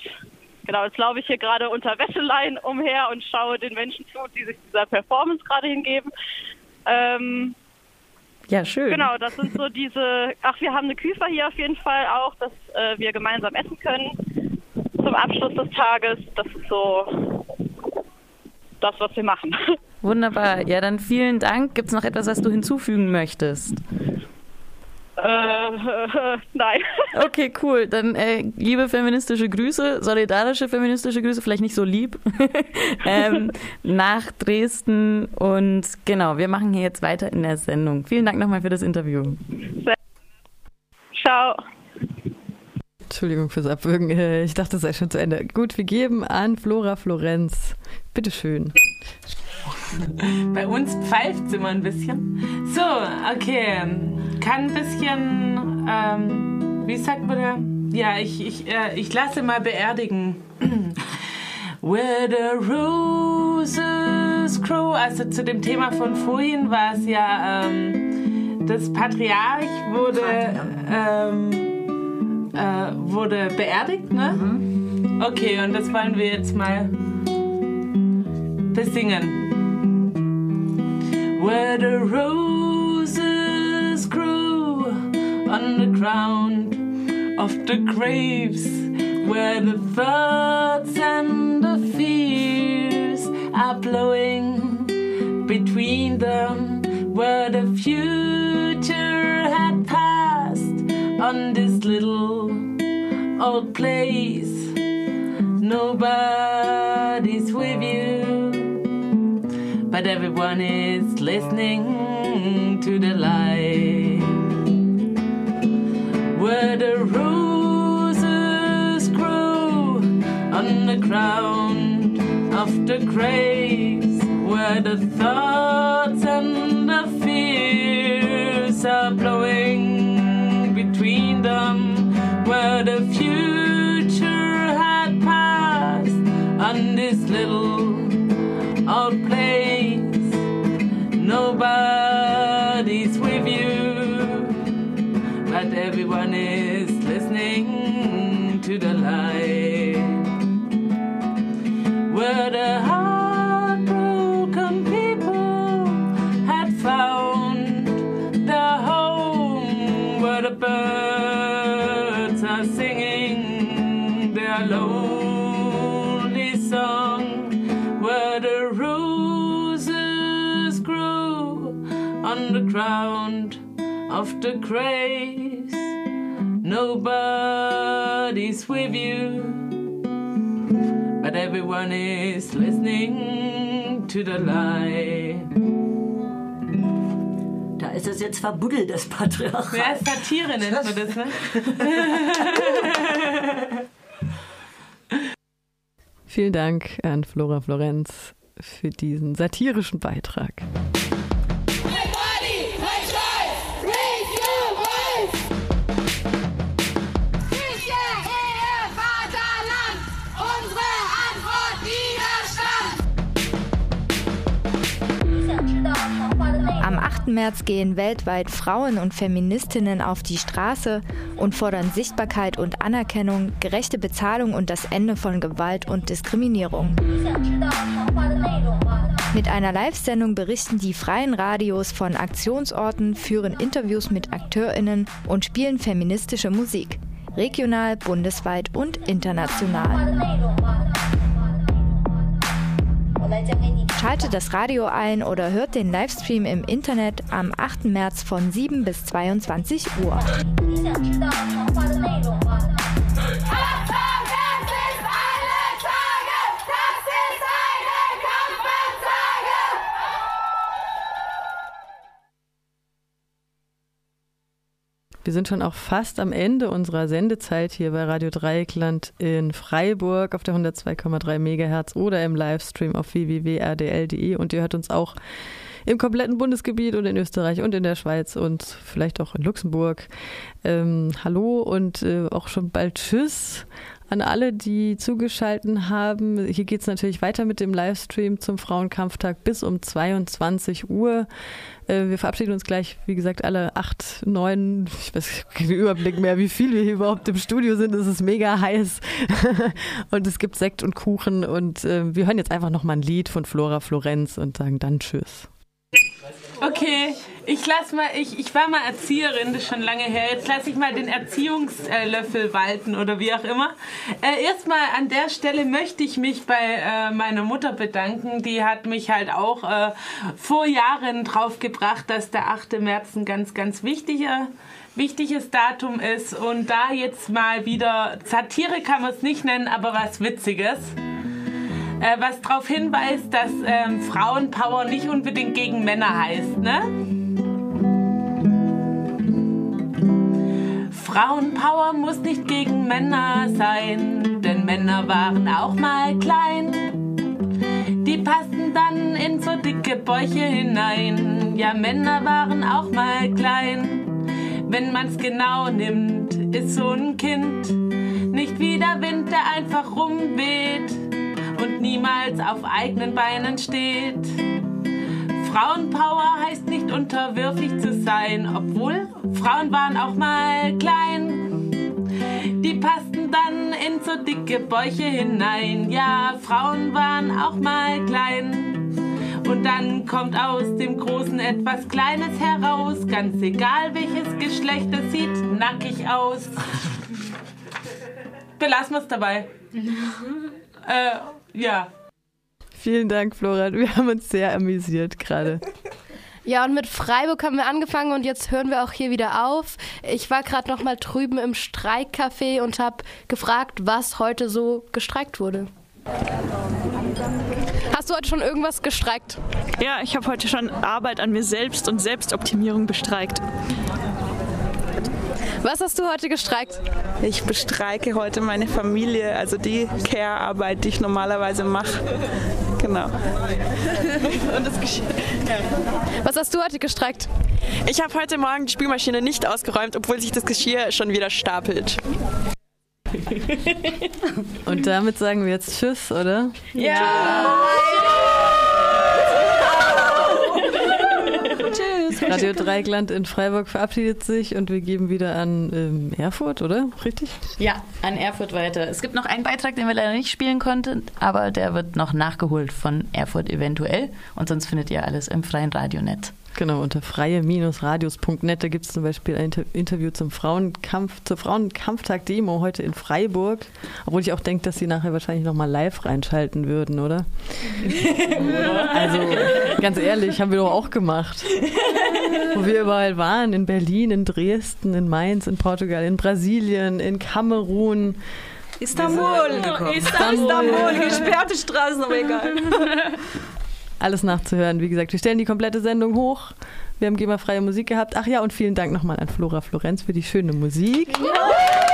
genau, jetzt laufe ich hier gerade unter Wäscheleien umher und schaue den Menschen zu, die sich dieser Performance gerade hingeben. Ähm, ja, schön. Genau, das sind so diese, ach, wir haben eine Küfer hier auf jeden Fall auch, dass äh, wir gemeinsam essen können zum Abschluss des Tages. Das ist so das, was wir machen. Wunderbar. Ja, dann vielen Dank. Gibt es noch etwas, was du hinzufügen möchtest? Äh, äh, nein. Okay, cool. Dann äh, liebe feministische Grüße, solidarische feministische Grüße, vielleicht nicht so lieb, ähm, nach Dresden. Und genau, wir machen hier jetzt weiter in der Sendung. Vielen Dank nochmal für das Interview. Ciao. Entschuldigung fürs Abwürgen. Äh, ich dachte, es sei schon zu Ende. Gut, wir geben an Flora Florenz. Bitteschön. Bei uns pfeift es immer ein bisschen. So, okay. Kann ein bisschen, ähm, wie sagt man da? Ja, ich, ich, äh, ich lasse mal beerdigen. Where the roses grow. Also zu dem Thema von vorhin war es ja, ähm, das Patriarch wurde. Ähm, äh, wurde beerdigt, ne? Mhm. Okay, und das wollen wir jetzt mal besingen. Where the roses grew on the ground of the graves, where the thoughts and the fears are blowing between them, where the future had passed on this little old place. Nobody's with you, but everyone is listening to the light. Where the roses grow on the ground of the graves, where the thoughts and the fears are blowing the graves. Nobody's with you, but everyone is listening to the light. Da ist es jetzt verbuddelt, das Patriarchat. Ja, Satire nennt man das, ne? Vielen Dank an Flora Florenz für diesen satirischen Beitrag. 8. März gehen weltweit Frauen und Feministinnen auf die Straße und fordern Sichtbarkeit und Anerkennung, gerechte Bezahlung und das Ende von Gewalt und Diskriminierung. Mit einer Live-Sendung berichten die freien Radios von Aktionsorten, führen Interviews mit AkteurInnen und spielen feministische Musik. Regional, bundesweit und international. Schaltet das Radio ein oder hört den Livestream im Internet am 8. März von 7 bis 22 Uhr. Wir sind schon auch fast am Ende unserer Sendezeit hier bei Radio Dreieckland in Freiburg auf der 102,3 Megahertz oder im Livestream auf www.rdl.de und ihr hört uns auch im kompletten Bundesgebiet und in Österreich und in der Schweiz und vielleicht auch in Luxemburg. Ähm, hallo und äh, auch schon bald Tschüss an alle, die zugeschalten haben. Hier geht es natürlich weiter mit dem Livestream zum Frauenkampftag bis um 22 Uhr. Äh, wir verabschieden uns gleich, wie gesagt, alle acht, neun, ich weiß keinen Überblick mehr, wie viel wir hier überhaupt im Studio sind. Es ist mega heiß und es gibt Sekt und Kuchen und äh, wir hören jetzt einfach nochmal ein Lied von Flora Florenz und sagen dann Tschüss. Okay, ich lass mal, ich, ich war mal Erzieherin, das ist schon lange her. Jetzt lasse ich mal den Erziehungslöffel walten oder wie auch immer. Äh, erstmal an der Stelle möchte ich mich bei äh, meiner Mutter bedanken. Die hat mich halt auch äh, vor Jahren drauf gebracht, dass der 8. März ein ganz, ganz wichtiger wichtiges Datum ist und da jetzt mal wieder Satire kann man es nicht nennen, aber was Witziges äh, was darauf hinweist, dass ähm, Frauenpower nicht unbedingt gegen Männer heißt. Ne? Frauenpower muss nicht gegen Männer sein, denn Männer waren auch mal klein. Die passten dann in so dicke Bäuche hinein. Ja, Männer waren auch mal klein. Wenn man's genau nimmt, ist so ein Kind nicht wie der Wind, der einfach rumweht und niemals auf eigenen Beinen steht. Frauenpower heißt nicht unterwürfig zu sein, obwohl Frauen waren auch mal klein. Die passten dann in so dicke Bäuche hinein. Ja, Frauen waren auch mal klein. Und dann kommt aus dem Großen etwas Kleines heraus. Ganz egal welches Geschlecht, es sieht nackig aus. Belassen wir es dabei. äh, ja. Vielen Dank, Flora. Wir haben uns sehr amüsiert gerade. Ja, und mit Freiburg haben wir angefangen und jetzt hören wir auch hier wieder auf. Ich war gerade noch mal drüben im Streikcafé und habe gefragt, was heute so gestreikt wurde. Hast du heute schon irgendwas gestreikt? Ja, ich habe heute schon Arbeit an mir selbst und Selbstoptimierung bestreikt. Was hast du heute gestreikt? Ich bestreike heute meine Familie, also die Care-Arbeit, die ich normalerweise mache. Genau. Und das Geschirr. Ja. Was hast du heute gestreikt? Ich habe heute Morgen die Spülmaschine nicht ausgeräumt, obwohl sich das Geschirr schon wieder stapelt. Und damit sagen wir jetzt Tschüss, oder? Ja! ja. Radio Dreigland in Freiburg verabschiedet sich und wir geben wieder an ähm, Erfurt, oder? Richtig? Ja, an Erfurt weiter. Es gibt noch einen Beitrag, den wir leider nicht spielen konnten, aber der wird noch nachgeholt von Erfurt eventuell. Und sonst findet ihr alles im freien Radionet. Genau, unter freie-radios.net, da gibt es zum Beispiel ein Inter Interview zum Frauenkampf, zur Frauenkampftag-Demo heute in Freiburg. Obwohl ich auch denke, dass sie nachher wahrscheinlich nochmal live reinschalten würden, oder? also, ganz ehrlich, haben wir doch auch gemacht. Wo wir überall waren, in Berlin, in Dresden, in Mainz, in Portugal, in Brasilien, in Kamerun. Istanbul, Istanbul, Istanbul, gesperrte Straßen, aber egal alles nachzuhören. Wie gesagt, wir stellen die komplette Sendung hoch. Wir haben GEMA-freie Musik gehabt. Ach ja, und vielen Dank nochmal an Flora Florenz für die schöne Musik. Ja.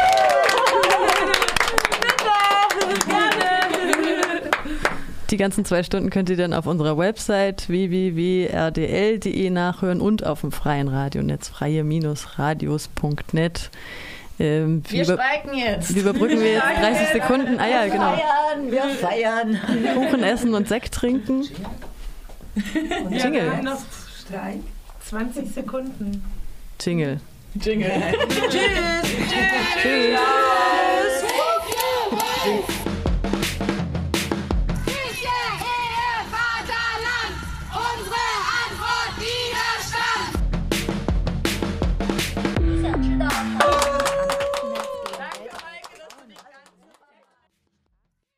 Die ganzen zwei Stunden könnt ihr dann auf unserer Website www.rdl.de nachhören und auf dem freien Radionetz freie-radios.net. Ähm, wir streiken jetzt. Wie überbrücken wir jetzt 30 Sekunden? Ah ja, genau. Wir feiern, wir feiern. Kuchen essen und Sekt trinken. Und Jingle. Ja, noch Streik. 20 Sekunden. Jingle. Jingle. Tschüss. Tschüss. Tschüss. Tschüss.